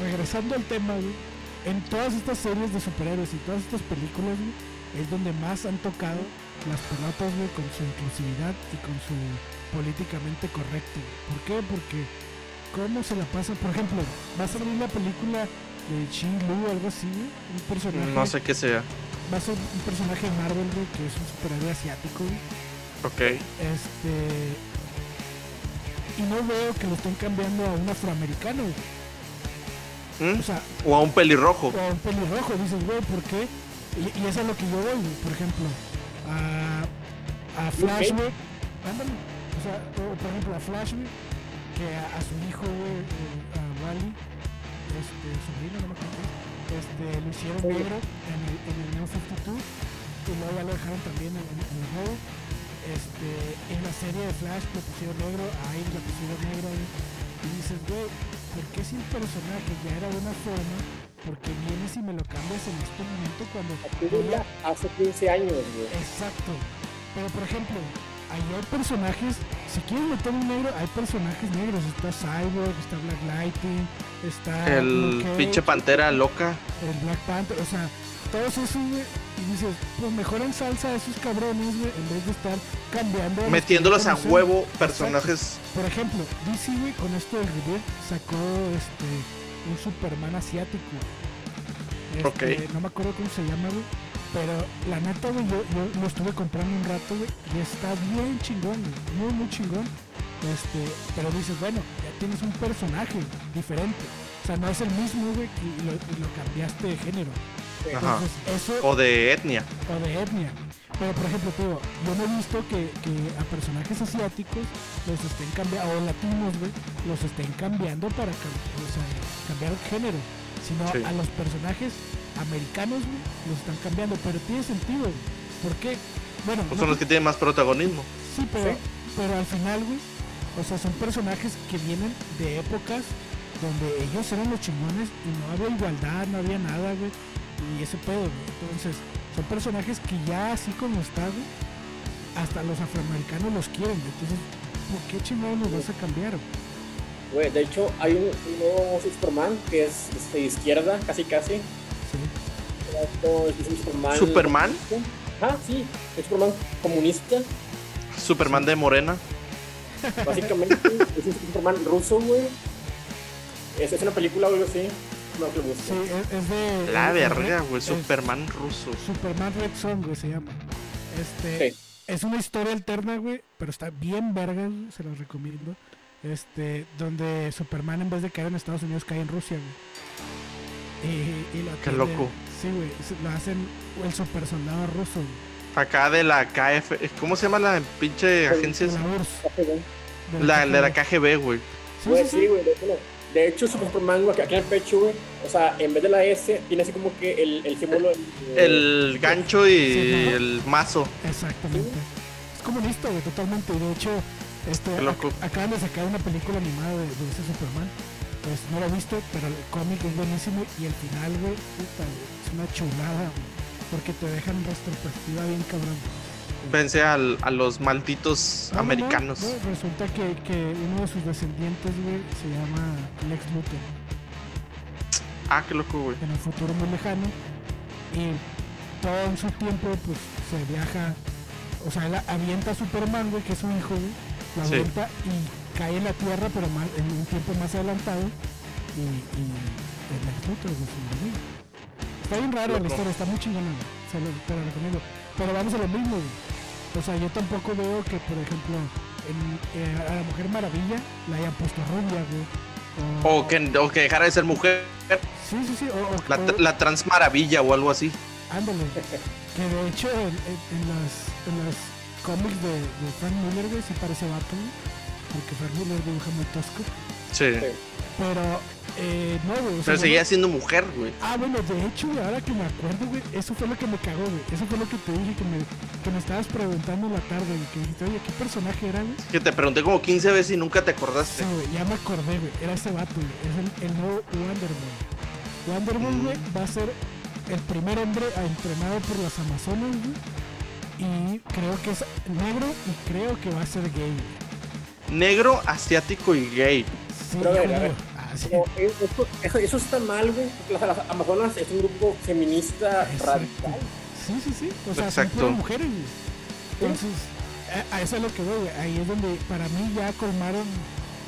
regresando al tema, güey, en todas estas series de superhéroes y todas estas películas, güey, es donde más han tocado las pelotas, güey, con su inclusividad y con su políticamente correcto. güey. ¿Por qué? Porque cómo se la pasa, por ejemplo, va a salir la película de Shin Lu o algo así, güey, un personaje No sé qué sea. va a ser un personaje de Marvel, güey, que es un superhéroe asiático, güey. Ok. Este. Y no veo que lo estén cambiando a un afroamericano, güey. ¿Mm? O sea, O a un pelirrojo. o a un pelirrojo. Dices, güey, ¿por qué? Y, y eso es lo que yo voy, güey. Por ejemplo, a, a Flash, güey. Ándale. O sea, o, por ejemplo, a Flash, güey, que a, a su hijo, güey, eh, a Wally, este, sobrino, no me acuerdo, este, lo hicieron Sí. negro en el, en el New 52 y luego ya lo dejaron también en, en, en el juego. Este, en la serie de Flash lo pusieron negro, a Iris lo pusieron negro güey. y dices, güey, ¿por qué si el personaje ya era de una forma? porque vienes y me lo cambias en este momento cuando ya hace 15 años, güey. Exacto. Pero por ejemplo, hay personajes, si quieres meter un negro, hay personajes negros. Está Cyborg, está Black Lightning, está El Cage, pinche pantera loca. el Black Panther, o sea, todos esos, y dices, pues mejor en salsa a esos cabrones, güey, en vez de estar cambiando. Metiéndolos a huevo Exacto. personajes. Por ejemplo, DC, güey, con esto del review sacó este un Superman asiático. Este, Ok. No me acuerdo cómo se llama, güey. Pero la neta, güey, yo, yo lo estuve comprando un rato, güey, y está bien chingón. Muy, muy chingón. Este, pero dices, bueno, ya tienes un personaje diferente. O sea, no es el mismo, güey, y lo, y lo cambiaste de género. Ajá. Entonces, eso O de etnia. o de etnia. Pero por ejemplo, te digo, yo no he visto que, que a personajes asiáticos los estén cambiando, o latinos, güey, los estén cambiando para cam- o sea, cambiar el género. Sino Sí. a los personajes americanos, güey, los están cambiando. Pero tiene sentido, güey. ¿Por qué? Bueno, Pues no son los que tienen más protagonismo. Sí, pero, Sí. pero al final, güey, o sea, son personajes que vienen de épocas donde ellos eran los chingones y no había igualdad, no había nada, güey, y ese pedo, güey. Entonces, son personajes que ya así como está, güey, hasta los afroamericanos los quieren, güey. Entonces, ¿por qué chingados los vas a cambiar, güey? Güey, de hecho, hay un, un nuevo Superman que es este, de izquierda, casi casi. Sí. Esto es un Superman. Superman. Ah, sí, es Superman comunista. Superman de Morena. Básicamente, es un Superman ruso, güey. Es, es una película o algo así. No, que busco. Sí, es, de... La verga, güey. es Superman ruso. Superman Red Son, güey, se llama. Este... Sí. Es una historia alterna, güey, pero está bien verga, güey, se los recomiendo. este, donde Superman en vez de caer en Estados Unidos cae en Rusia, güey. Y, y lo Qué loco. Sí, güey, lo hacen el super soldado ruso. Acá de la KF. ¿Cómo se llama la pinche agencia? La La, de la KGB. Güey. Sí, Güey, sí, sí, sí. güey. De, hecho, su Superman, güey, aquí en el pecho, güey, o sea, en vez de la S, tiene así como que el, el símbolo. eh, El gancho y Sí, ¿no? el mazo. Exactamente. Es comunista, güey, totalmente. De hecho, este, ac- acaban de sacar una película animada de, de ese Superman. Pues no lo he visto, pero el cómic es buenísimo. Y el final, güey, puta, güey, es una chulada, güey. Porque te dejan retrospectiva bien cabrón. Vence al- a los malditos No, no, no, americanos. no, resulta que, que uno de sus descendientes, güey, se llama Lex Luthor. Ah, qué loco, güey. en el futuro muy lejano y todo en su tiempo pues se viaja o sea él avienta a Superman güey que es su hijo güey lo Sí. y cae en la tierra pero más, en un tiempo más adelantado y, y Luthor güey, sobrevive. está bien raro la historia está muy chingona se lo, te lo recomiendo pero vamos a lo mismo o sea yo tampoco veo que por ejemplo en, eh, a la Mujer Maravilla la hayan puesto rubia güey O que, o que dejara de ser mujer. sí sí sí o, La, la transmaravilla o algo así. Ándale. Que de hecho en, en- en las, en las cómics de, de Frank Miller, güey, sí parece vato, güey, Porque Frank Miller dibuja muy tosco. Sí. Sí. Pero, eh, no, güey. o sea, Pero seguía siendo mujer, güey. Ah, bueno, de hecho, güey, ahora que me acuerdo, güey, eso fue lo que me cagó, güey. Eso fue lo que te dije que me, que me estabas preguntando en la tarde, güey. Que dijiste, oye, ¿qué personaje era, güey? Que te pregunté como 15 veces y nunca te Sí, acordaste. güey, ya me acordé, güey. Era ese vato, güey. Es el, el nuevo Wonder Woman. Wonder Woman, Mm. güey, va a ser el primer hombre entrenado por las Amazonas, güey. Y creo que es negro y creo que va a ser gay, güey. Negro, asiático y gay. Sí, Pero a ver, a judío. ver. Ah. No, eh, eso, eso- eso está mal, güey. Las, las Amazonas es un grupo feminista Exacto. radical. Sí, sí, sí. O sea, Exacto. son mujeres, güey. Entonces, a, a eso es lo que voy, güey. Ahí es donde para mí ya colmaron.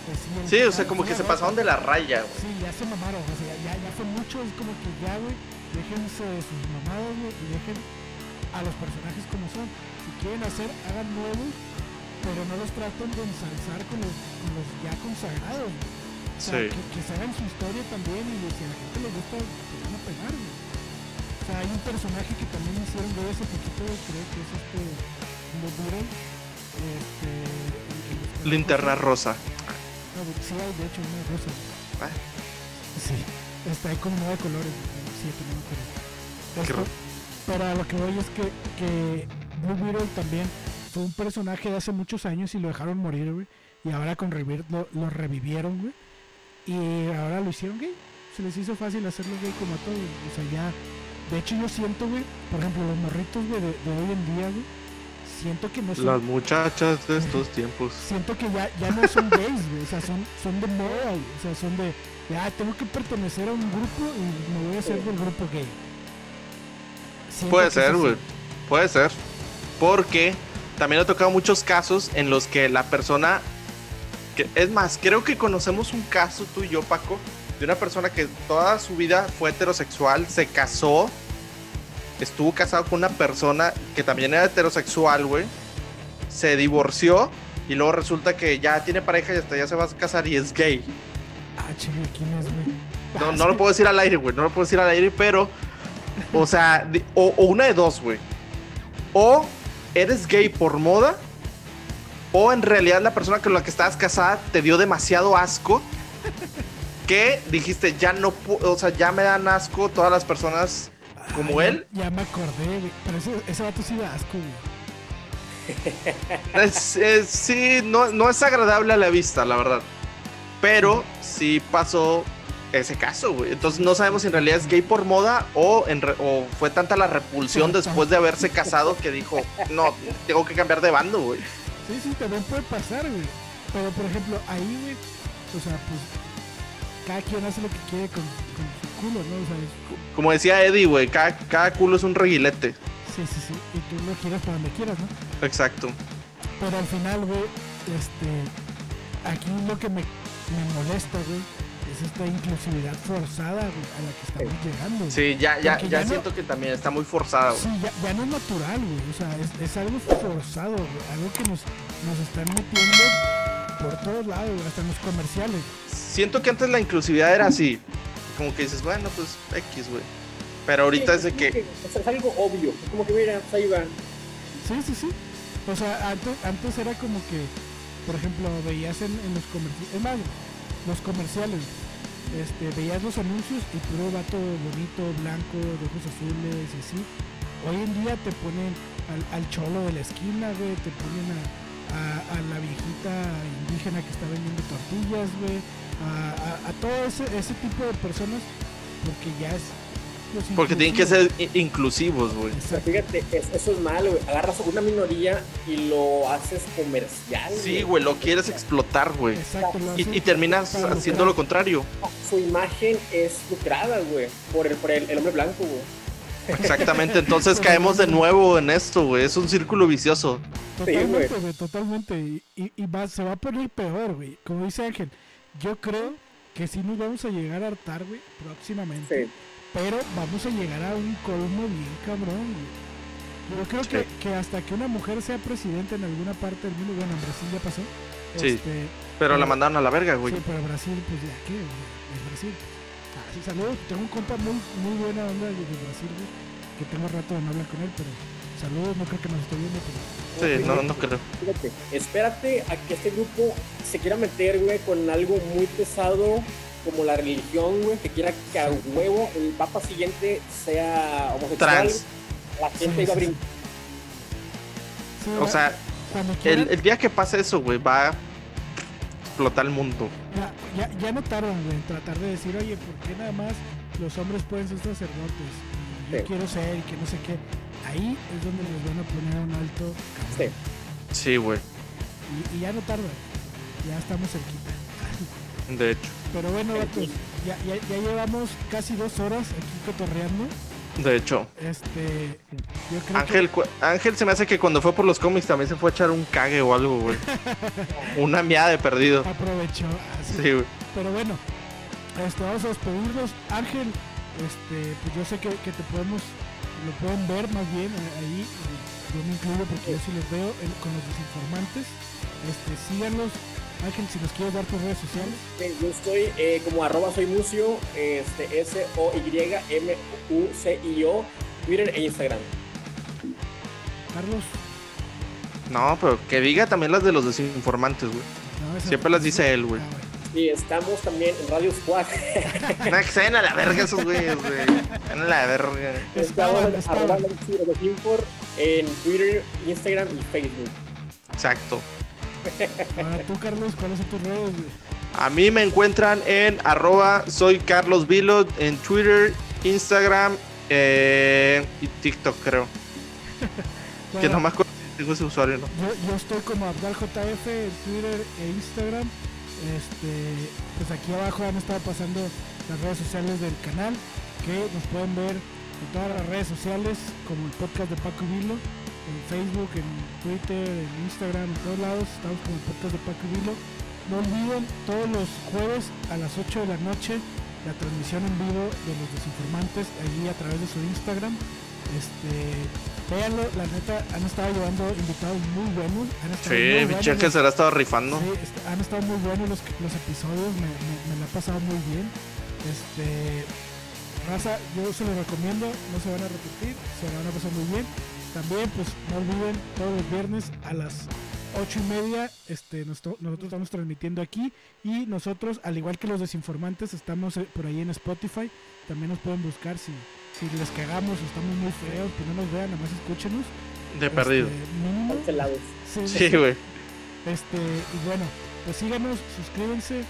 pues, Sí, o sea, como que se pasaron de la raya, güey. Sí, ya se mamaron, o sea, ya, ya fue mucho, es como que ya, güey, déjense de sus mamadas, güey, y dejen a los personajes como son. Si quieren hacer, hagan nuevos, pero no los traten de ensalzar con los, con los ya consagrados. O sea, Sí. que, que se hagan su historia también y si a la gente les gusta, pues van a pegar, güey. O sea, hay un personaje que también hicieron ver hace poquito, creo que es este, Blue Beetle, este... el- el- Linterna rosa. no, sí, hay de hecho una rosa. Ah. Sí, está ahí con nueve colores, siete, no me acuerdo. Pero a lo que voy es que, que Blue Beetle también fue un personaje de hace muchos años y lo dejaron morir, güey. Y ahora con Rebirth lo, lo revivieron, güey. Y ahora lo hicieron gay. Se les hizo fácil hacerlo gay como a todos. O sea, ya. De hecho, yo siento, güey, por ejemplo, los morritos, güey, de, de hoy en día, güey. Siento que no son Las muchachas de estos tiempos. siento que ya, ya no son gays, güey. O sea, son, son de moda, güey. O sea, son de, de, ah, tengo que pertenecer a un grupo y me voy a hacer del grupo gay. Siento Puede ser, güey. Puede ser. Porque también he tocado muchos casos en los que la persona. Que, es más, creo que conocemos un caso, tú y yo, Paco, de una persona que toda su vida fue heterosexual, se casó, estuvo casado con una persona que también era heterosexual, güey. Se divorció y luego resulta que ya tiene pareja y hasta ya se va a casar y es gay. Ah, chinga, ¿quién es, güey? No, no lo puedo decir al aire, güey. No lo puedo decir al aire, pero. O sea, o, o una de dos, güey. O eres gay por moda. O en realidad la persona con la que estabas casada te dio demasiado asco. Que dijiste, ya no puedo. O sea, ya me dan asco todas las personas como él. Ya, me acordé. Pero ese, ese vato sí da asco, güey. Es- es- sí, no, no es agradable a la vista, la verdad. Pero sí pasó ese caso, güey. Entonces no sabemos si en realidad es gay por moda o, en re- o fue tanta la repulsión después de haberse casado que dijo, no, tengo que cambiar de bando, güey. Sí, sí, también puede pasar, güey. Pero, por ejemplo, ahí, güey, o sea, pues, cada quien hace lo que quiere con, con su culo, ¿no? O sea, es- Como decía Eddie, güey, cada, cada culo es un reguilete. sí, sí, sí. Y tú lo quieres para donde quieras, ¿no? Exacto. Pero al final, güey, este, aquí lo que me, me molesta, güey, es esta inclusividad forzada, güey, a la que estamos llegando. güey. Sí, ya, ya, ya no- siento que también está muy forzado. Sí, ya, ya no es natural, güey. O sea, es, es algo forzado, güey. Algo que nos, nos están metiendo por todos lados, güey, hasta en los comerciales. Siento que antes la inclusividad era así. Como que dices, bueno, pues X, güey. Pero ahorita es de que. Es, es algo obvio. Es como que, mira, pues ahí va. Sí, sí, sí. O sea, antes, antes era como que, por ejemplo, veías en, en los comerciales, es más, los comerciales, este, veías los anuncios y puro vato bonito, blanco, de ojos azules y así. Hoy en día te ponen al, cholo de la esquina, güey, te ponen a, la viejita indígena que está vendiendo tortillas, güey, a todo ese, ese tipo de personas, porque ya es... Porque tienen que ser inclusivos, güey. O sea, fíjate, es- eso es malo, güey. Agarras una minoría y lo haces comercial. Sí, güey, lo quieres explotar, güey. Y, y terminas haciendo lo contrario. Su imagen es lucrada, güey, por el, por el, el hombre blanco, güey. Exactamente, entonces caemos de nuevo en esto, güey. Es un círculo vicioso. Totalmente, güey, totalmente. Y, y- y va, se va a poner peor, güey. Como dice Ángel, yo creo que sí nos vamos a llegar a hartar, güey, próximamente. Sí. Pero vamos a llegar a un colmo bien cabrón, güey. Yo creo que, Sí. que hasta que una mujer sea presidenta en alguna parte del mundo, bueno, en Brasil ya pasó. Sí. Este, Pero la mandaron a la verga, güey. Sí, pero Brasil, pues ya, ¿qué? güey? Es Brasil. Ah, sí, saludos. Tengo un compa muy, muy buena onda de, de Brasil, güey. Que tengo rato de no hablar con él, pero saludos, no creo que nos esté viendo, pero. Sí, no, no creo. Fíjate, espérate a que este grupo se quiera meter, güey, con algo muy pesado como la religión, güey, que quiera que a huevo el papa siguiente sea homosexual. Trans. La gente Sí, iba a sí, brincar. Sí, O sea, el, el día que pase eso, güey, va a explotar el mundo. ya, ya, ya no tardan, güey, en tratar de decir, oye, ¿por qué nada más los hombres pueden ser sacerdotes? Y yo Sí. quiero ser y que no sé qué. Ahí es donde les van a poner un alto. cabrón. Sí. Sí, güey. Y, y ya no tarda. Ya estamos cerquita. De hecho. Pero bueno, vatos, ya, ya, ya llevamos casi dos horas aquí cotorreando. De hecho. Este, yo creo Ángel, cu- Ángel se me hace que cuando fue por los cómics también se fue a echar un cague o algo, güey. Una miada de perdido. que aprovechó. así. Sí, güey. Pero bueno, este, vamos a despedirnos. Ángel, este, pues yo sé que, que te podemos, lo pueden ver más bien eh, ahí. eh, Yo me incluyo porque yo sí los veo en- con los desinformantes. Este, síganlos. Ángel, si nos quieres dar tus redes sociales. Sí, Yo estoy eh, como arroba soy mucio, este, S-O-Y-M-U-C-I-O, Twitter e Instagram. Carlos. No, pero que diga también las de los desinformantes, güey. No, Siempre las dice él, güey. Ah. Y estamos también en Radio Squad. Nah, que se vayan a la verga esos güeyes, güey. Se vayan a la verga. Estamos Estaban, en arroba en Twitter, Instagram y Facebook. Exacto. Ahora tú, Carlos, ¿cuáles son tus redes? A mí me encuentran en arroba soy Carlos Vilo en Twitter, Instagram eh, y TikTok, creo. Que Bueno, no me acuerdo si tengo ese usuario, ¿no? Yo, yo estoy como AbdalJF en Twitter e Instagram. Este, pues aquí abajo han estado pasando las redes sociales del canal, que nos pueden ver en todas las redes sociales, como el podcast de Paco Vilo, en Facebook, en Twitter, en Instagram, en todos lados, estamos como el podcast de Paco Vilo. No olviden todos los jueves a las 8 de la noche la transmisión en vivo de los desinformantes allí a través de su Instagram. Este, véanlo, la neta han estado llevando invitados muy buenos. Han estado Sí, buenos pinche que los- se la estaba rifando. Sí, este, han estado muy buenos los, los episodios, me, me- me la ha pasado muy bien. Este, raza, yo se los recomiendo, no se van a repetir, se la van a pasar muy bien. También, pues no olviden, todos los viernes a las ocho y media, este, nos- nosotros estamos transmitiendo aquí y nosotros, al igual que los desinformantes, estamos eh, por ahí en Spotify. También nos pueden buscar si, si les cagamos o estamos muy feos, que no nos vean, nada más escúchenos. De perdido. Este, mínimo. Cancelados. Sí, Sí, güey. este, y bueno, pues síganos, suscríbanse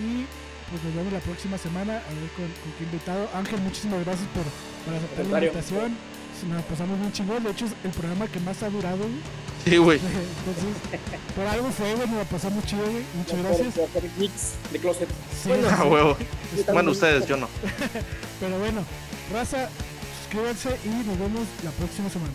y pues nos vemos la próxima semana a ver con, con qué invitado. Ángel, muchísimas gracias por, por aceptar la invitación. Nos pasamos bien chingón. De hecho, es el programa que más ha durado. güey. Sí, güey. Entonces, por algo fue, güey, nos la pasamos chido, güey. Muchas Por- gracias. Por, por geeks de closet. Sí, Bueno, huevo. Bueno, ustedes, yo no. Pero bueno, raza, suscríbanse y nos vemos la próxima semana.